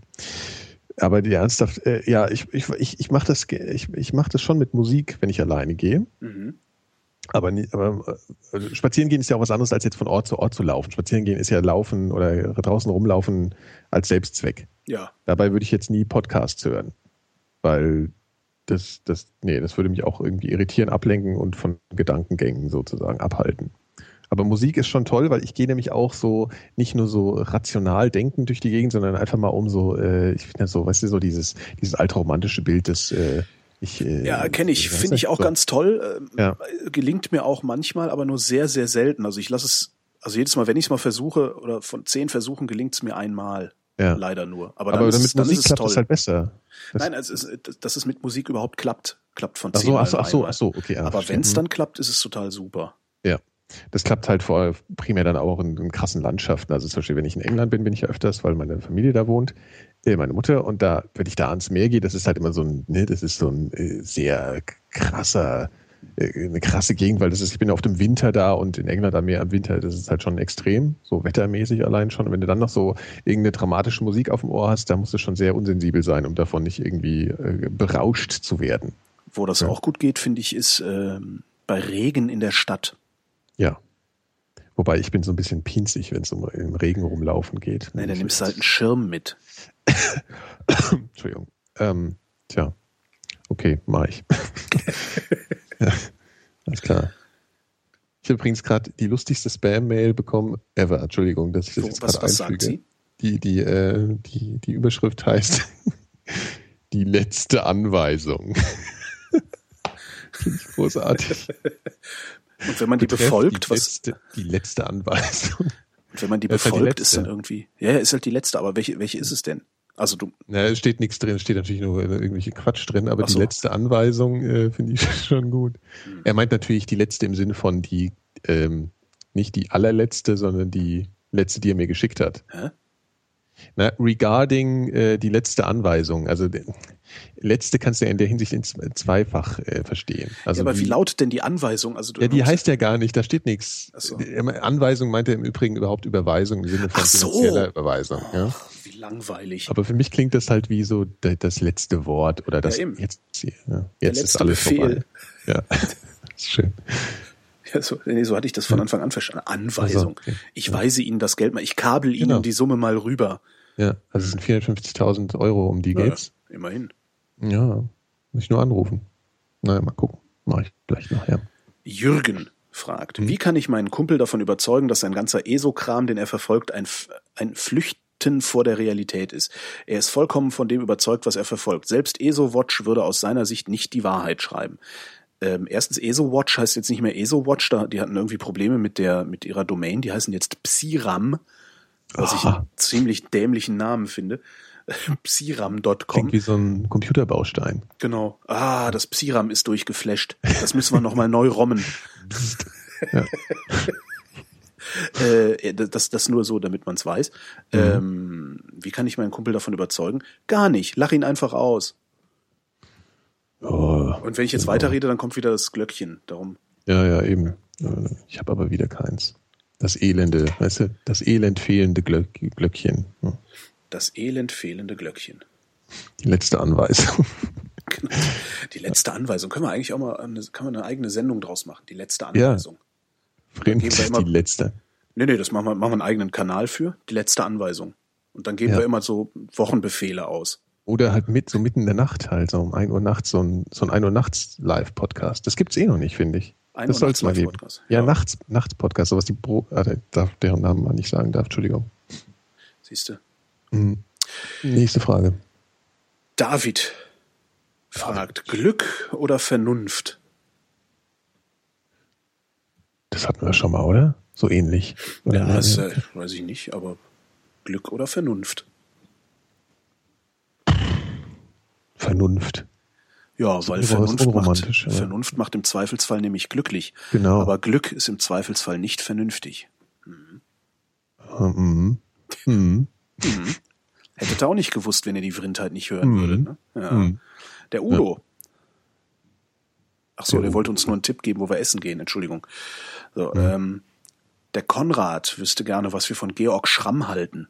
Aber die ernsthaft, äh, ja, ich, ich, ich, ich mache das, ich, ich mach das schon mit Musik, wenn ich alleine gehe. Mhm. Aber, nie, aber äh, spazieren gehen ist ja auch was anderes, als jetzt von Ort zu Ort zu laufen. Spazieren gehen ist ja laufen oder draußen rumlaufen als Selbstzweck. Ja. Dabei würde ich jetzt nie Podcasts hören weil das, das, nee, das würde mich auch irgendwie irritieren, ablenken und von Gedankengängen sozusagen abhalten. Aber Musik ist schon toll, weil ich gehe nämlich auch so nicht nur so rational denkend durch die Gegend, sondern einfach mal um so, äh, ich finde so, weißt du, so dieses, dieses altromantische Bild des äh, ich, äh, ja, kenne ich, finde ich auch so. ganz toll. Ähm, ja. Gelingt mir auch manchmal, aber nur sehr, sehr selten. Also ich lasse es, also jedes Mal, wenn ich es mal versuche, oder von zehn Versuchen gelingt es mir einmal. Ja. Leider nur. Aber, aber dann damit ist, dann Musik ist es klappt toll. es halt besser. Das Nein, also es ist, dass es mit Musik überhaupt klappt, klappt von ach zehn so, ach so, ach so, ach so, okay. Ja, aber wenn es dann klappt, ist es total super. Ja. Das klappt halt vor primär dann auch in, in, krassen Landschaften. Also zum Beispiel, wenn ich in England bin, bin ich ja öfters, weil meine Familie da wohnt, äh, meine Mutter. Und da, wenn ich da ans Meer gehe, das ist halt immer so ein, ne, das ist so ein äh, sehr krasser äh, eine krasse Gegend, weil das ist, ich bin auf dem Winter da und in England am Meer im Winter, das ist halt schon extrem, so wettermäßig allein schon. Und wenn du dann noch so irgendeine dramatische Musik auf dem Ohr hast, da musst du schon sehr unsensibel sein, um davon nicht irgendwie äh, berauscht zu werden. Wo das ja. auch gut geht, finde ich, ist äh, bei Regen in der Stadt. Ja. Wobei ich bin so ein bisschen pinzig, wenn es um im Regen rumlaufen geht. Nein, dann nimmst du halt einen Schirm mit. Entschuldigung. Ähm, tja. Okay, mach ich. ja, alles klar. Ich habe übrigens gerade die lustigste Spam-Mail bekommen ever. Entschuldigung, dass ich das Wo- jetzt gerade was sagt einfüge. sie? Die, die, äh, die, die Überschrift heißt Die letzte Anweisung. Finde ich großartig. Und wenn man die Betreff befolgt, die was, letzte, die letzte Anweisung. und wenn man die Das ist halt befolgt, ist dann irgendwie, ja, ja, ist halt die letzte, aber welche, welche ist es denn? Also du, Na, es steht nichts drin, es steht natürlich nur irgendwelche Quatsch drin, aber so. die letzte Anweisung äh, finde ich schon gut. Hm. Er meint natürlich die letzte im Sinne von die, ähm, nicht die allerletzte, sondern die letzte, die er mir geschickt hat. Hä? Na, regarding äh, die letzte Anweisung, also letzte kannst du ja in der Hinsicht in zweifach äh, verstehen. Also ja, aber wie lautet denn die Anweisung? Also ja, die heißt ja gar nicht, da steht nichts. So. Anweisung meint er im Übrigen überhaupt Überweisung im Sinne von so. finanzieller Überweisung. Ja? Langweilig. Aber für mich klingt das halt wie so das letzte Wort oder das Ja, jetzt, ja, jetzt ist alles Befehl. vorbei. Ja, ist schön. Ja, so, nee, so hatte ich das von Anfang an verstanden. Anweisung. Ach so, okay. Ich weise Ihnen das Geld mal, ich kabel Ihnen Genau. die Summe mal rüber. Ja, also es sind 450.000 Euro, um die Ja, geht's. immerhin. Ja, muss ich nur anrufen. Naja, mal gucken. Mach ich vielleicht nachher. Jürgen fragt, Hm. wie kann ich meinen Kumpel davon überzeugen, dass sein ganzer ESO-Kram, den er verfolgt, ein, ein Flüchten vor der Realität ist? Er ist vollkommen von dem überzeugt, was er verfolgt. Selbst ESO-Watch würde aus seiner Sicht nicht die Wahrheit schreiben. Ähm, erstens, ESO-Watch heißt jetzt nicht mehr ESO-Watch, da, die hatten irgendwie Probleme mit der, mit ihrer Domain, die heißen jetzt Psiram, was ich Aha. einen ziemlich dämlichen Namen finde. Psiram.com. Klingt wie so ein Computerbaustein. Genau. Ah, das Psiram ist durchgeflasht. Das müssen wir nochmal neu rommen. Ja. äh, das, das nur so, damit man es weiß. Mhm. Ähm, wie kann ich meinen Kumpel davon überzeugen? Gar nicht. Lach ihn einfach aus. Oh, Und wenn ich jetzt weiterrede, dann kommt wieder das Glöckchen. Darum. ja, ja, eben. Ich habe aber wieder keins. Das elende, weißt du, das elend fehlende Glöck Glöckchen. Ja. Das elend fehlende Glöckchen. Die letzte Anweisung. Genau. Die letzte Anweisung. Können wir eigentlich auch mal eine, kann man eine eigene Sendung draus machen? Die letzte Anweisung. Wir immer- die letzte. Nee, nee, das machen wir, machen wir einen eigenen Kanal für. Die letzte Anweisung. Und dann geben Ja. wir immer so Wochenbefehle aus. Oder halt mit, so mitten in der Nacht halt, so um 1 Uhr nachts, so ein, so ein 1 Uhr nachts Live-Podcast. Das gibt's eh noch nicht, finde ich. 1 das Uhr soll's nachts mal geben. Live-Podcast. Ja, Ja. nachts, Nachts-Podcast, sowas die Bro, ah, der darf, deren Namen man nicht sagen darf, Entschuldigung. Siehst du? Mhm. Nächste Frage. David fragt, Glück oder Vernunft? Das hatten wir schon mal, oder? So ähnlich. Oder Ja, das äh, weiß ich nicht, aber Glück oder Vernunft? Vernunft. Ja, weil Vernunft macht, ja. Vernunft macht im Zweifelsfall nämlich glücklich. Genau. Aber Glück ist im Zweifelsfall nicht vernünftig. Mhm. Mhm. Hättet ihr auch nicht gewusst, wenn ihr die Vrindheit nicht hören Mhm. würdet. Ne? Ja. Mhm. Der Udo. Ach so, Der der wollte uns nur einen Tipp geben, wo wir essen gehen. Entschuldigung. So, Mhm. ähm, der Konrad wüsste gerne, was wir von Georg Schramm halten.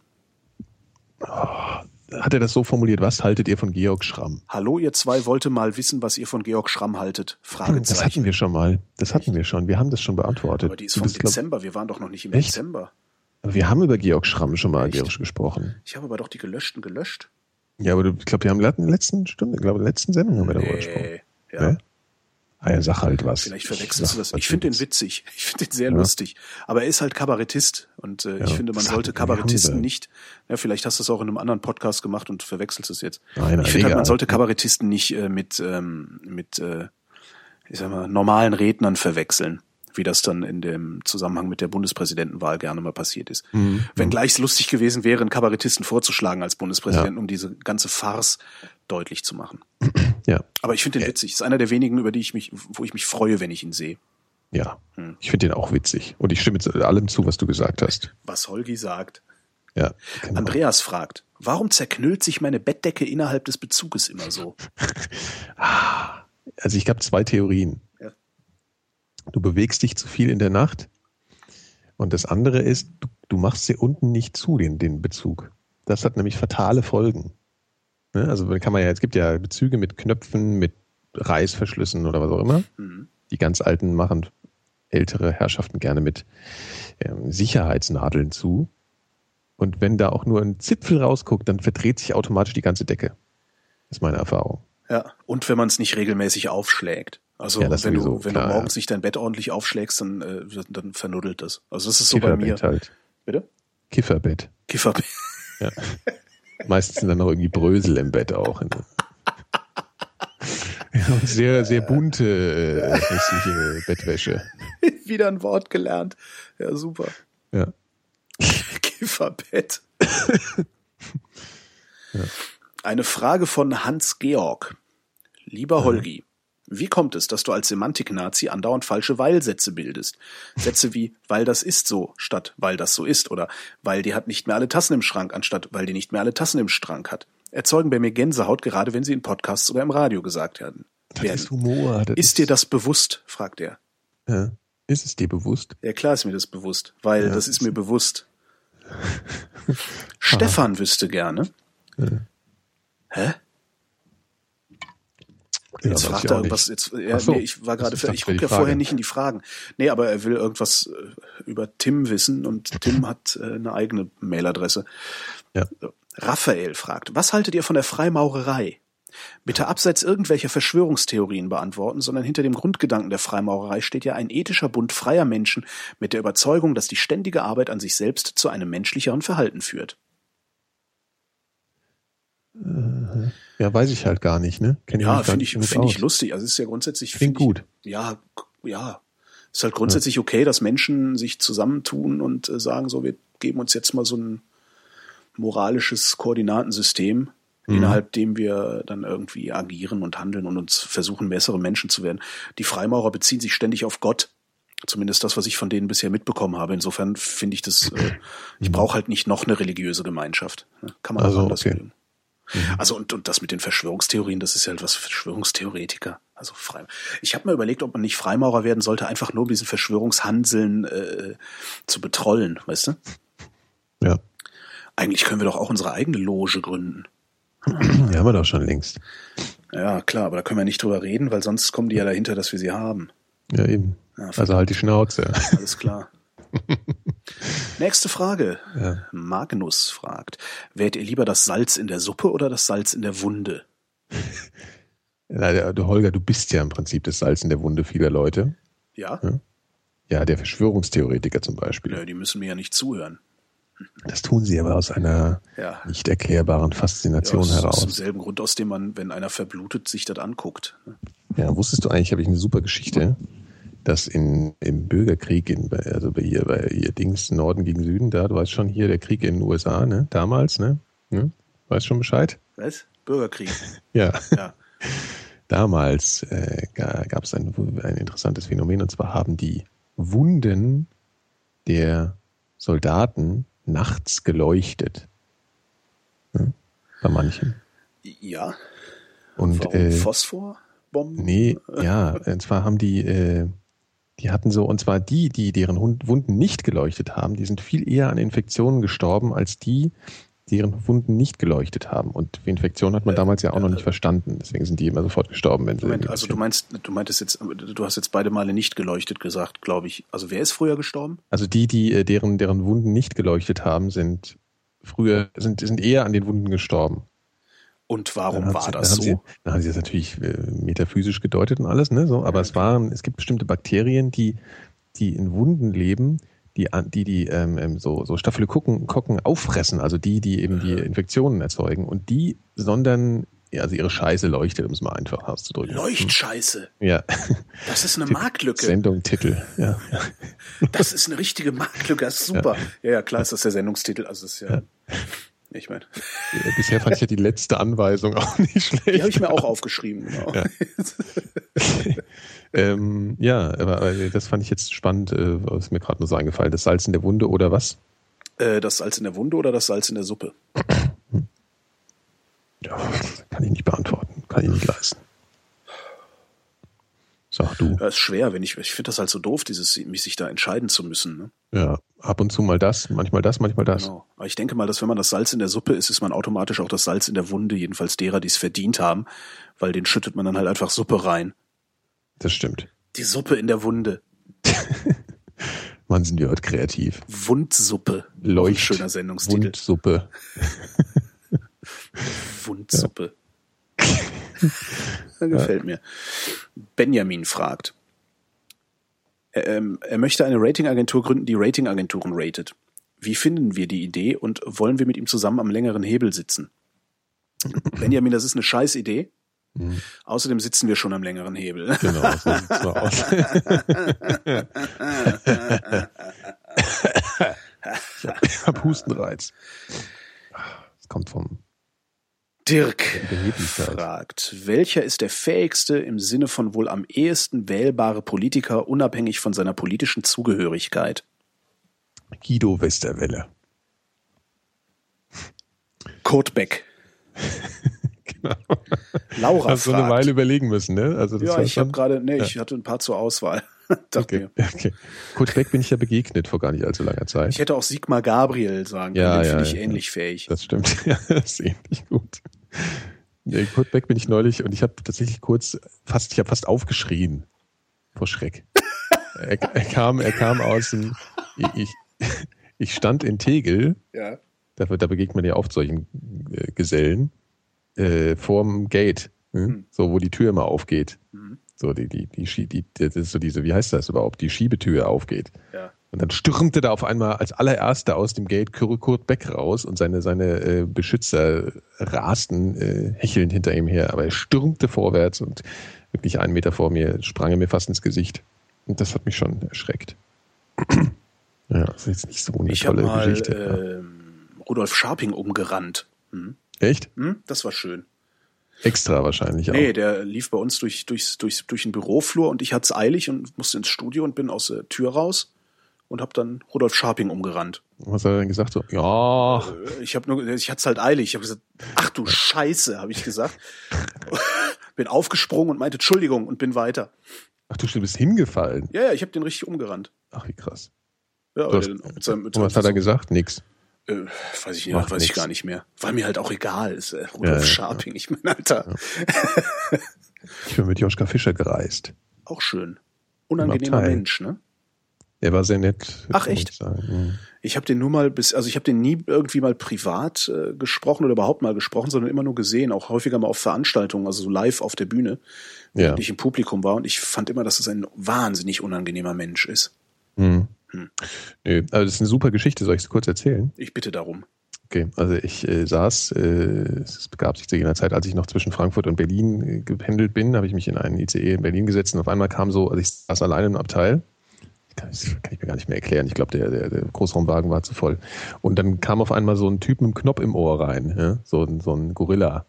Hat er das so formuliert? Was haltet ihr von Georg Schramm? Hallo, ihr zwei wollte mal wissen, was ihr von Georg Schramm haltet. Das Fragezeichen. hatten wir schon mal. Das hatten wir schon. Wir haben das schon beantwortet. Aber die ist vom Dezember. Wir waren doch noch nicht im Echt? Dezember. wir haben über Georg Schramm schon mal Echt? Gesprochen. Ich habe aber doch die gelöschten gelöscht. Ja, aber du, ich glaube, wir haben in der letzten Stunde, glaube in der letzten Sendung haben wir darüber gesprochen. Nee. Ja. Ne? Ah ja, sag halt was. Vielleicht verwechselst du das. Sag, Ich finde den witzig. Ich finde den sehr Ja. lustig. Aber er ist halt Kabarettist. Und äh, Ja, ich finde, man sollte Kabarettisten nicht, ja, vielleicht hast du es auch in einem anderen Podcast gemacht und verwechselst es jetzt. Nein, ich finde halt, man sollte Kabarettisten nicht äh, mit, ähm, mit äh, ich sag mal, normalen Rednern verwechseln, wie das dann in dem Zusammenhang mit der Bundespräsidentenwahl gerne mal passiert ist. Mhm. Wenngleich es lustig gewesen wäre, einen Kabarettisten vorzuschlagen als Bundespräsidenten, um diese ganze Farce deutlich zu machen. Ja, Aber ich finde den witzig. Ist einer der wenigen, über die ich mich, wo ich mich freue, wenn ich ihn sehe. ja. Hm. Ich finde den auch witzig. Und ich stimme zu allem zu, was du gesagt hast. Was Holgi sagt. Ja. Genau. Andreas fragt, warum zerknüllt sich meine Bettdecke innerhalb des Bezuges immer so? Also ich habe zwei Theorien. Ja. Du bewegst dich zu viel in der Nacht. Und das andere ist, du, du machst sie unten nicht zu, den, den Bezug. Das hat nämlich fatale Folgen. Ne? Also kann man ja, es gibt ja Bezüge mit Knöpfen, mit Reißverschlüssen oder was auch immer. Mhm. Die ganz alten machen ältere Herrschaften gerne mit ähm, Sicherheitsnadeln zu. Und wenn da auch nur ein Zipfel rausguckt, dann verdreht sich automatisch die ganze Decke. Ist meine Erfahrung. Ja, und wenn man es nicht regelmäßig aufschlägt. Also Ja, wenn, sowieso, du, wenn klar, du morgens ja. nicht dein Bett ordentlich aufschlägst, dann, äh, dann vernuddelt das. Also das ist so bei mir. halt. Bitte? Kifferbett. Kifferbett. Ja. Meistens sind dann noch irgendwie Brösel im Bett auch. Ja, und sehr, sehr bunte äh, hässliche Bettwäsche. Wieder ein Wort gelernt. Ja, super. Ja. Kifferbett. Eine Frage von Hans Georg. Lieber Holgi, wie kommt es, dass du als Semantik-Nazi andauernd falsche Weil-Sätze bildest? Sätze wie, weil das ist so, statt weil das so ist, oder weil die hat nicht mehr alle Tassen im Schrank, anstatt weil die nicht mehr alle Tassen im Schrank hat, erzeugen bei mir Gänsehaut, gerade wenn sie in Podcasts oder im Radio gesagt werden. Das ist Humor. Das Ist dir das bewusst? fragt er. Ja. Ist es dir bewusst? Ja, klar ist mir das bewusst, weil das ist mir bewusst. Stefan wüsste gerne. Hä? Jetzt fragt ich er irgendwas. Jetzt, ja, Ach so. nee, ich war gerade, Ich gucke ja vorher nicht in die Fragen. Nee, aber er will irgendwas äh, über Tim wissen und Tim hat äh, eine eigene Mailadresse. Ja. Raphael fragt, was haltet ihr von der Freimaurerei? Bitte abseits irgendwelcher Verschwörungstheorien beantworten, sondern hinter dem Grundgedanken der Freimaurerei steht ja ein ethischer Bund freier Menschen mit der Überzeugung, dass die ständige Arbeit an sich selbst zu einem menschlicheren Verhalten führt. Ja, weiß ich halt gar nicht, ne? Kenn Ja, finde ich, finde ich aus. lustig. Also es ist ja grundsätzlich Klingt find ich- gut. Ja, k- ja. Ist halt grundsätzlich okay, dass Menschen sich zusammentun und äh, sagen, so, wir geben uns jetzt mal so ein moralisches Koordinatensystem, Mhm. innerhalb dem wir dann irgendwie agieren und handeln und uns versuchen, bessere Menschen zu werden. Die Freimaurer beziehen sich ständig auf Gott. Zumindest das, was ich von denen bisher mitbekommen habe. Insofern finde ich das, äh, ich brauche halt nicht noch eine religiöse Gemeinschaft. Kann man Also, auch anders okay. leben. Also und, und das mit den Verschwörungstheorien, das ist ja etwas Verschwörungstheoretiker. Also frei. Ich habe mir überlegt, ob man nicht Freimaurer werden sollte, einfach nur um diesen Verschwörungshanseln äh, zu betrollen, weißt du? Ja. Eigentlich können wir doch auch unsere eigene Loge gründen. Die haben wir doch schon längst. Ja, klar, aber da können wir nicht drüber reden, weil sonst kommen die ja dahinter, dass wir sie haben. Ja, eben. Ja, Also halt die Schnauze. Alles klar. Nächste Frage. Ja. Magnus fragt, wärt ihr lieber das Salz in der Suppe oder das Salz in der Wunde? Ja, der- du Holger, du bist ja im Prinzip das Salz in der Wunde vieler Leute. Ja? Ja, der Verschwörungstheoretiker zum Beispiel. Nö, die müssen mir ja nicht zuhören. Das tun sie aber aus einer Ja. nicht erklärbaren Faszination aus, aus heraus. demselben Grund, aus dem man, wenn einer verblutet, sich das anguckt. Ja, wusstest du eigentlich, habe ich eine super Geschichte, dass in, im Bürgerkrieg, in, also bei ihr, bei ihr Dings Norden gegen Süden, da, du weißt schon hier, der Krieg in den USA, ne, damals, ne, ne? weißt schon Bescheid? Was? Bürgerkrieg. Ja, Ja. damals äh, gab es ein, ein interessantes Phänomen, und zwar haben die Wunden der Soldaten nachts geleuchtet. Ne? Bei manchen. Ja. Und Warum äh, Phosphorbomben? Nee, ja, und zwar haben die, äh, die hatten so, und zwar die, die deren Wunden nicht geleuchtet haben, die sind viel eher an Infektionen gestorben, als die, deren Wunden nicht geleuchtet haben. Und die Infektion hat man Äh, damals ja auch noch äh, nicht verstanden. Deswegen sind die immer sofort gestorben, wenn sie. Moment, also du meinst, du meintest jetzt, du hast jetzt beide Male nicht geleuchtet gesagt, glaube ich. Also wer ist früher gestorben? also die, die äh, deren, deren Wunden nicht geleuchtet haben, sind früher, sind, sind eher an den Wunden gestorben. Und warum war das so? Sie, dann haben sie das natürlich äh, metaphysisch gedeutet und alles, ne? So, aber es waren, es gibt bestimmte Bakterien, die, die in Wunden leben, die, die, die ähm, ähm, so, so Staphylokokken Kokken auffressen, also die, die eben die Infektionen erzeugen und die sondern, ja, also ihre Scheiße leuchtet, um es mal einfach auszudrücken. Leuchtscheiße. Ja. Das ist eine Marktlücke. Sendung, Titel. Ja. Das ist eine richtige Marktlücke. Das ist super. Ja, ja, klar ist das der Sendungstitel. Also ist ja. Ich meine, Bisher fand ich ja die letzte Anweisung auch nicht schlecht. die habe ich mir auch aufgeschrieben. Genau. Ja. ähm, ja, aber, aber das fand ich jetzt spannend, äh, ist mir gerade nur so eingefallen. Das Salz in der Wunde oder was? Äh, das Salz in der Wunde oder das Salz in der Suppe? Ja, kann ich nicht beantworten. Kann ich nicht leisten. Sag du. Das ist schwer, wenn ich, ich finde das halt so doof, dieses, mich sich da entscheiden zu müssen. Ne? Ja, ab und zu mal das, manchmal das, manchmal das. Genau. Aber ich denke mal, dass wenn man das Salz in der Suppe ist, ist man automatisch auch das Salz in der Wunde, jedenfalls derer, die es verdient haben, weil den schüttet man dann halt einfach Suppe rein. Das stimmt. Die Suppe in der Wunde. Mann, sind wir heute kreativ. Wundsuppe. Leucht. schöner Sendungstitel. Wundsuppe. Wundsuppe. Gefällt mir. Benjamin fragt. Er, ähm, er möchte eine Ratingagentur gründen, die Ratingagenturen ratet. Wie finden wir die Idee und wollen wir mit ihm zusammen am längeren Hebel sitzen? Benjamin, das ist eine scheiß Idee. Mhm. Außerdem sitzen wir schon am längeren Hebel. Genau, so sieht's aus. ich hab Hustenreiz. Das kommt vom Dirk fragt, welcher ist der fähigste im Sinne von wohl am ehesten wählbare Politiker unabhängig von seiner politischen Zugehörigkeit? Guido Westerwelle. Kurt Beck. genau. Laura Hast fragt. so eine Weile überlegen müssen, ne? Also das ja, ich habe gerade, nee, ja. ich hatte ein paar zur Auswahl. okay. okay. Kurt Beck bin ich ja begegnet vor gar nicht allzu langer Zeit. Ich hätte auch Sigmar Gabriel sagen können, ja, den ja, finde ich ja, ähnlich fähig. Das stimmt, ja, das ist ähnlich gut. Kurt Beck bin ich neulich und ich habe tatsächlich kurz fast, ich habe fast aufgeschrien vor Schreck. er, er, kam, er kam aus dem, ich, ich stand in Tegel. Ja. Da, da begegnet man ja oft solchen äh, Gesellen äh, vorm Gate, ne? mhm. so wo die Tür immer aufgeht. Mhm. So die, die, die, die, das ist so diese, wie heißt das überhaupt, die Schiebetür aufgeht. Ja. Und dann stürmte da auf einmal als allererster aus dem Gate Kurt Beck raus und seine, seine äh, Beschützer rasten äh, hechelnd hinter ihm her. Aber er stürmte vorwärts und wirklich einen Meter vor mir sprang er mir fast ins Gesicht. Und das hat mich schon erschreckt. ja, das ist jetzt nicht so eine ich tolle mal, Geschichte. Äh, Rudolf Scharping umgerannt. Hm? Echt? Hm? Das war schön. Extra wahrscheinlich auch. Nee, der lief bei uns durch, durchs, durchs, durch den Büroflur und ich hatte es eilig und musste ins Studio und bin aus der Tür raus und habe dann Rudolf Scharping umgerannt. Was hat er denn gesagt? So, ja. Äh, ich habe nur, ich hatte es halt eilig. Ich habe gesagt, ach du Scheiße, habe ich gesagt. bin aufgesprungen und meinte Entschuldigung und bin weiter. Ach du, bist hingefallen. Ja, ja, ich habe den richtig umgerannt. Ach, wie krass. Ja, hast, den, mit seinem, mit was hat er gesagt? Nix. Äh, weiß ich, ja, weiß ich gar nicht mehr. War mir halt auch egal. Ist äh, Rudolf ja, Scharping, ja. ich meine, Alter. Ja. ich bin mit Joschka Fischer gereist. Auch schön. Unangenehmer Mensch, ne? Er war sehr nett. Ach echt? Mhm. Ich habe den nur mal bis, also ich habe den nie irgendwie mal privat äh, gesprochen oder überhaupt mal gesprochen, sondern immer nur gesehen, auch häufiger mal auf Veranstaltungen, also so live auf der Bühne, ja. wenn ich im Publikum war. Und ich fand immer, dass es ein wahnsinnig unangenehmer Mensch ist. Mhm. Hm. Nee, also das ist eine super Geschichte, soll ich es kurz erzählen? Ich bitte darum. Okay, also ich äh, saß, äh, es begab sich zu jener Zeit, als ich noch zwischen Frankfurt und Berlin äh, gependelt bin, habe ich mich in einen ICE in Berlin gesetzt und auf einmal kam so, also ich saß alleine im Abteil, kann ich, kann ich mir gar nicht mehr erklären, ich glaube, der, der, der Großraumwagen war zu voll. Und dann kam auf einmal so ein Typ mit einem Knopf im Ohr rein, ja? so, so ein Gorilla.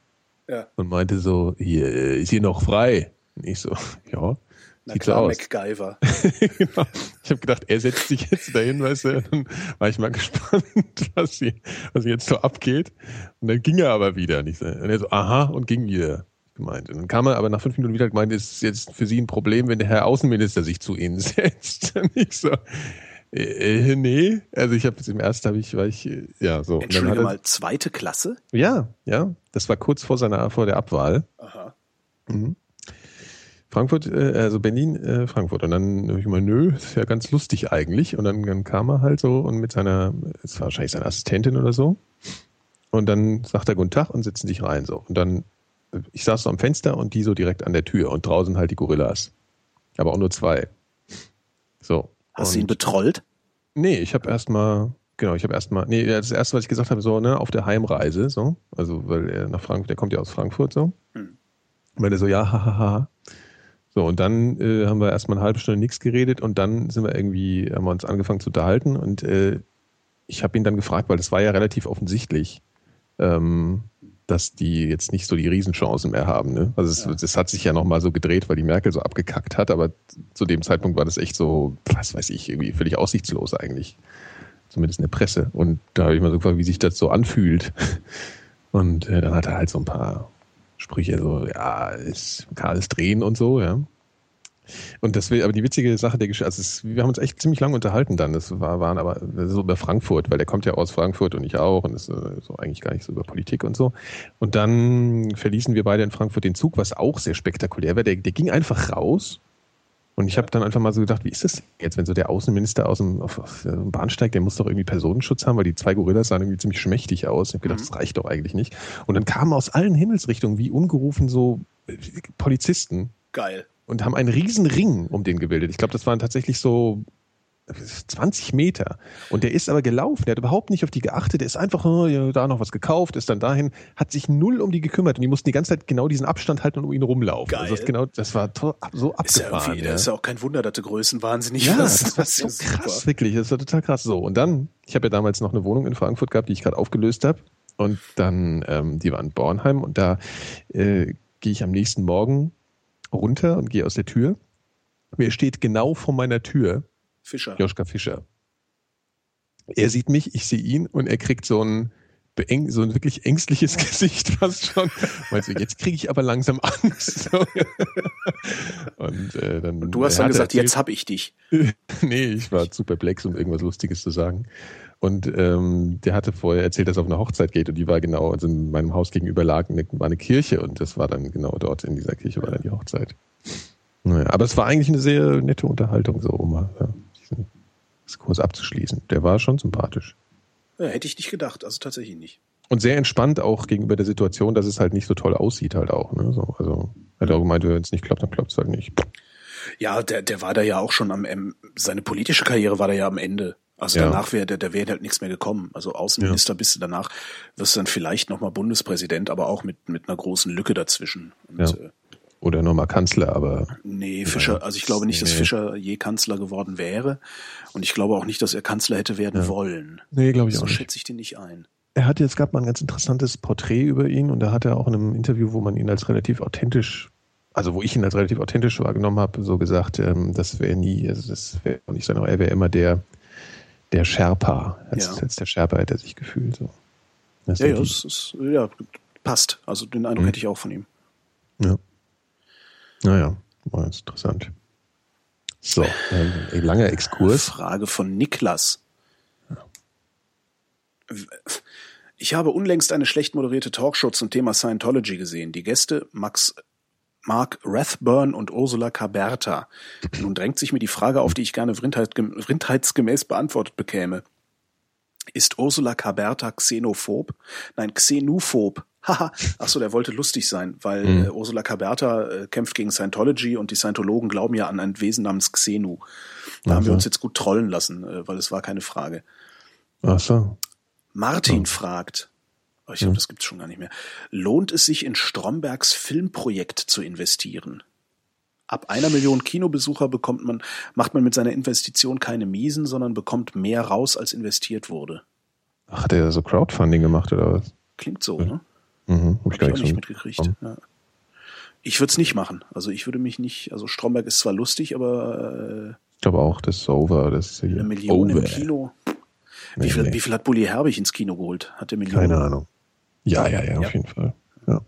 Ja. Und meinte so, hier, äh, ist hier noch frei? Und ich so, ja. Na Sieht klar, so aus. MacGyver. genau. Ich habe gedacht, er setzt sich jetzt dahin, weißt du, dann war ich mal gespannt, was, hier, was jetzt so abgeht. Und dann ging er aber wieder. Und, ich so, und er so, aha, und ging wieder. Gemeint. Und dann kam er aber nach fünf Minuten wieder gemeint, es ist jetzt für Sie ein Problem, wenn der Herr Außenminister sich zu Ihnen setzt. Und ich so, äh, nee, also ich habe im ersten habe ich, war ich, ja so. Entschuldige mal, zweite Klasse? Ja, ja, das war kurz vor seiner, vor der Abwahl. Aha. Mhm. Frankfurt, äh, also Berlin, äh, Frankfurt. Und dann habe ich mal, nö, ist ja ganz lustig eigentlich. Und dann, dann kam er halt so und mit seiner, es war wahrscheinlich seine Assistentin oder so. Und dann sagt er Guten Tag und setzen sich rein so. Und dann, ich saß so am Fenster und die so direkt an der Tür und draußen halt die Gorillas. Aber auch nur zwei. So. Hast du ihn betrollt? Nee, ich habe erstmal, genau, ich habe erstmal, nee, das erste, was ich gesagt habe, so, ne, auf der Heimreise, so. Also, weil er nach Frankfurt, der kommt ja aus Frankfurt, so. Hm. Weil er so, ja, hahaha. Ha, ha. So, und dann äh, haben wir erstmal eine halbe Stunde nichts geredet und dann sind wir irgendwie, haben wir uns angefangen zu unterhalten und äh, ich habe ihn dann gefragt, weil das war ja relativ offensichtlich, ähm, dass die jetzt nicht so die Riesenchancen mehr haben. Ne? Also es, ja. das hat sich ja nochmal so gedreht, weil die Merkel so abgekackt hat, aber zu dem Zeitpunkt war das echt so, was weiß ich, irgendwie völlig aussichtslos eigentlich. Zumindest in der Presse. Und da habe ich mal so gefragt, wie sich das so anfühlt. Und äh, dann hat er halt so ein paar Sprüche, so, ja, ist, kann alles drehen und so, ja. Und das will, aber die witzige Sache der Geschichte, also es, wir haben uns echt ziemlich lange unterhalten dann. Das war, waren aber so über Frankfurt, weil der kommt ja aus Frankfurt und ich auch und ist äh, so eigentlich gar nicht so über Politik und so. Und dann verließen wir beide in Frankfurt den Zug, was auch sehr spektakulär war. Der, der ging einfach raus und ich habe dann einfach mal so gedacht, wie ist das jetzt, wenn so der Außenminister aus dem, auf, auf dem Bahnsteig, der muss doch irgendwie Personenschutz haben, weil die zwei Gorillas sahen irgendwie ziemlich schmächtig aus. Ich habe gedacht, mhm. das reicht doch eigentlich nicht. Und dann kamen aus allen Himmelsrichtungen, wie ungerufen, so Polizisten. Geil. Und haben einen riesen Ring um den gebildet. Ich glaube, das waren tatsächlich so 20 Meter. Und der ist aber gelaufen, der hat überhaupt nicht auf die geachtet, der ist einfach oh, ja, da noch was gekauft, ist dann dahin, hat sich null um die gekümmert und die mussten die ganze Zeit genau diesen Abstand halten und um ihn rumlaufen. Geil. Also das, genau, das war so abgefahren. Ist ja, ja. ist ja auch kein Wunder, dass du Größen wahnsinnig Ja, wirst. das war so krass, super. wirklich. Das war total krass. So, und dann, ich habe ja damals noch eine Wohnung in Frankfurt gehabt, die ich gerade aufgelöst habe. Und dann, ähm, die war in Bornheim und da äh, gehe ich am nächsten Morgen runter und gehe aus der Tür. Wer steht genau vor meiner Tür? Fischer. Joschka Fischer. Er sieht mich, ich sehe ihn und er kriegt so ein so ein wirklich ängstliches Gesicht fast schon. Meinst du, jetzt kriege ich aber langsam Angst. Und äh, dann Und du hast dann gesagt, erzählt- jetzt hab ich dich. nee, ich war zu perplex, um irgendwas Lustiges zu sagen. Und ähm, der hatte vorher erzählt, dass er auf eine Hochzeit geht und die war genau, also in meinem Haus gegenüber lag eine, war eine Kirche und das war dann genau dort in dieser Kirche war dann die Hochzeit. Naja, aber es war eigentlich eine sehr nette Unterhaltung, so mal ja, Diskurs abzuschließen. Der war schon sympathisch. Ja, hätte ich nicht gedacht, also tatsächlich nicht. Und sehr entspannt auch gegenüber der Situation, dass es halt nicht so toll aussieht halt auch. Ne? So, also er hat auch gemeint, wenn es nicht klappt, dann klappt es halt nicht. Ja, der, der war da ja auch schon am, ähm, seine politische Karriere war da ja am Ende. Also Ja. danach wäre, der, der wäre halt nichts mehr gekommen. Also Außenminister bist du danach, wirst du dann vielleicht nochmal Bundespräsident, aber auch mit, mit einer großen Lücke dazwischen. Und, Ja. äh, Oder nochmal Kanzler, aber Nee, Fischer, also ich glaube nicht, dass Nee. Fischer je Kanzler geworden wäre. Und ich glaube auch nicht, dass er Kanzler hätte werden Ja. wollen. nee, glaube ich So auch nicht. schätze ich den nicht ein. Er hatte, es gab mal ein ganz interessantes Porträt über ihn und da hat er auch in einem Interview, wo man ihn als relativ authentisch, also wo ich ihn als relativ authentisch wahrgenommen habe, so gesagt, ähm, das wäre nie, also das wäre auch nicht sein, er wäre immer der, der Sherpa. Als, Ja. als der Sherpa hätte er sich gefühlt. So. Das Ja, ja, es ist, ja, passt. Also den Eindruck Mhm. hätte ich auch von ihm. ja. Naja, war ganz interessant. So, ähm, ein langer Exkurs. Frage von Niklas. Ich habe unlängst eine schlecht moderierte Talkshow zum Thema Scientology gesehen. Die Gäste Max Mark Rathburn und Ursula Caberta. Nun drängt sich mir die Frage auf, die ich gerne vrindheitsgemäß beantwortet bekäme. Ist Ursula Caberta xenophob? Nein, xenophob. Haha. Achso, der wollte lustig sein, weil Mhm. äh, Ursula Caberta äh, kämpft gegen Scientology und die Scientologen glauben ja an ein Wesen namens Xenu. Da haben wir uns jetzt gut trollen lassen, äh, weil es war keine Frage. Ach so. Martin fragt, oh, ich glaube, das gibt's schon gar nicht mehr. Lohnt es sich in Strombergs Filmprojekt zu investieren? Ab einer Million Kinobesucher bekommt man, macht man mit seiner Investition keine Miesen, sondern bekommt mehr raus, als investiert wurde. Ach, hat er so Crowdfunding gemacht oder was? Klingt so, ne? Mhm, hab Hab ich auch so nicht mitgekriegt. Ja. Ich würde es nicht machen. Also ich würde mich nicht, also Stromberg ist zwar lustig, aber Ich glaube auch, das ist over. Das ist äh, eine Million over. im Kino. Wie Nee, viel, nee. wie viel hat Bully Herbig ins Kino geholt? Hat der Million? Keine Ahnung. Ja, ja, ja, Ja. auf jeden Fall. Ja.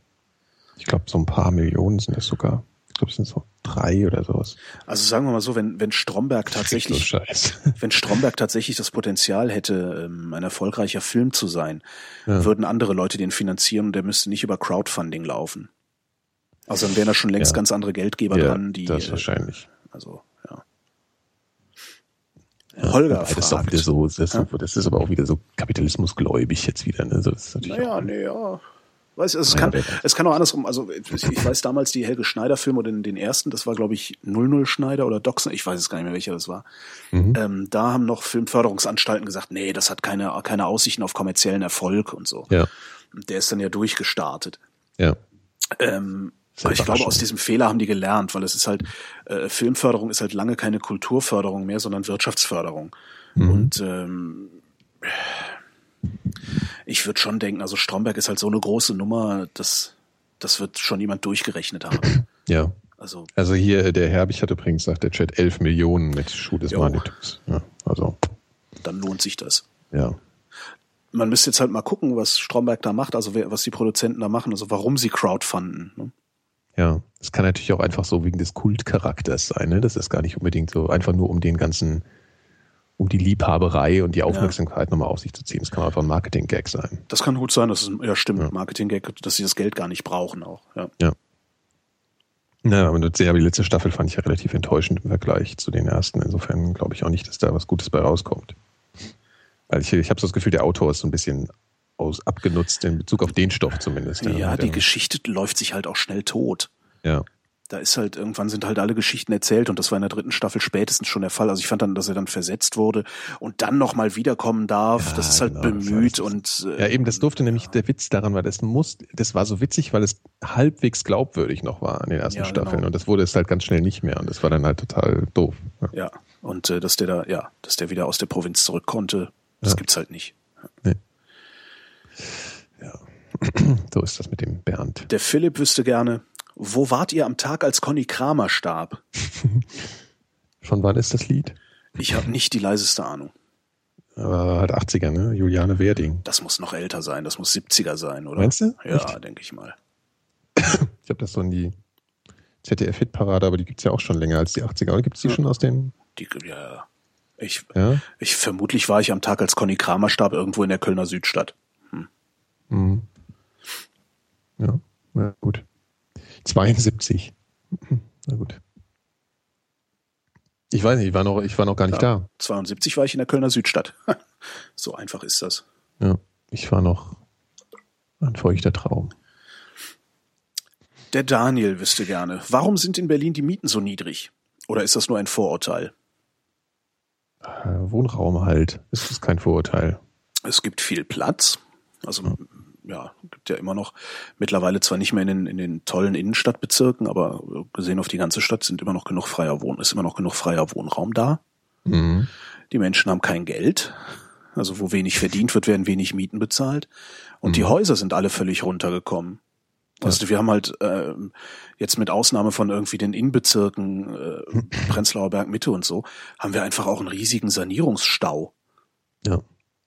Ich glaube, so ein paar Millionen sind das sogar. Ich glaube, es sind so drei oder sowas. Also sagen wir mal so, wenn, wenn Stromberg tatsächlich. Wenn Stromberg tatsächlich das Potenzial hätte, ähm, ein erfolgreicher Film zu sein, Ja. würden andere Leute den finanzieren und der müsste nicht über Crowdfunding laufen. Also dann wären da schon längst Ja. ganz andere Geldgeber Ja, dran, die. das äh, wahrscheinlich. Also, ja. Holger Wobei das ist auch fragt. wieder so, das ist, das ist aber auch wieder so kapitalismusgläubig jetzt wieder. Ne? So, das ist natürlich Naja, auch, nee, Weiß, also es, kann, es kann auch andersrum, also ich, ich weiß damals die Helge Schneider-Film oder den, den ersten, das war glaube ich 00 Schneider oder Doxen, ich weiß es gar nicht mehr, welcher das war. Mhm. Ähm, da haben noch Filmförderungsanstalten gesagt, nee, das hat keine, keine Aussichten auf kommerziellen Erfolg und so. ja, Und der ist dann ja durchgestartet. ja. Ähm, aber ich glaube, aus diesem Fehler haben die gelernt, weil es ist halt, äh, Filmförderung ist halt lange keine Kulturförderung mehr, sondern Wirtschaftsförderung. Mhm. Und ähm, ich würde schon denken, also Stromberg ist halt so eine große Nummer, das, das wird schon jemand durchgerechnet haben. ja. Also Also hier, der Herbig hat übrigens, sagt der Chat, 11 Millionen mit Schuh des. Manitus. Ja, also, dann lohnt sich das. ja. Man müsste jetzt halt mal gucken, was Stromberg da macht, also wer, was die Produzenten da machen, also warum sie crowdfunden. Ne? Ja, es kann natürlich auch einfach so wegen des Kultcharakters sein. Ne? Das ist gar nicht unbedingt so einfach nur um den ganzen, um die Liebhaberei und die Aufmerksamkeit nochmal auf sich zu ziehen. Das kann einfach ein Marketing-Gag sein. Das kann gut sein, dass es, ja stimmt, Ja. Marketing-Gag, dass sie das Geld gar nicht brauchen auch. Ja. Ja. Naja, aber ja, die letzte Staffel fand ich ja relativ enttäuschend im Vergleich zu den ersten. Insofern glaube ich auch nicht, dass da was Gutes bei rauskommt. Weil ich, ich habe so das Gefühl, der Autor ist so ein bisschen aus, abgenutzt in Bezug auf den Stoff zumindest. Ja, Und, die Geschichte läuft sich halt auch schnell tot. Ja. Da ist halt, irgendwann sind halt alle Geschichten erzählt und das war in der dritten Staffel spätestens schon der Fall. Also ich fand dann, dass er dann versetzt wurde und dann nochmal wiederkommen darf. Ja, das ist halt genau, bemüht und äh, Ja, eben, das durfte nämlich der Witz daran, weil das muss, das war so witzig, weil es halbwegs glaubwürdig noch war in den ersten Ja, Staffeln genau. und das wurde es halt ganz schnell nicht mehr und das war dann halt total doof. Ja. ja. Und äh, dass der da, ja, dass der wieder aus der Provinz zurück konnte, das Ja. gibt's halt nicht. So ist das mit dem Bernd. Der Philipp wüsste gerne, wo wart ihr am Tag, als Conny Kramer starb? Von wann ist das Lied? Ich habe nicht die leiseste Ahnung. Aber halt 80er, ne? Juliane Werding. Das muss noch älter sein, das muss 70er sein, oder? Meinst du? Ja, denke ich mal. Ich habe das so in die ZDF-Hitparade, aber die gibt's ja auch schon länger als die 80er. Oder gibt's die Ja. schon aus den, Die, ja, ich, ja? ich vermutlich war ich am Tag, als Conny Kramer starb, irgendwo in der Kölner Südstadt. Mhm. Ja, na gut. 72. Na gut. Ich weiß nicht, ich war noch, ich war noch gar nicht Ja. 72 war ich in der Kölner Südstadt. so einfach ist das. da. Ja, ich war noch ein feuchter Traum. Der Daniel wüsste gerne, warum sind in Berlin die Mieten so niedrig? Oder ist das nur ein Vorurteil? Äh, Wohnraum halt. Ist kein Vorurteil. Es gibt viel Platz. Also ja, gibt ja immer noch mittlerweile zwar nicht mehr in den, in den tollen Innenstadtbezirken, aber gesehen auf die ganze Stadt sind immer noch genug freier Wohn, ist immer noch genug freier Wohnraum da. Mhm. Die Menschen haben kein Geld. Also wo wenig verdient wird, werden wenig Mieten bezahlt. Und die Häuser sind alle völlig runtergekommen. Also wir haben halt ähm, jetzt mit Ausnahme von irgendwie den Innenbezirken äh, Prenzlauer Berg Mitte und so, haben wir einfach auch einen riesigen Sanierungsstau. Ja.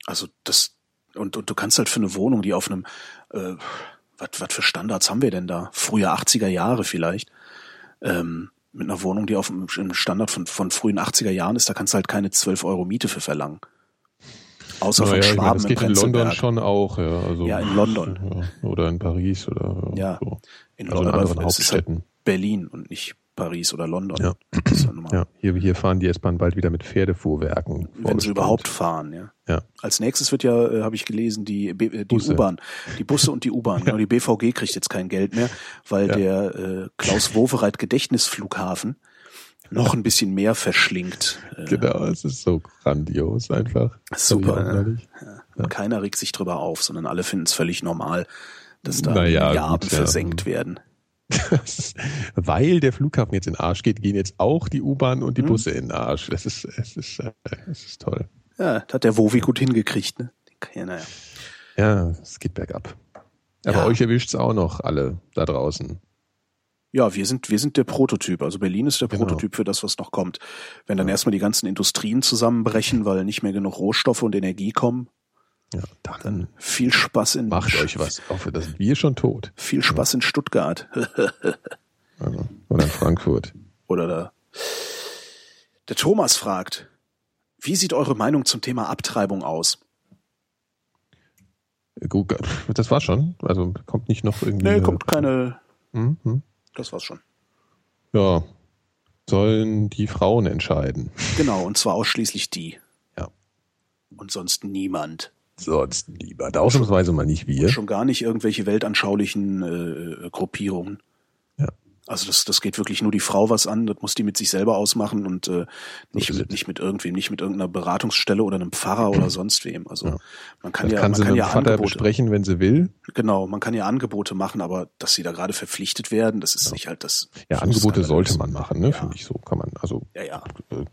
Also das und, und du kannst halt für eine Wohnung, die auf einem äh, was für Standards haben wir denn da? Frühe 80er Jahre vielleicht. Ähm, mit einer Wohnung, die auf einem Standard von, von frühen 80er Jahren ist, da kannst du halt keine 12 Euro Miete für verlangen. Außer von Naja, ich meine, Schwaben das im geht in London schon auch, ja. Also, Ja, in London. Ja, oder in Paris oder Ja, so. In Also in London, anderen aber es ist halt Hauptstädten. Berlin und nicht Paris oder London. Ja. Ja Ja, hier, hier fahren die S-Bahn bald wieder mit Pferdefuhrwerken. Wenn sie überhaupt fahren, ja. Ja. Als nächstes wird ja, äh, habe ich gelesen, die, äh, die. U-Bahn, die Busse und die U-Bahn. Genau, die BVG kriegt jetzt kein Geld mehr, weil Ja. der äh, Klaus Wowereit Gedächtnisflughafen noch ein bisschen mehr verschlingt. Äh, Genau, es ist so grandios einfach. Super, Ja, ne? Und keiner regt sich drüber auf, sondern alle finden es völlig normal, dass da Naja, Milliarden gut, ja. versenkt werden. Das weil der Flughafen jetzt in den Arsch geht, gehen jetzt auch die U-Bahn und die Mhm. Busse in den Arsch. Das ist, es ist, äh, es ist toll. Ja, das hat der Wowi gut hingekriegt, ne? Ja, naja. Ja, es geht bergab. Aber Ja. euch erwischt's auch noch alle da draußen. Ja, wir sind, wir sind der Prototyp. Also Berlin ist der Genau. Prototyp für das, was noch kommt. Wenn dann erstmal die ganzen Industrien zusammenbrechen, weil nicht mehr genug Rohstoffe und Energie kommen, Ja, dann viel Spaß in macht euch was. Auch für das sind wir schon tot. Viel Spaß in Stuttgart. Also, oder in Frankfurt. Oder da. Der Thomas fragt, wie sieht eure Meinung zum Thema Abtreibung aus? Gut, das war schon. Also kommt nicht noch irgendwie. Nee, kommt keine. Mhm. mhm. Das war's schon. Ja. Sollen die Frauen entscheiden. Genau, und zwar ausschließlich die. Ja. Und sonst niemand. Sonst lieber. Ausnahmsweise mal nicht wir. Schon gar nicht irgendwelche weltanschaulichen äh, Gruppierungen. Ja. Also das, das geht wirklich nur die Frau was an, das muss die mit sich selber ausmachen und äh, nicht, ist mit, nicht mit irgendwem, nicht mit irgendeiner Beratungsstelle oder einem Pfarrer oder sonst wem. Also Ja. man kann Das ja, kann man sie kann mit ja Vater Angebote, besprechen, wenn sie will. genau, man kann ja Angebote machen, aber dass sie da gerade verpflichtet werden, das ist nicht halt das. Ja, Angebote sollte man machen, ne? Ja. Finde ich so. Kann man, also Ja, ja. äh,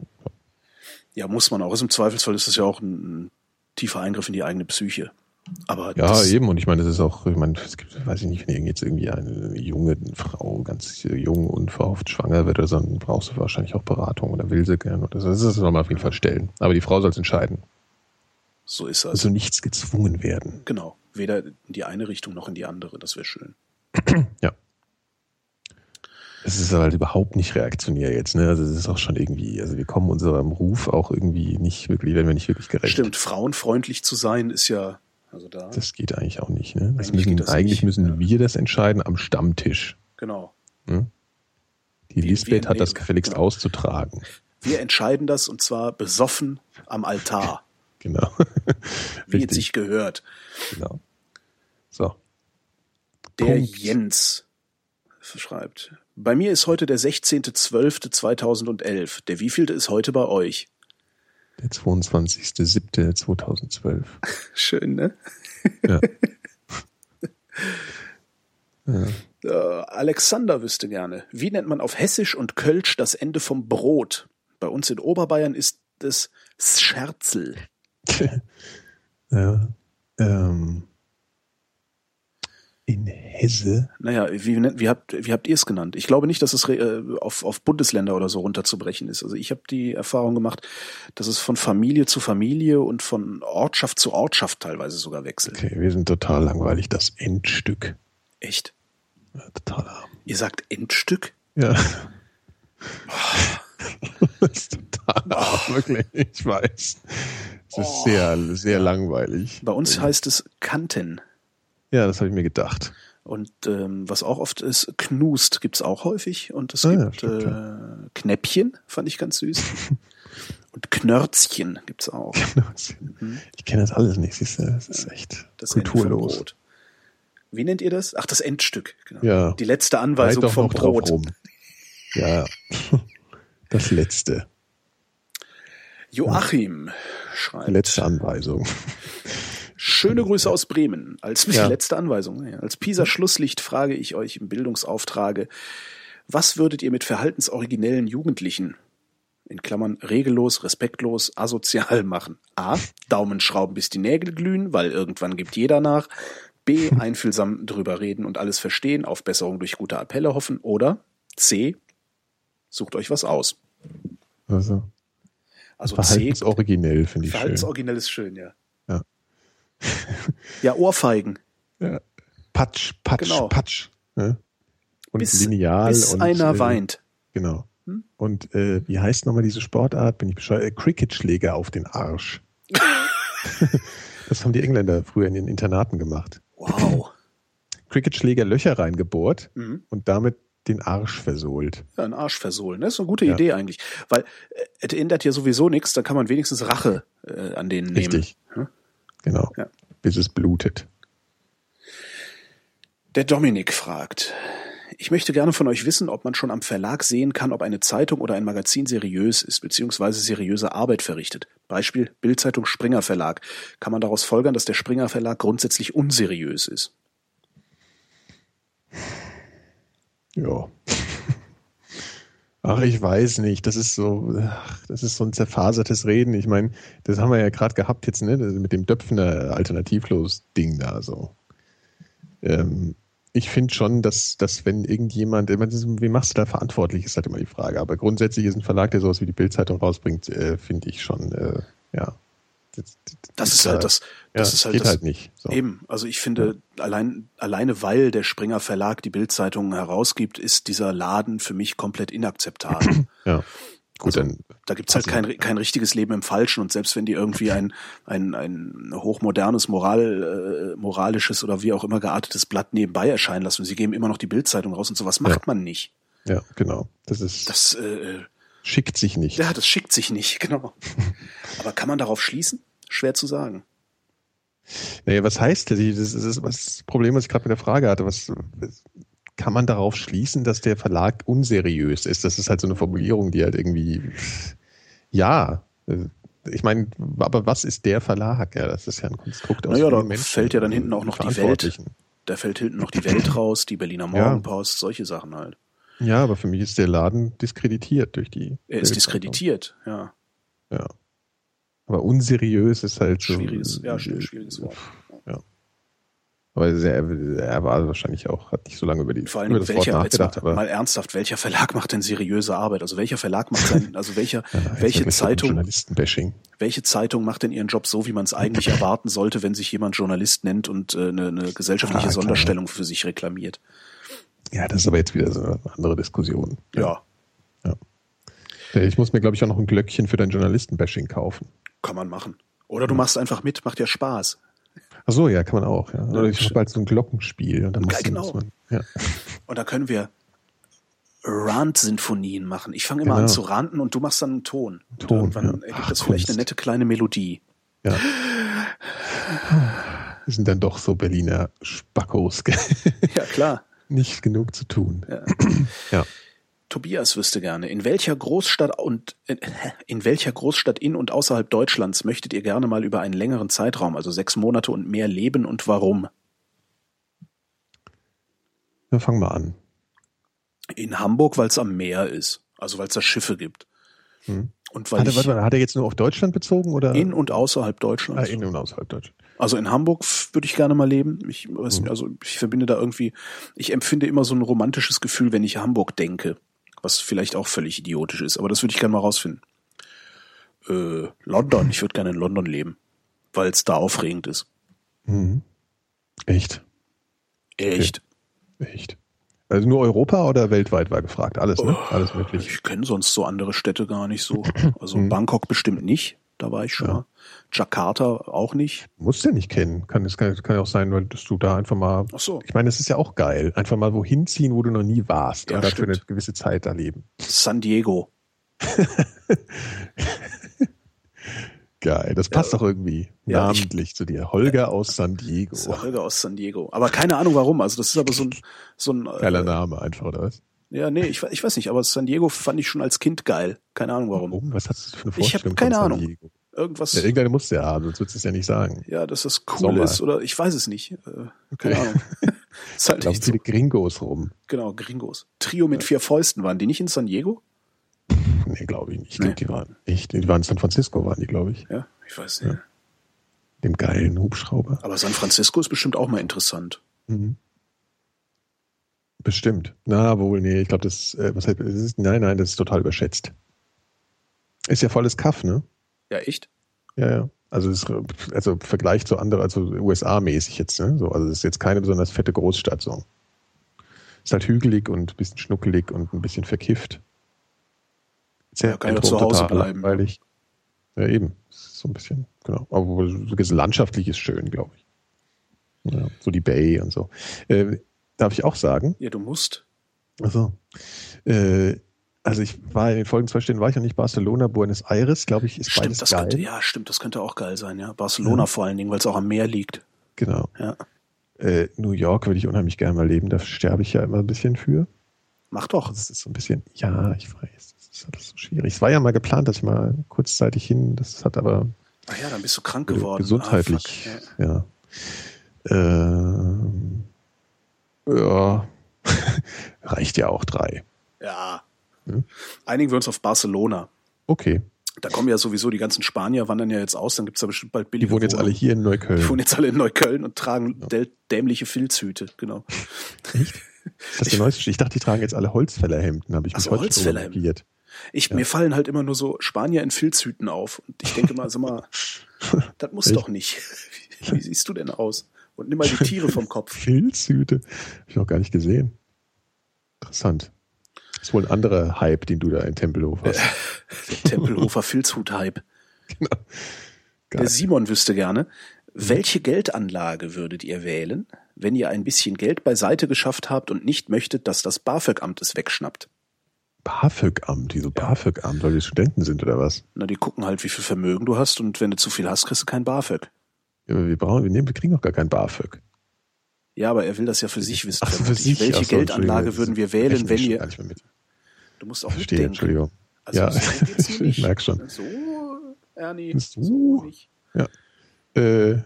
Ja, muss man auch. Also Im Zweifelsfall ist es ja auch ein tiefer Eingriff in die eigene Psyche. Aber Ja, eben. Und ich meine, das ist auch, ich meine, es gibt, weiß ich nicht, wenn jetzt irgendwie eine junge Frau ganz jung und verhofft schwanger wird oder so, dann brauchst du wahrscheinlich auch Beratung oder will sie gern oder so. Das soll man auf jeden Fall stellen. Aber die Frau soll es entscheiden. so ist das. Also nichts gezwungen werden. genau. Weder in die eine Richtung noch in die andere. Das wäre schön. Ja. Es ist halt überhaupt nicht reaktionär jetzt, ne? Also es ist auch schon irgendwie, also wir kommen unserem Ruf auch irgendwie nicht wirklich, werden wir nicht wirklich gerecht. Stimmt, frauenfreundlich zu sein ist ja, also da, Das geht eigentlich auch nicht, ne? Das Eigentlich müssen, das eigentlich nicht, müssen ja. wir das entscheiden am Stammtisch. genau. Ne? Die Wie- Lisbeth wie- hat das gefälligst genau. auszutragen. Wir entscheiden das und zwar besoffen am Altar, Genau. wie es sich gehört. genau. So. Der Punkt. Jens schreibt, Bei mir ist heute der 16.12.2011. Der wievielte ist heute bei euch? Der 22.07.2012. Schön, ne? Ja. ja. Äh, Alexander wüsste gerne, wie nennt man auf Hessisch und Kölsch das Ende vom Brot? Bei uns in Oberbayern ist es Scherzel. ja. Ähm. In Hesse? Naja, wie, wie, habt, wie habt ihr es genannt? Ich glaube nicht, dass es äh, auf, auf Bundesländer oder so runterzubrechen ist. Also ich habe die Erfahrung gemacht, dass es von Familie zu Familie und von Ortschaft zu Ortschaft teilweise sogar wechselt. Okay, wir sind total langweilig. Das Endstück. Echt? Ja, total arm. Ihr sagt Endstück? Ja. das ist total arm, wirklich. Ich weiß. Es ist oh. sehr, sehr langweilig. Bei uns heißt es Kanten. Ja, das habe ich mir gedacht. Und ähm, was auch oft ist, Knust gibt's auch häufig. Und es ah, gibt ja, stimmt, äh, ja. Knäppchen, fand ich ganz süß. und Knörzchen gibt's auch. Mhm. Ich kenne das alles nicht, siehst du? Das ist echt das kulturlos. Wie nennt ihr das? Ach, das Endstück. Genau. Ja. Die letzte Anweisung vom Brot. Ja, das letzte. Joachim schreibt. Letzte Anweisung. Schöne Grüße aus Bremen. Als ja. letzte Anweisung. Als Pisa-Schlusslicht frage ich euch im Bildungsauftrage, was würdet ihr mit verhaltensoriginellen Jugendlichen, in Klammern regellos, respektlos, asozial machen? A. Daumen schrauben, bis die Nägel glühen, weil irgendwann gibt jeder nach. B. Einfühlsam drüber reden und alles verstehen, auf Besserung durch gute Appelle hoffen. Oder C. Sucht euch was aus. Also, also Verhaltensoriginell finde ich schön. Verhaltensoriginell ist schön, ja. Ja, Ohrfeigen. Ja. Patsch, Patsch, genau. Patsch. Ne? Und bis, Lineal. Bis und, einer äh, weint. Genau. Hm? Und äh, wie heißt nochmal diese Sportart? Bin ich bescheuert? Äh, Cricketschläger auf den Arsch. das haben die Engländer früher in den Internaten gemacht. Wow. Cricketschläger Löcher reingebohrt mhm. und damit den Arsch versohlt. Ja, einen Arsch versohlen. Das ist eine gute ja. Idee eigentlich. Weil äh, es ändert ja sowieso nichts, da kann man wenigstens Rache äh, an denen nehmen. Richtig. Hm? Genau. Ja. Bis es blutet. Der Dominik fragt, ich möchte gerne von euch wissen, ob man schon am Verlag sehen kann, ob eine Zeitung oder ein Magazin seriös ist, beziehungsweise seriöse Arbeit verrichtet. Beispiel Bildzeitung Springer Verlag. Kann man daraus folgern, dass der Springer Verlag grundsätzlich unseriös ist? Ja. Ach, ich weiß nicht. Das ist so, ach, das ist so ein zerfasertes Reden. Ich meine, das haben wir ja gerade gehabt jetzt, ne, mit dem Döpfner alternativlos Ding da so. Ähm, ich finde schon, dass, dass wenn irgendjemand, ich meine, wie machst du da verantwortlich, ist halt immer die Frage. Aber grundsätzlich ist ein Verlag, der sowas wie die Bildzeitung rausbringt, äh, finde ich schon, äh, ja, das, ist halt das, das ja, ist halt geht das, halt nicht. So. Eben, also ich finde, ja. allein, alleine weil der Springer Verlag die Bildzeitung herausgibt, ist dieser Laden für mich komplett inakzeptabel. Ja. Gut, also, dann da gibt's halt kein, kein richtiges Leben im Falschen und selbst wenn die irgendwie ein, ein, ein hochmodernes, moral, äh, moralisches oder wie auch immer geartetes Blatt nebenbei erscheinen lassen und sie geben immer noch die Bildzeitung raus und sowas macht ja. man nicht. Ja, genau. Das ist. Das äh, schickt sich nicht. Ja, das schickt sich nicht, genau. Aber kann man darauf schließen? Schwer zu sagen. Naja, was heißt das? Das ist das Problem, was ich gerade mit der Frage hatte. Was kann man darauf schließen, dass der Verlag unseriös ist? Das ist halt so eine Formulierung, die halt irgendwie, ja, ich meine, aber was ist der Verlag? Ja, das ist ja ein Konstrukt aus Naja, da Menschen, fällt ja dann hinten auch noch die Welt. Da fällt hinten noch die Welt raus, die Berliner Morgenpost, ja. solche Sachen halt. Ja, aber für mich ist der Laden diskreditiert durch die. Er ist diskreditiert, ja. Ja. Aber unseriös ist halt so. Schwieriges, ja, schwieriges Wort. Ja. Aber er, er war wahrscheinlich auch, hat nicht so lange über die Vor allem über das welcher, Wort nachgedacht. Aber mal ernsthaft, welcher Verlag macht denn seriöse Arbeit? Also welcher Verlag macht sein, also welcher, ja, welche Zeitung, Journalistenbashing. welche Zeitung macht denn ihren Job so, wie man es eigentlich erwarten sollte, wenn sich jemand Journalist nennt und äh, eine, eine gesellschaftliche ah, Sonderstellung für sich reklamiert? Ja, das ist aber jetzt wieder so eine andere Diskussion. Ja. ja. Ich muss mir, glaube ich, auch noch ein Glöckchen für dein Journalistenbashing kaufen. Kann man machen. Oder du machst einfach mit, macht ja Spaß. Ach so, ja, kann man auch. Ja. Oder ich mache bald so ein Glockenspiel. Und dann ja, genau. Man, ja. Und da können wir Rant-Sinfonien machen. Ich fange immer genau. an zu ranten und du machst dann einen Ton. Ton. Und irgendwann ja. ergibt Ach, das vielleicht eine nette kleine Melodie. Ja. Wir sind dann doch so Berliner Spackos. ja, klar. nicht genug zu tun. Ja. Ja. Tobias wüsste gerne, in welcher Großstadt und äh, in welcher Großstadt in und außerhalb Deutschlands möchtet ihr gerne mal über einen längeren Zeitraum, also sechs Monate und mehr leben und warum? Dann fangen wir an. In Hamburg, weil es am Meer ist, also weil es da Schiffe gibt. Hm. Und weil Hat er, ich warte mal, hat er jetzt nur auf Deutschland bezogen oder? in und außerhalb ah, Deutschlands. in und außerhalb Deutschland. Also in Hamburg würde ich gerne mal leben. Ich, nicht, also ich verbinde da irgendwie, ich empfinde immer so ein romantisches Gefühl, wenn ich Hamburg denke, was vielleicht auch völlig idiotisch ist, aber das würde ich gerne mal rausfinden. Äh, London, ich würde gerne in London leben, weil es da aufregend ist. Mhm. Echt? Echt. Echt. Also nur Europa oder weltweit war gefragt? Alles, ne? Oh, Alles möglich. Ich kenne sonst so andere Städte gar nicht so. Also. Bangkok bestimmt nicht, da war ich schon Ja. mal. Jakarta auch nicht. Musst ja nicht kennen. Kann, es kann, kann ja auch sein, weil dass du da einfach mal. Ach so. Ich meine, es ist ja auch geil. Einfach mal wohin ziehen, wo du noch nie warst. Ja, und dafür eine gewisse Zeit da leben. San Diego. Geil. Das passt doch irgendwie Ja, ich- namentlich zu dir. Holger aus San Diego. Holger aus San Diego. Aber keine Ahnung warum. Also das ist aber so ein, so ein äh, Geiler Name einfach, oder was? Ja, nee, ich, ich weiß nicht, aber San Diego fand ich schon als Kind geil. Keine Ahnung warum. Warum? Was hast du für eine Ich hab Vorstellung keine von San Ahnung. Diego? Irgendwas, Ja, irgendeine musst du ja haben, sonst würdest du es ja nicht sagen. ja, dass das cool Sommer. ist oder ich weiß es nicht. Äh, Okay. keine Ahnung. ist halt Da so. viele Gringos rum. Genau, Gringos. Trio mit vier Fäusten waren die nicht in San Diego? Nee, glaube ich nicht. Ich Nee. glaube, die waren echt, die waren in San Francisco, waren die, glaube ich. Ja, ich weiß nicht. Dem geilen Hubschrauber. Aber San Francisco ist bestimmt auch mal interessant. Mhm. Bestimmt. Na, wohl, nee, ich glaube, das, äh, was heißt, es ist, nein, nein, das ist total überschätzt. Ist ja volles Kaff, ne? Ja, echt? Ja, ja. Also, das, ist, also im Vergleich zu anderen, also USA-mäßig jetzt, ne? So, also, es ist jetzt keine besonders fette Großstadt, so. Ist halt hügelig und ein bisschen schnuckelig und ein bisschen verkifft. Ja, kann ja zu Hause bleiben. Langweilig. Ja, eben. So ein bisschen, genau. Aber landschaftlich ist schön, glaube ich. Ja, so die Bay und so. Äh, darf ich auch sagen? Ja, du musst. Also, äh, also ich war in den folgenden zwei Städten war ich noch nicht Barcelona, Buenos Aires, glaube ich, ist Stimmt, beides das geil. könnte, ja, stimmt, das könnte auch geil sein, ja. Barcelona Ja. vor allen Dingen, weil es auch am Meer liegt. Genau. Ja. Äh, New York würde ich unheimlich gerne mal leben, da sterbe ich ja immer ein bisschen für. Mach doch. Das ist so ein bisschen, ja, ich weiß, das ist alles so schwierig. Es war ja mal geplant, dass ich mal kurzzeitig hin, das hat aber Ach ja, dann bist du krank geworden. gesundheitlich, Ah, fuck. ja. ja. Ähm, ja, reicht ja auch drei. ja. Hm? Einigen wir uns auf Barcelona. Okay, Da kommen ja sowieso die ganzen Spanier, wandern ja jetzt aus, dann gibt's da bestimmt bald billige die wohnen jetzt alle hier in Neukölln. Die wohnen jetzt alle in Neukölln und tragen däl- dämliche Filzhüte, genau. Ist das der neueste? Ich dachte, die tragen jetzt alle Holzfällerhemden, habe ich Ach mich so, heute markiert. Ich, Mir fallen halt immer nur so Spanier in Filzhüten auf. Und ich denke mal, sag mal, das muss Echt? doch nicht. Wie, wie siehst du denn aus? Und nimm mal die Tiere vom Kopf. Filzhüte? Habe ich noch gar nicht gesehen. Interessant. Das ist wohl ein anderer Hype, den du da in Tempelhof hast. Tempelhofer Filzhut-Hype. Geil. Der Simon wüsste gerne, welche Geldanlage würdet ihr wählen, wenn ihr ein bisschen Geld beiseite geschafft habt und nicht möchtet, dass das BAföG-Amt es wegschnappt? BAföG-Amt, wieso BAföG-Amt, weil wir Studenten sind oder was? Na, die gucken halt, wie viel Vermögen du hast und wenn du zu viel hast, kriegst du kein BAföG. Ja, wir brauchen, wir nehmen, wir kriegen doch gar kein BAföG. Ja, aber er will das ja für sich wissen. Ach, für sich. Welche Ach so, Geldanlage würden wir wählen, wenn ihr... gar nicht mehr mit. Du musst auch Verstehe, mitdenken. Entschuldigung. Also Ja. so. Ich merk schon. So, Ernie, So. so nicht. Äh,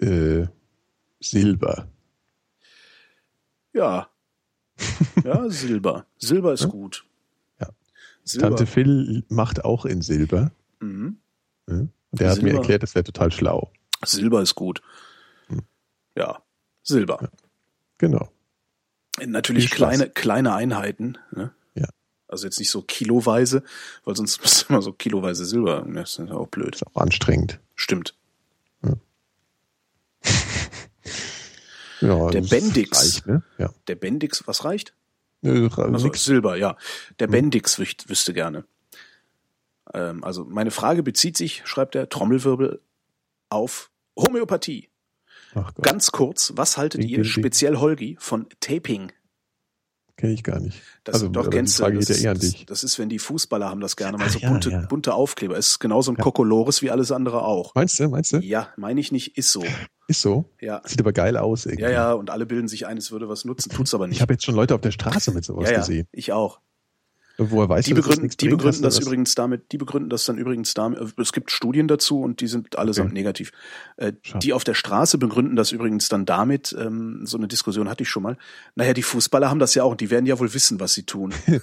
äh, Silber. Ja. Ja, Silber. Silber ist Ja? gut. Ja. Silber. Tante Phil macht auch in Silber. Mhm. Ja? Der hat mir Silber. erklärt, das wäre total schlau. Silber ist gut. Hm. Ja, Silber. Genau. Natürlich kleine, kleine Einheiten. Ne? Ja. Also jetzt nicht so kiloweise, weil sonst müsste immer so kiloweise Silber. ne, Das ist ja auch blöd. Ist auch anstrengend. Stimmt. Ja, Der das Bendix. Reicht, ne? Ja. Der Bendix, was reicht? Ra- Also. Silber, ja. Der Hm. Bendix wüsste gerne. Ähm, also meine Frage bezieht sich, schreibt der Trommelwirbel, auf Homöopathie. Ganz kurz, was haltet Ding, ihr, ding, speziell Holgi, von Taping? Kenne ich gar nicht. Das, also doch, kennst du, das, ja das, das ist, wenn die Fußballer haben das gerne mal Ach so ja, bunte, ja. bunte Aufkleber. Es ist genauso ein Ja. Kokolores wie alles andere auch. Meinst du, meinst du? Ja, meine ich nicht, ist so. Ist so. Ja. Sieht aber geil aus irgendwie. Ja, ja, und alle bilden sich ein, es würde was nutzen, tut's aber nicht. Ich habe jetzt schon Leute auf der Straße mit sowas gesehen. ich auch. Woher weißt Die du, das begründen, nichts die bringt? begründen das übrigens damit, die begründen das dann übrigens damit, es gibt Studien dazu und die sind allesamt Okay. negativ. Äh, die auf der Straße begründen das übrigens dann damit, ähm, so eine Diskussion hatte ich schon mal. Naja, die Fußballer haben das ja auch und die werden ja wohl wissen, was sie tun.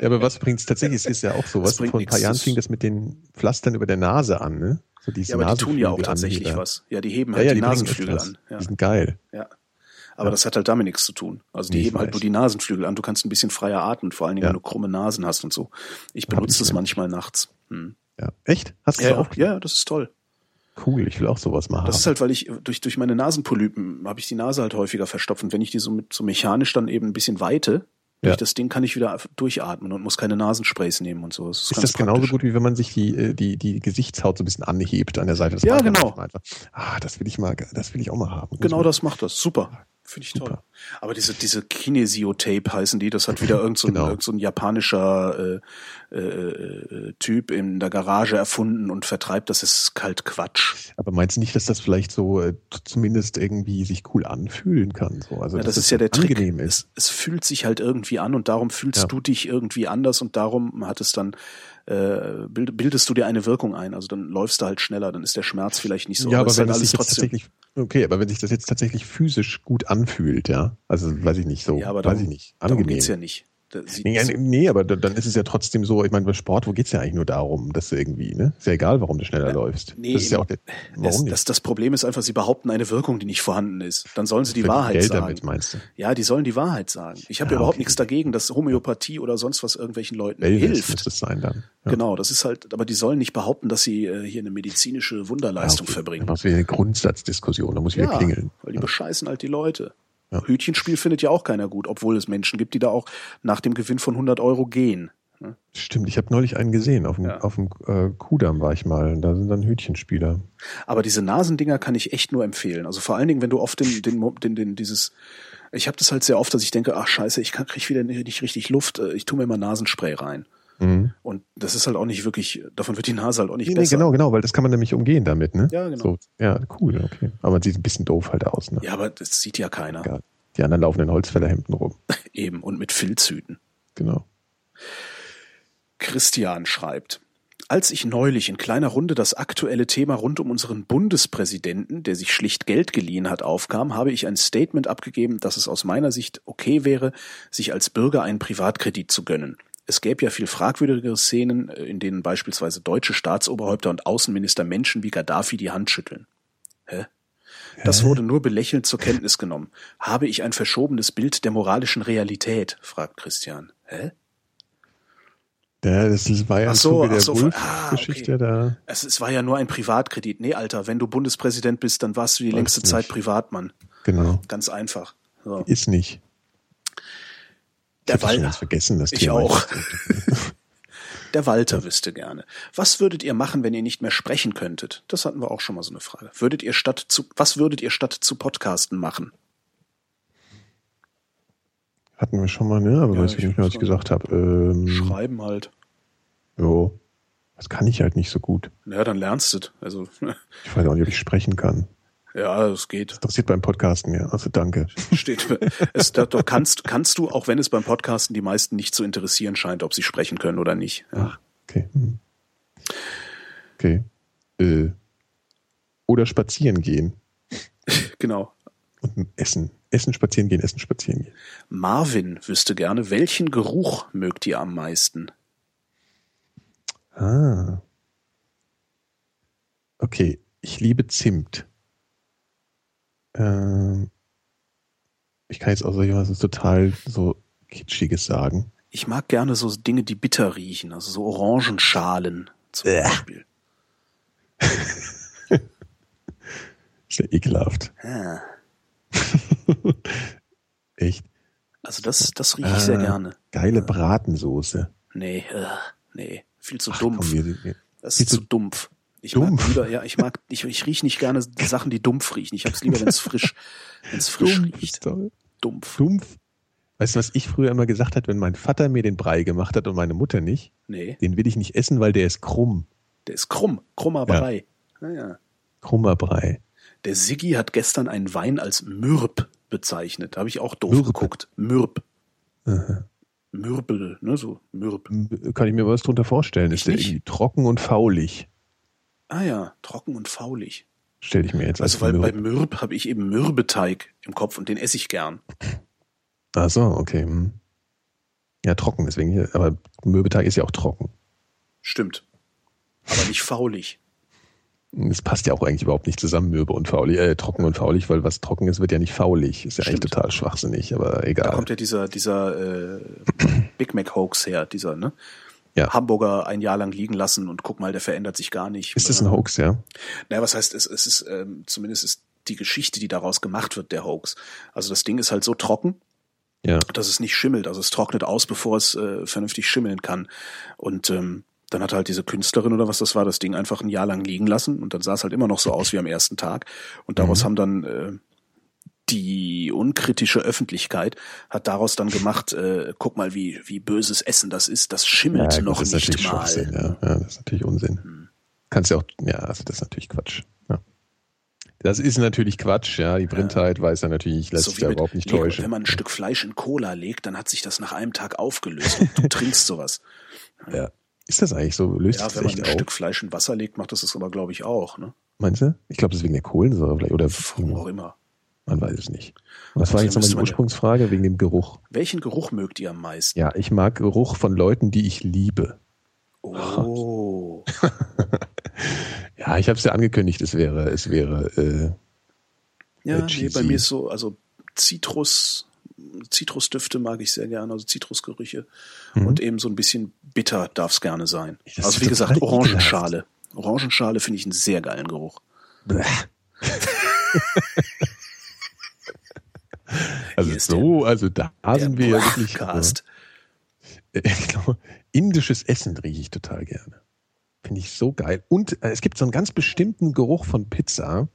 Ja, aber was bringt's tatsächlich? Es ist ja auch so. Das Was bringt vor ein paar Jahren das- fing das mit den Pflastern über der Nase an, ne? So Ja, aber die tun ja auch tatsächlich anheben. was. Ja, die heben Ja, halt ja, die, die bringen Nasenflügel an. Ja. Die sind geil. Ja. Aber Ja. das hat halt damit nichts zu tun. Also die ich heben halt weiß. nur die Nasenflügel an. Du kannst ein bisschen freier atmen, vor allen Dingen, Ja. wenn du krumme Nasen hast und so. Ich benutze das manchmal nachts. Hm. Ja. Echt? Hast du Ja, auch? ja, das ist toll. Cool, ich will auch sowas machen. Das ist halt, weil ich durch, durch meine Nasenpolypen habe ich die Nase halt häufiger verstopft. Und wenn ich die so mit so mechanisch dann eben ein bisschen weite, durch Ja. das Ding kann ich wieder durchatmen und muss keine Nasensprays nehmen und so. Das ist, ist das genauso praktisch. gut, wie wenn man sich die, äh, die, die Gesichtshaut so ein bisschen anhebt an der Seite? Das Ja, genau. Ah, das will ich mal, das will ich auch mal haben. Genau das macht das. Super. Finde ich Super. toll. Aber diese, diese Kinesio-Tape heißen die, das hat wieder irgend so ein, Genau. irgend so ein japanischer äh, äh, äh, Typ in der Garage erfunden und vertreibt, das ist kalt Quatsch. Aber meinst du nicht, dass das vielleicht so äh, zumindest irgendwie sich cool anfühlen kann? So? Also, Ja, das ist ja der Trick. ist. Es, es fühlt sich halt irgendwie an und darum fühlst Ja. du dich irgendwie anders und darum hat es dann äh, bild, bildest du dir eine Wirkung ein. Also dann läufst du halt schneller, dann ist der Schmerz vielleicht nicht so. ja, aber wenn es sich jetzt tatsächlich, okay, aber wenn sich das jetzt tatsächlich physisch gut anfühlt, ja, also weiß ich nicht so, ja, aber weiß darum, ich nicht, darum angenehm. geht's ja nicht. Nee, ja, nee, aber da- dann ist es ja trotzdem so, ich meine, bei Sport, wo geht's ja eigentlich nur darum, dass du irgendwie, ne? Ist ja egal, warum du schneller läufst. nee, das ist ja auch der, warum nicht? das, das Problem ist einfach, sie behaupten eine Wirkung, die nicht vorhanden ist. Dann sollen sie die Verdienen Wahrheit Geld sagen. damit, meinst du? Ja, die sollen die Wahrheit sagen. Ich habe Ja, ja überhaupt okay. nichts dagegen, dass Homöopathie oder sonst was irgendwelchen Leuten Wellness hilft. muss das sein dann. Ja. Genau, das ist halt, aber die sollen nicht behaupten, dass sie äh, hier eine medizinische Wunderleistung Ja, okay. verbringen. Dann machst du wieder eine Grundsatzdiskussion, da muss wieder Ja, klingeln. weil die bescheißen halt die Leute. Ja. Hütchenspiel findet ja auch keiner gut, obwohl es Menschen gibt, die da auch nach dem Gewinn von 100 Euro gehen. Stimmt, ich habe neulich einen gesehen, auf dem, Ja. auf dem äh, Kudamm war ich mal, da sind dann Hütchenspieler. Aber diese Nasendinger kann ich echt nur empfehlen. Also vor allen Dingen, wenn du oft den, den, den, den dieses, ich habe das halt sehr oft, dass ich denke, ach scheiße, ich kann, krieg wieder nicht richtig Luft, äh, ich tue mir mal Nasenspray rein. Mhm. Und das ist halt auch nicht wirklich, davon wird die Nase halt auch nicht Nee, nee, besser. genau, genau, weil das kann man nämlich umgehen damit, ne? Ja, genau. So, ja, cool, okay. Aber man sieht ein bisschen doof halt aus, ne? Ja, aber das sieht ja keiner. Egal. Die anderen laufen in Holzfällerhemden rum. Eben. Und mit Filzhüten. Genau. Christian schreibt. Als ich neulich in kleiner Runde das aktuelle Thema rund um unseren Bundespräsidenten, der sich schlicht Geld geliehen hat, aufkam, habe ich ein Statement abgegeben, dass es aus meiner Sicht okay wäre, sich als Bürger einen Privatkredit zu gönnen. Es gäbe ja viel fragwürdigere Szenen, äh, in denen beispielsweise deutsche Staatsoberhäupter und Außenminister Menschen wie Gaddafi die Hand schütteln. Hä? Das wurde nur belächelnd zur Kenntnis genommen. Habe ich ein verschobenes Bild der moralischen Realität? fragt Christian. Hä? Ja, das ist- war ja Ach so, der so, ah, Wolf-Geschichte okay. da. Es, es war ja nur ein Privatkredit. Nee, Alter, wenn du Bundespräsident bist, dann warst du die Weiß längste nicht. Zeit Privatmann. Genau. Ganz einfach. So. Ist nicht. Der, hab das schon Wal ganz vergessen, das Ich Thema. auch. der Walter wüsste gerne. Was würdet ihr machen, wenn ihr nicht mehr sprechen könntet? Das hatten wir auch schon mal so eine Frage. Würdet ihr statt zu, was würdet ihr statt zu Podcasten machen? Hatten wir schon mal, ne? Aber Ja, weiß ich ich nicht mehr, was ich gesagt habe. Ähm, Schreiben halt. jo. Das kann ich halt nicht so gut. Ja, dann lernst du es. Also, Ich weiß auch nicht, ob ich sprechen kann. Ja, es geht. Interessiert beim Podcasten, ja. Also danke. Steht. Es, da, da kannst, kannst du, auch wenn es beim Podcasten die meisten nicht zu interessieren scheint, ob sie sprechen können oder nicht. Ja. Okay. hm. Okay. Äh, oder spazieren gehen Genau. und essen. Essen, spazieren gehen, essen, spazieren gehen. Marvin wüsste gerne, welchen Geruch mögt ihr am meisten? Ah. Okay. Ich liebe Zimt. Ähm, ich kann jetzt auch so was total so Kitschiges sagen. Ich mag gerne so Dinge, die bitter riechen, also so Orangenschalen zum Bäh. Beispiel. Ist ja ekelhaft. Ja. Echt. Also das, das rieche ich sehr Ah, gerne. Geile Bratensoße. Nee, äh, nee, viel zu Ach, dumpf. komm, wir- wir- das ist zu zu dumpf. Ich dumpf? mag lieber, ja, ich mag, ich, ich rieche nicht gerne Sachen, die dumpf riechen. Ich habe es lieber, wenn es frisch, wenn es frisch Dumpf riecht. Dumpf. Dumpf. Weißt du, was ich früher immer gesagt habe, wenn mein Vater mir den Brei gemacht hat und meine Mutter nicht? Nee, Den will ich nicht essen, weil der ist krumm. der ist krumm. Krummer Ja. Brei. Naja. Krummer Brei. Der Siggi hat gestern einen Wein als Mürb bezeichnet. Da habe ich auch doof Mürb. geguckt. Mürb. Mürbel, ne, so Mürb. Kann ich mir was drunter vorstellen? Ich ist der nicht. irgendwie trocken und faulig? Ah ja, trocken und faulig. Stell ich mir jetzt als Also weil bei Mürb. Mürb habe ich eben Mürbeteig im Kopf und den esse ich gern. Ach so, okay. hm. Ja, trocken, deswegen hier. Aber Mürbeteig ist ja auch trocken. Stimmt. Aber nicht faulig. Es passt ja auch eigentlich überhaupt nicht zusammen, Mürbe und faulig, äh, trocken und faulig, weil was trocken ist, wird ja nicht faulig. Ist ja eigentlich Stimmt. total schwachsinnig, aber Da egal. kommt ja dieser, dieser äh, Big Mac Hoax her, dieser, ne? Ja. Hamburger ein Jahr lang liegen lassen und guck mal, der verändert sich gar nicht. Ist das ein Hoax, ja? Naja, was heißt, es, es ist, ähm, zumindest ist die Geschichte, die daraus gemacht wird, der Hoax. Also das Ding ist halt so trocken, Ja. dass es nicht schimmelt. Also es trocknet aus, bevor es äh, vernünftig schimmeln kann. Und ähm, dann hat halt diese Künstlerin oder was das war, das Ding einfach ein Jahr lang liegen lassen und dann sah es halt immer noch so aus wie am ersten Tag. Und daraus Mhm. haben dann äh, die unkritische Öffentlichkeit hat daraus dann gemacht, äh, guck mal, wie, wie böses Essen das ist, das schimmelt ja, gut, noch das ist nicht mal. Ja. ja. Das ist natürlich Unsinn. Kannst ja auch, ja, also das ist natürlich Quatsch. Ja. Das ist natürlich Quatsch, ja. Die Blindheit weiß ja natürlich, lässt sich wie da überhaupt nicht Lego. täuschen. Wenn man ein Stück Fleisch in Cola legt, dann hat sich das nach einem Tag aufgelöst und du trinkst sowas. ja. Ist das eigentlich so? Löst Ja, sich wenn das man ein auf? Stück Fleisch in Wasser legt, macht das das aber, glaube ich, auch. Ne? Meinst du? Ich glaube, das ist wegen der Kohlensäure vielleicht. Oder Warum auch immer. Man weiß es nicht. Was war jetzt nochmal die Ursprungsfrage? Wegen dem Geruch. Welchen Geruch mögt ihr am meisten? Ja, ich mag Geruch von Leuten, die ich liebe. Oh. Ja, ich habe es ja angekündigt, es wäre, es wäre, äh, Ja, Äh, nee, bei mir ist so, also Zitrus, Zitrusdüfte mag ich sehr gerne, also Zitrusgerüche. Und eben so ein bisschen bitter darf es gerne sein. Mhm. Das also wie gesagt, Orangenschale. Orangenschale finde ich einen sehr geilen Geruch. also so, also da sind wir ja wirklich. Äh, Ich glaube, indisches Essen rieche ich total gerne. Finde ich so geil. Und äh, es gibt so einen ganz bestimmten Geruch von Pizza,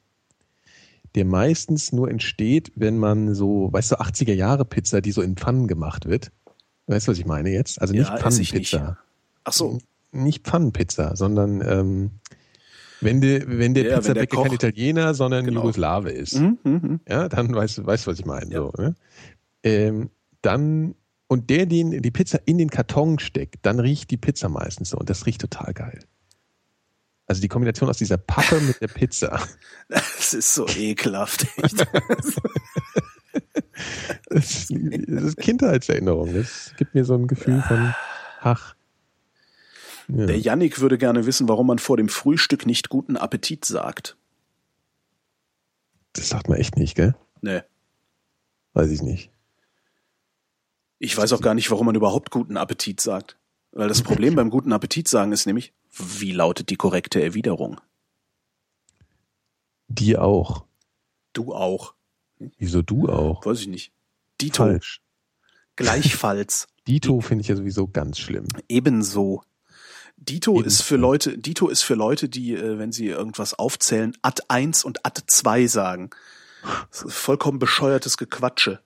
der meistens nur entsteht, wenn man so, weißt du, 80er Jahre Pizza, die so in Pfannen gemacht wird. Weißt du, was ich meine jetzt? Also nicht Ja, nicht. Pfannenpizza. Ach so, Nicht Pfannenpizza, sondern ähm, wenn, de, wenn der Ja, Pizzabäcker kein Italiener, sondern Genau. Jugoslawe ist. Mhm, mhm. Ja, dann weißt du, weißt, was ich meine. Ja. So, ne? ähm, dann, und der, den die Pizza in den Karton steckt, dann riecht die Pizza meistens so. Und das riecht total geil. Also die Kombination aus dieser Pappe mit der Pizza. das ist so ekelhaft. Das, das ist Kindheitserinnerung. Das gibt mir so ein Gefühl von, ach. Ja. Der Yannick würde gerne wissen, warum man vor dem Frühstück nicht guten Appetit sagt. Das sagt man echt nicht, gell? Nee. Weiß ich nicht. Ich weiß auch gar nicht, warum man überhaupt guten Appetit sagt. Weil das Problem beim guten Appetit sagen ist nämlich, wie lautet die korrekte Erwiderung? Die auch. Du auch. Wieso du auch? Weiß ich nicht. Dito. Falsch. Gleichfalls. Dito finde ich ja sowieso ganz schlimm. Ebenso. Dito Ebenso. ist für Leute, Dito ist für Leute, die, äh, wenn sie irgendwas aufzählen, Ad 1 und Ad 2 sagen. Das ist vollkommen bescheuertes Gequatsche.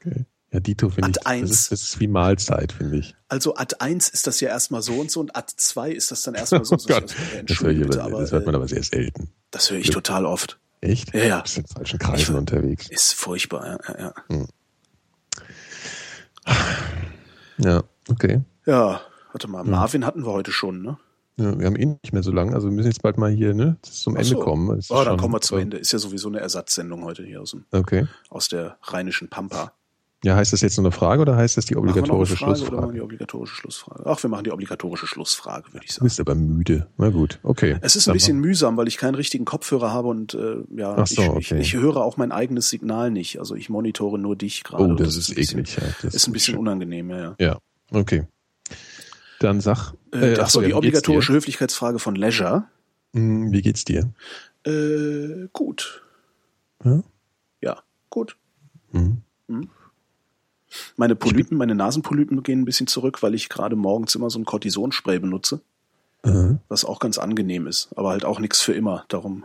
Okay. Ja, Dito finde ich, das eins. ist, das ist wie Mahlzeit, finde ich. Also Ad 1 ist das ja erstmal so und so und Ad 2 ist das dann erstmal so. und so. Oh Gott, das, hör ich bitte, aber das hört man äh, aber sehr selten. das höre ich total oft. Echt? Ja, ja. Du bist in falschen Kreisen Ich- unterwegs. Ist furchtbar, ja, ja, ja. Ja, okay. Ja, warte mal, Marvin hatten wir heute schon, ne? Ja, wir haben eh nicht mehr so lange, also wir müssen jetzt bald mal hier ne, zum Ende so. kommen. Das ist Oh, dann kommen wir zum Ende. Ist ja sowieso eine Ersatzsendung heute hier aus, dem, Okay. aus der rheinischen Pampa. Ja, heißt das jetzt nur eine Frage oder heißt das die Machen wir noch eine obligatorische Frage oder machen wir Schlussfrage? die obligatorische Schlussfrage? Ach, wir machen die obligatorische Schlussfrage, würde ich Du sagen. bist aber müde. Na gut, okay. Es ist ein bisschen mühsam, weil ich keinen richtigen Kopfhörer habe und äh, ja, so, ich, okay. ich, ich höre auch mein eigenes Signal nicht. Also ich monitore nur dich gerade. Oh, und das ist eklig. Ja, das Ist ein bisschen unangenehm, ja. Ja, okay. Dann sag. Äh, ach ach so, ja, die obligatorische Höflichkeitsfrage von Leisure. Hm, Wie geht's dir? Äh, gut. Ja? Ja, gut. Mhm. Meine Polypen, meine Nasenpolypen gehen ein bisschen zurück, weil ich gerade morgens immer so ein Cortisonspray benutze, Äh, was auch ganz angenehm ist, aber halt auch nichts für immer. Darum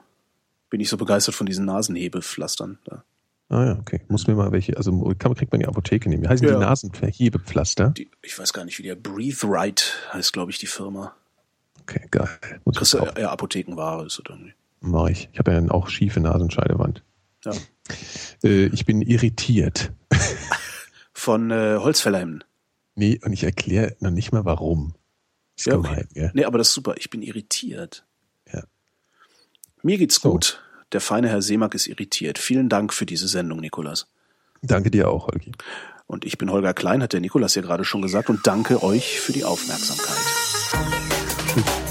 bin ich so begeistert von diesen Nasenhebepflastern. Da. Ah ja, okay. Muss mir mal welche, also kann, kriegt man die Apotheke nehmen. Wie heißen Ja. die Nasenverhebepflaster? Die, ich weiß gar nicht, wie der Breathe Right heißt, glaube ich, die Firma. Okay, geil. Muss Kriegst ich du eher Apothekenware ist oder irgendwie. Mach ich. Ich habe ja auch schiefe Nasenscheidewand. Ja. Äh, ich bin irritiert. Von äh, Holzfällerhemden. Nee, und ich erkläre noch nicht mal warum. Ist Ja, gemein, okay. gell? Nee, aber das ist super. Ich bin irritiert. Ja. Mir geht's So. gut. Der feine Herr Seemack ist irritiert. Vielen Dank für diese Sendung, Nikolas. Danke dir auch, Holgi. Und ich bin Holger Klein, hat der Nikolas ja gerade schon gesagt, und danke euch für die Aufmerksamkeit. Wer